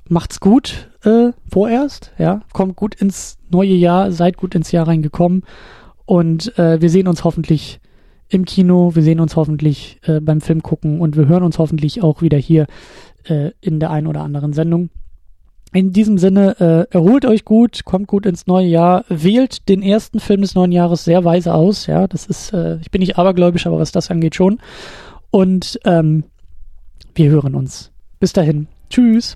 macht's gut äh, vorerst. Ja, kommt gut ins neue Jahr, seid gut ins Jahr reingekommen. Und äh, wir sehen uns hoffentlich im Kino. Wir sehen uns hoffentlich äh, beim Film gucken und wir hören uns hoffentlich auch wieder hier äh, in der einen oder anderen Sendung. In diesem Sinne, äh, erholt euch gut, kommt gut ins neue Jahr, wählt den ersten Film des neuen Jahres sehr weise aus. Ja, das ist, äh, ich bin nicht abergläubisch, aber was das angeht schon. Und ähm, wir hören uns. Bis dahin. Tschüss.